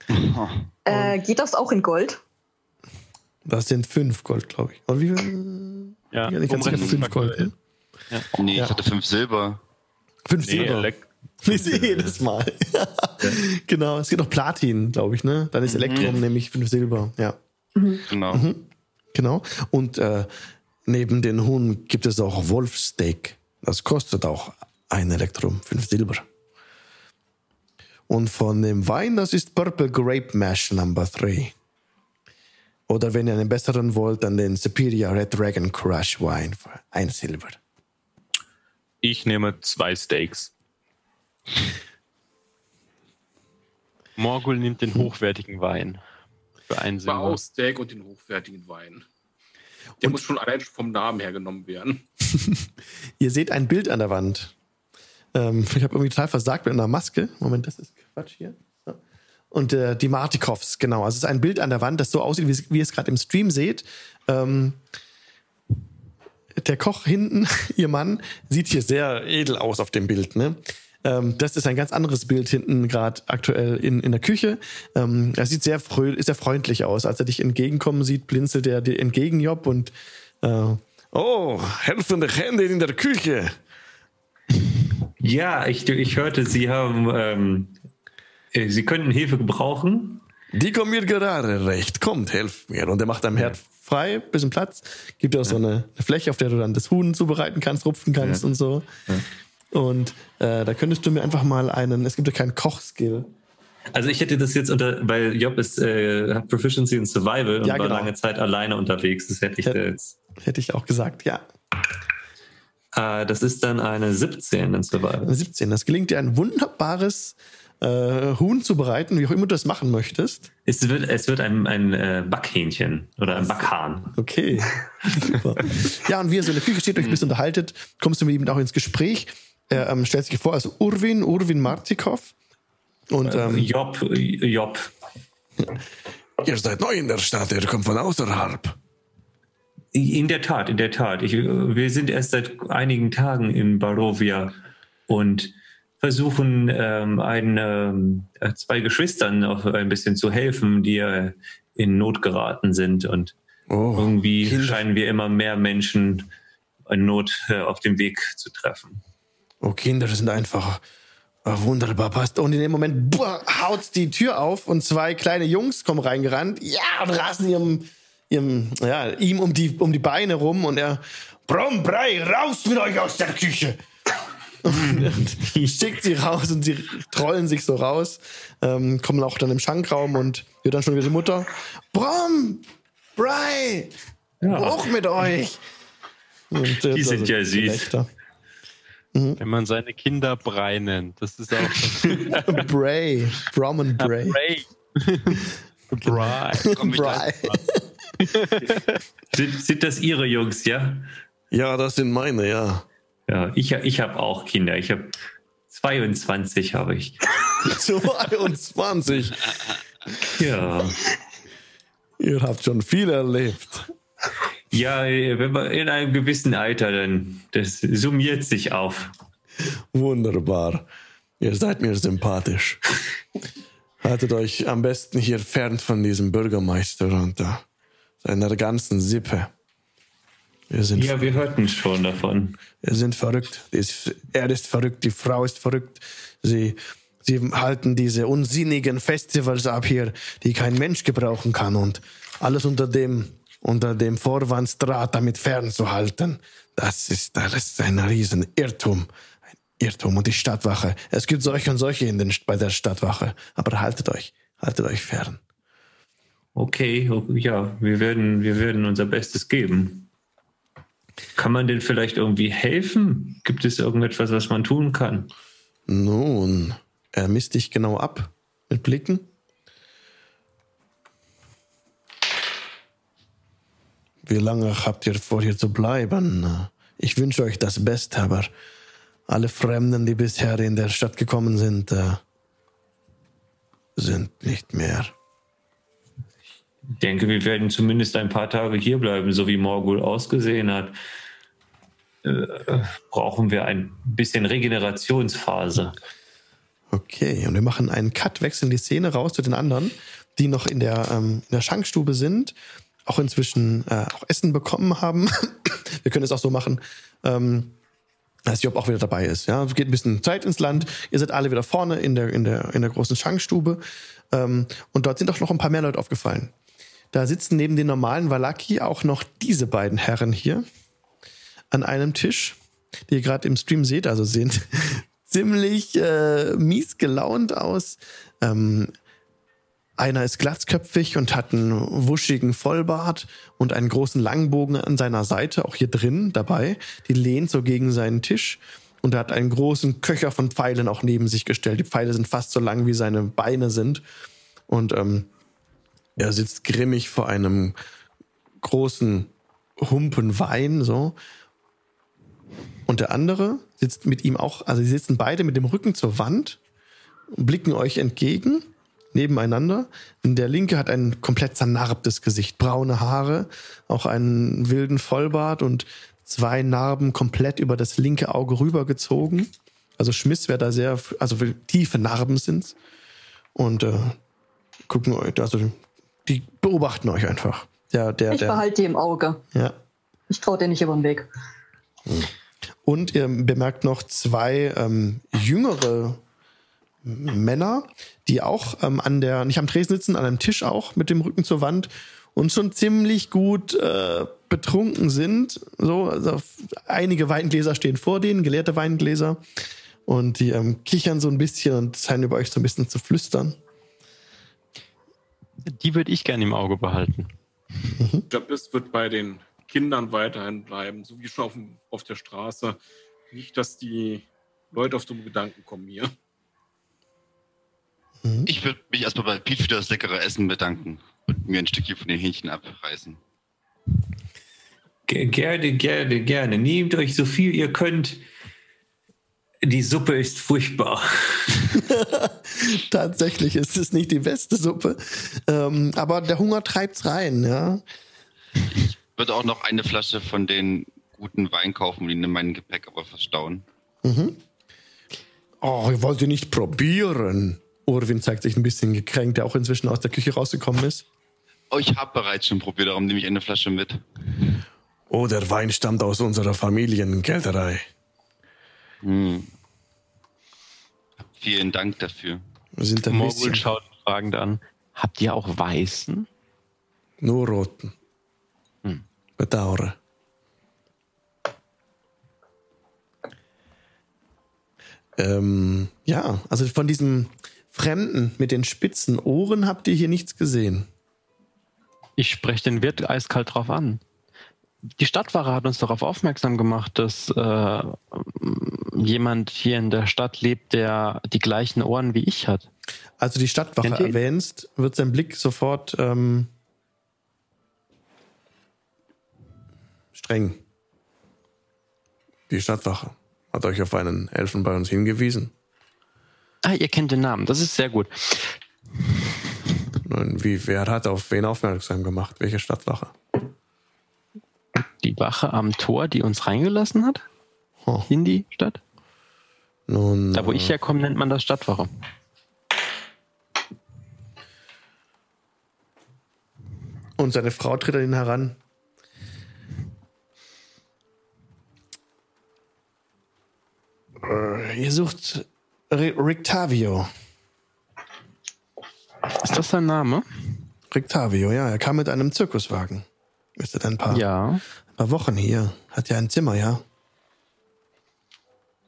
Äh, geht das auch in Gold? Das sind fünf Gold, glaube ich. Oder wie viel? Ja, Ja, ganz sicher, fünf Gold. Ne? Nee, Ja. ich hatte fünf Silber. Fünf Nee, Silber. Elek- Wie sie jedes Mal. genau, es gibt noch Platin, glaube ich, ne? Dann ist Elektrum nämlich fünf Silber. Ja, Genau. genau. Und äh, neben den Huhn gibt es auch Wolfsteak. Das kostet auch ein Elektrum, fünf Silber. Und von dem Wein, das ist Purple Grape Mash Number 3. Oder wenn ihr einen besseren wollt, dann den Superior Red Dragon Crush Wine für ein Silber. Ich nehme zwei Steaks. Morgul nimmt den hochwertigen Wein. Für einen War Silber. auch Steak und den hochwertigen Wein. Der muss schon allein vom Namen her genommen werden. Ihr seht ein Bild an der Wand. Ähm, ich habe irgendwie total versagt mit einer Maske. Moment, das ist Quatsch hier. So. Und äh, die Martikows, genau. Also es ist ein Bild an der Wand, das so aussieht, wie, wie ihr es gerade im Stream seht. Ähm, der Koch hinten, ihr Mann, sieht hier sehr edel aus auf dem Bild. Ne? Ähm, das ist ein ganz anderes Bild hinten gerade aktuell in, in der Küche. Ähm, er sieht sehr, fröh sehr freundlich aus. Als er dich entgegenkommen sieht, blinzelt er dir entgegen, Job. Und äh, oh, helfende Hände in der Küche. Ja, ich, ich hörte, Sie haben, ähm, äh, Sie könnten Hilfe gebrauchen. Die kommen mir gerade recht. Kommt, helft mir. Und er macht deinem Herd frei, bisschen Platz, gibt dir auch so eine, eine Fläche, auf der du dann das Huhn zubereiten kannst, rupfen kannst Ja. und so. Und äh, da könntest du mir einfach mal einen, es gibt ja keinen Kochskill. Also ich hätte das jetzt unter, weil Job ist, äh, hat Proficiency in Survival und Ja, war genau. lange Zeit alleine unterwegs. Das hätte ich Ja. da jetzt. Hätte ich auch gesagt, ja. Äh, das ist dann eine 17 in Survival. 17. Das gelingt dir ein wunderbares äh, Huhn zu bereiten, wie auch immer du das machen möchtest. Es wird, es wird ein, ein äh, Backhähnchen oder ein Backhahn. Okay. Super. Ja, und wie ihr so in der Küche steht, euch ein bisschen unterhaltet, kommst du mit ihm auch ins Gespräch. Er ähm, stellt sich vor als Urwin, Urwin Martikov. Und ähm, Job, Job. ihr seid neu in der Stadt, ihr kommt von außerhalb. In der Tat, in der Tat. Ich, wir sind erst seit einigen Tagen in Barovia und versuchen ähm, ein, ähm, äh, zwei Geschwistern auch ein bisschen zu helfen, die äh, in Not geraten sind. Und Oh, irgendwie Kinder. scheinen wir immer mehr Menschen in Not äh, auf dem Weg zu treffen. Oh, Kinder sind einfach äh, wunderbar passt. Und in dem Moment boah, haut die Tür auf und zwei kleine Jungs kommen reingerannt. Ja, und rasen ihrem, ihrem, ja, ihm um die, um die Beine rum und er, Brombrei, raus mit euch aus der Küche. Und schickt sie raus und sie trollen sich so raus, ähm, kommen auch dann im Schankraum und wird dann schon wieder die Mutter. Brom, Brei, hoch mit euch. Und, äh, Die sind ja süß. Gelächter. Wenn man seine Kinder Brei nennt. Das ist auch Bray, Brom und Bray. Bray. Bry. Bray. Sind, sind das Ihre Jungs, ja? Ja, das sind meine, ja. Ja, ich, ich habe auch Kinder. Ich habe 22 habe ich. 22. Ja. Ihr habt schon viel erlebt. Ja, wenn man in einem gewissen Alter, dann das summiert sich auf. Wunderbar. Ihr seid mir sympathisch. Haltet euch am besten hier fern von diesem Bürgermeister äh, seiner ganzen Sippe. Wir sind, Ja, wir hörten schon davon. wir sind verrückt. Er ist verrückt, die Frau ist verrückt. Sie, sie halten diese unsinnigen Festivals ab hier, die kein Mensch gebrauchen kann und alles unter dem, unter dem Vorwand Strata mit fernzuhalten. Das ist, das ist ein riesen Irrtum. Ein Irrtum. Und die Stadtwache. Es gibt solche und solche in den, bei der Stadtwache. Aber haltet euch, haltet euch fern. Okay, ja, wir werden, wir werden unser Bestes geben. Kann man denn vielleicht irgendwie helfen? Gibt es irgendetwas, was man tun kann? Nun, er misst dich genau ab mit Blicken. Wie lange habt ihr vor, hier zu bleiben? Ich wünsche euch das Beste, aber alle Fremden, die bisher in der Stadt gekommen sind, äh, sind nicht mehr. Denke, wir werden zumindest ein paar Tage hier bleiben, so wie Morgul ausgesehen hat. Äh, brauchen wir ein bisschen Regenerationsphase. Okay, und wir machen einen Cut, wechseln die Szene raus zu den anderen, die noch in der, ähm, in der Schankstube sind, auch inzwischen äh, auch Essen bekommen haben. wir können es auch so machen, ähm, dass Job auch wieder dabei ist. Ja, geht ein bisschen Zeit ins Land. Ihr seid alle wieder vorne in der, in der, in der großen Schankstube. Ähm, und dort sind auch noch ein paar mehr Leute aufgefallen. Da sitzen neben den normalen Valaki auch noch diese beiden Herren hier an einem Tisch, die ihr gerade im Stream seht, also sehen ziemlich äh, mies gelaunt aus. Ähm, einer ist glatzköpfig und hat einen wuschigen Vollbart und einen großen Langbogen an seiner Seite, auch hier drin dabei. Die lehnt so gegen seinen Tisch und er hat einen großen Köcher von Pfeilen auch neben sich gestellt. Die Pfeile sind fast so lang, wie seine Beine sind. Und ähm, er sitzt grimmig vor einem großen Humpen Wein, so. Und der andere sitzt mit ihm auch, also sie sitzen beide mit dem Rücken zur Wand, blicken euch entgegen, nebeneinander. Und der linke hat ein komplett zernarbtes Gesicht, braune Haare, auch einen wilden Vollbart und zwei Narben komplett über das linke Auge rübergezogen. Also Schmiss wäre da sehr, also tiefe Narben sind's. Und äh, gucken euch, also die beobachten euch einfach. Der, der, Ich der, behalte die im Auge. ja. Ich traue dir nicht über den Weg. Und ihr bemerkt noch zwei ähm, jüngere Männer, die auch ähm, an der, nicht am Tresen sitzen, an einem Tisch auch mit dem Rücken zur Wand und schon ziemlich gut äh, betrunken sind. So, also einige Weingläser stehen vor denen, geleerte Weingläser. Und die ähm, kichern so ein bisschen und scheinen über euch so ein bisschen zu flüstern. Die würde ich gerne im Auge behalten. Jabis wird bei den Kindern weiterhin bleiben, so wie schon auf, dem, auf der Straße. Nicht, dass die Leute auf dumme Gedanken kommen hier. Ich würde mich erstmal bei Pete für das leckere Essen bedanken und mir ein Stückchen von den Hähnchen abreißen. Ge- Gerne, gerne, gerne. Nehmt euch so viel ihr könnt. Die Suppe ist furchtbar. Tatsächlich ist es nicht die beste Suppe. Ähm, aber der Hunger treibt's rein, ja. Würde auch noch eine Flasche von den guten Wein kaufen und ihn in meinem Gepäck aber verstauen. Mhm. Oh, ihr wollt ihr nicht probieren? Urwin zeigt sich ein bisschen gekränkt, der auch inzwischen aus der Küche rausgekommen ist. Oh, ich habe bereits schon probiert, darum nehme ich eine Flasche mit. Oh, der Wein stammt aus unserer Familiengärtnerei. Hm. Vielen Dank dafür. Wir sind ein Morgul bisschen schaut fragend an. Habt ihr auch Weißen? nur roten. Hm. Bedauere. Ähm, ja, also von diesem Fremden mit den spitzen Ohren habt ihr hier nichts gesehen. Ich spreche den Wirt eiskalt drauf an. Die Stadtwache hat uns darauf aufmerksam gemacht, dass äh, jemand hier in der Stadt lebt, der die gleichen Ohren wie ich hat. Also die Stadtwache erwähnst, wird sein Blick sofort ähm, streng. Die Stadtwache hat euch auf einen Elfen bei uns hingewiesen. Ah, ihr kennt den Namen. Das ist sehr gut. Nun, wie, wer hat auf wen aufmerksam gemacht? Welche Stadtwache? Die Wache am Tor, die uns reingelassen hat Oh, in die Stadt. nun, Da, wo ich äh, herkomme, nennt man das Stadtwache. Und seine Frau tritt an ihn heran. Äh, ihr sucht Rictavio. Ist das sein Name? Rictavio, ja, er kam mit einem Zirkuswagen. Ist seit ein paar, Ja. ein paar Wochen hier. Hat ja ein Zimmer, ja.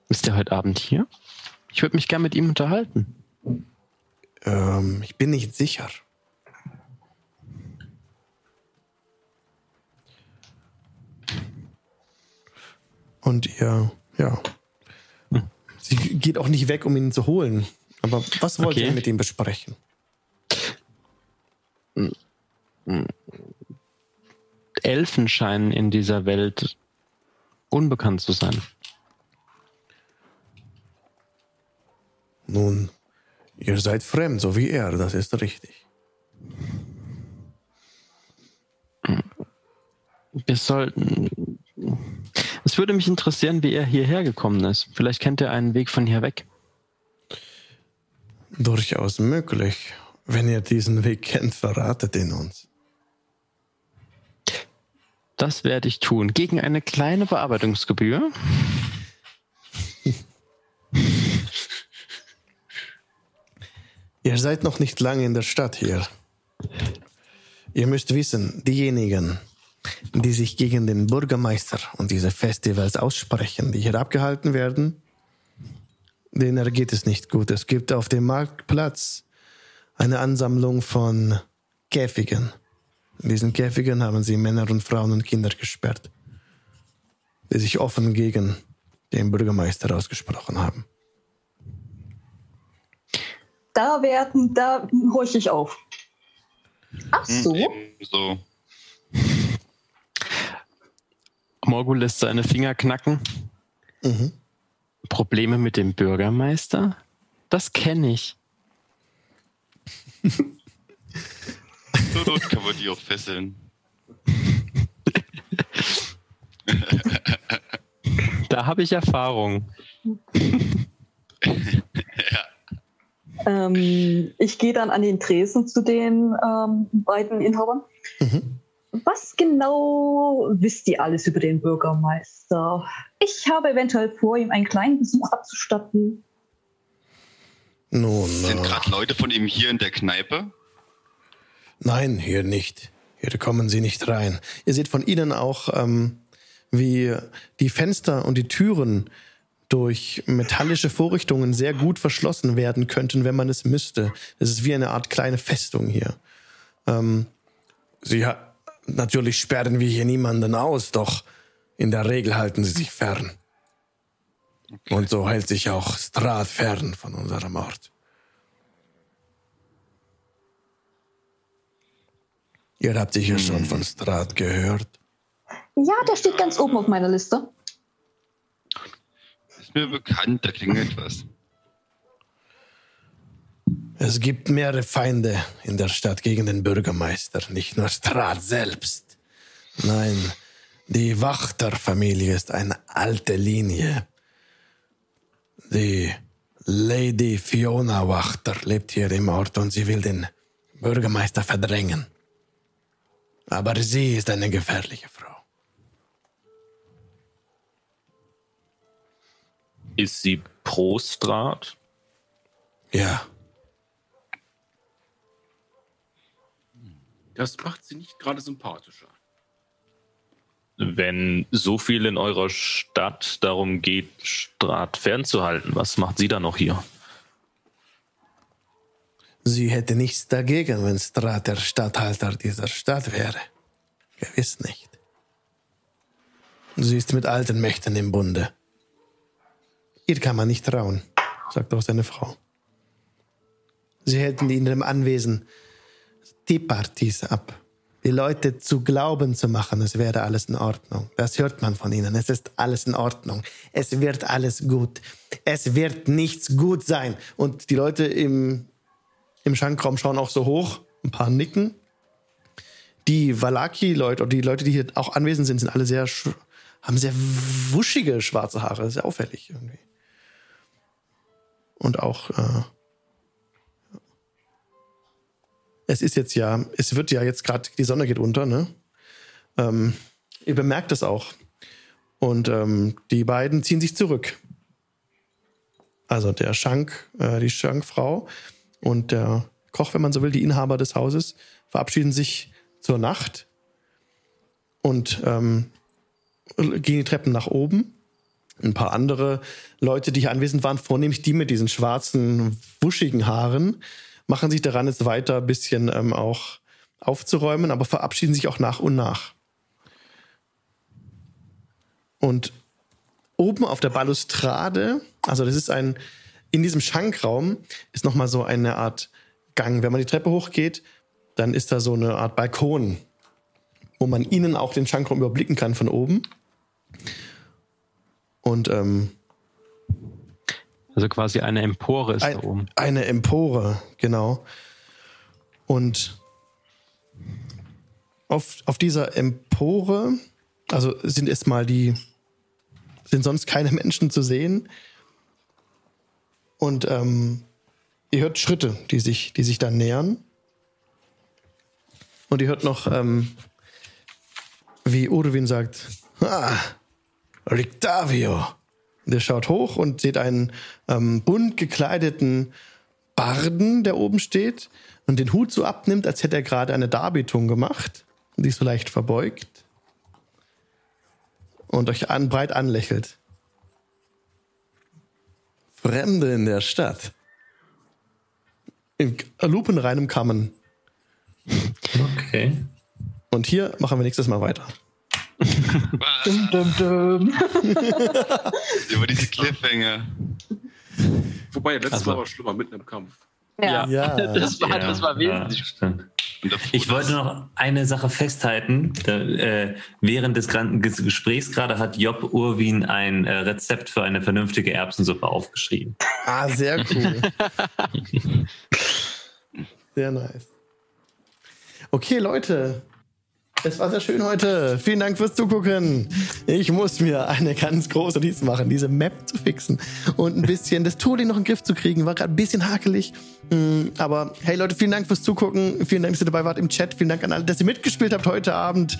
Ist er heute Abend hier? Ich würde mich gern mit ihm unterhalten. Ähm, ich bin nicht sicher. Und ihr, ja. Sie geht auch nicht weg, um ihn zu holen. Aber was wollt Okay. ihr mit ihm besprechen? Elfen scheinen in dieser Welt unbekannt zu sein. Nun, ihr seid fremd, so wie er, das ist richtig. Wir sollten. Es würde mich interessieren, wie er hierher gekommen ist. Vielleicht kennt er einen Weg von hier weg. Durchaus möglich. Wenn ihr diesen Weg kennt, verratet ihn uns. Das werde ich tun. Gegen eine kleine Bearbeitungsgebühr. Ihr seid noch nicht lange in der Stadt hier. Ihr müsst wissen, diejenigen, die sich gegen den Bürgermeister und diese Festivals aussprechen, die hier abgehalten werden, denen ergeht es nicht gut. Es gibt auf dem Marktplatz eine Ansammlung von Käfigen. In diesen Käfigen haben sie Männer und Frauen und Kinder gesperrt, die sich offen gegen den Bürgermeister ausgesprochen haben. Da werden, da horch ich auf. Ach so. Hm, So. Morgul lässt seine Finger knacken. Mhm. Probleme mit dem Bürgermeister? Das kenne ich. Zur Not kann man die auch fesseln. Da habe ich Erfahrung. Ähm, ich gehe dann an den Tresen zu den ähm, beiden Inhabern. Mhm. Was genau wisst ihr alles über den Bürgermeister? Ich habe eventuell vor, ihm einen kleinen Besuch abzustatten. Nun, Sind äh, gerade Leute von ihm hier in der Kneipe? Nein, hier nicht. Hier kommen Sie nicht rein. Ihr seht von Ihnen auch, ähm, wie die Fenster und die Türen durch metallische Vorrichtungen sehr gut verschlossen werden könnten, wenn man es müsste. Es ist wie eine Art kleine Festung hier. Ähm, Sie ha natürlich sperren wir hier niemanden aus, doch in der Regel halten Sie sich fern. Und so hält sich auch Strat fern von unserem Ort. Ihr habt sicher schon von Strat gehört. Ja, der steht ganz oben auf meiner Liste. Ist mir bekannt, da klingelt was. Es gibt mehrere Feinde in der Stadt gegen den Bürgermeister, nicht nur Strat selbst. Nein, die Wachterfamilie ist eine alte Linie. Die Lady Fiona Wachter lebt hier im Ort und sie will den Bürgermeister verdrängen. Aber sie ist eine gefährliche Frau. Ist sie pro Strat? Ja, Das macht sie nicht gerade sympathischer. Wenn so viel in eurer Stadt darum geht, Strat fernzuhalten, was macht sie da noch hier? Sie hätte nichts dagegen, wenn Strat der Statthalter dieser Stadt wäre. Gewiss nicht. Sie ist mit alten Mächten im Bunde. Ihr kann man nicht trauen, sagt auch seine Frau. Sie hätten in ihrem Anwesen Teepartys ab. Die Leute zu glauben zu machen, es wäre alles in Ordnung. Das hört man von ihnen. Es ist alles in Ordnung. Es wird alles gut. Es wird nichts gut sein. Und die Leute im, im Schankraum schauen auch so hoch, ein paar nicken. Die Valaki-Leute oder die Leute, die hier auch anwesend sind, sind alle sehr, haben sehr wuschige schwarze Haare. Sehr auffällig irgendwie. Und auch, äh, es ist jetzt ja, es wird ja jetzt gerade, die Sonne geht unter, ne? Ähm, ihr bemerkt das auch. Und ähm, die beiden ziehen sich zurück. Also der Schank, äh, die Schankfrau und der Koch, wenn man so will, die Inhaber des Hauses, verabschieden sich zur Nacht und ähm, gehen die Treppen nach oben. Ein paar andere Leute, die hier anwesend waren, vornehmlich die mit diesen schwarzen, wuschigen Haaren, machen sich daran, es weiter ein bisschen ähm, auch aufzuräumen, aber verabschieden sich auch nach und nach. Und oben auf der Balustrade, also das ist ein, in diesem Schankraum ist nochmal so eine Art Gang. Wenn man die Treppe hochgeht, dann ist da so eine Art Balkon, wo man innen auch den Schankraum überblicken kann von oben. Und ähm, Also quasi eine Empore ist ein, da oben. eine Empore, genau. Und auf, auf dieser Empore, also sind erstmal die, sind sonst keine Menschen zu sehen. Und ähm, ihr hört Schritte, die sich, die sich dann nähern. Und ihr hört noch, ähm, wie Urwin sagt, ah, Rictavio. Der schaut hoch und sieht einen ähm, bunt gekleideten Barden, der oben steht und den Hut so abnimmt, als hätte er gerade eine Darbietung gemacht und sich so leicht verbeugt und euch an, breit anlächelt. Fremde in der Stadt. In lupenreinem Kammen. Okay. Und hier machen wir nächstes Mal weiter. Dum, dum, dum. Über diese Cliffhanger. Wobei, letztes Also- Mal war schlimmer mitten im Kampf. Ja. Ja. Das war, das war wesentlich. Ich wollte noch eine Sache festhalten. Da, äh, während des Gesprächs gerade hat Job Urwin ein äh, Rezept für eine vernünftige Erbsensuppe aufgeschrieben. Ah, sehr cool. sehr nice. Okay, Leute. Es war sehr schön heute. Vielen Dank fürs Zugucken. Ich muss mir eine ganz große Notiz machen, diese Map zu fixen und ein bisschen das Tooling noch in den Griff zu kriegen. War gerade ein bisschen hakelig. Mm, Aber hey Leute, vielen Dank fürs Zugucken. Vielen Dank, dass ihr dabei wart im Chat. Vielen Dank an alle, dass ihr mitgespielt habt heute Abend.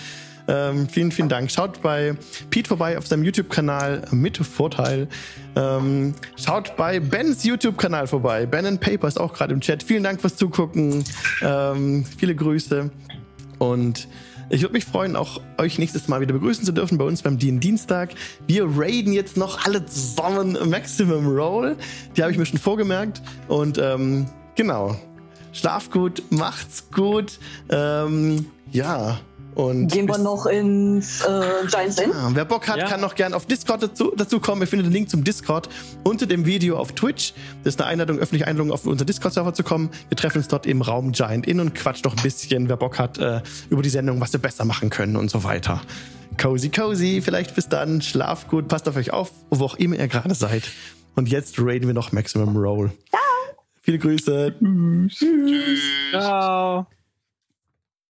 Ähm, vielen, vielen Dank. Schaut bei Pete vorbei auf seinem YouTube-Kanal mit Vorteil. Ähm, schaut bei Bens YouTube-Kanal vorbei. Ben and Paper ist auch gerade im Chat. Vielen Dank fürs Zugucken. Ähm, viele Grüße. Und ich würde mich freuen, auch euch nächstes Mal wieder begrüßen zu dürfen bei uns beim DIN Dienstag. Wir raiden jetzt noch alle zusammen Maximum Roll. Die habe ich mir schon vorgemerkt. Und ähm, genau. Schlaf gut, macht's gut. Ähm, ja. Und Gehen wir noch ins äh, Giants Inn? ja, wer Bock hat, Ja. kann noch gern auf Discord dazu, dazu kommen. Ihr findet den Link zum Discord unter dem Video auf Twitch. Das ist eine Einladung, öffentliche Einladung, auf unseren Discord-Server zu kommen. Wir treffen uns dort im Raum Giant Inn und quatsch doch ein bisschen, wer Bock hat, äh, über die Sendung, was wir besser machen können und so weiter. Cozy, cozy. Vielleicht bis dann. Schlaf gut. Passt auf euch auf, wo auch immer ihr gerade seid. Und jetzt raiden wir noch Maximum Roll. Ciao. Viele Grüße. Ciao.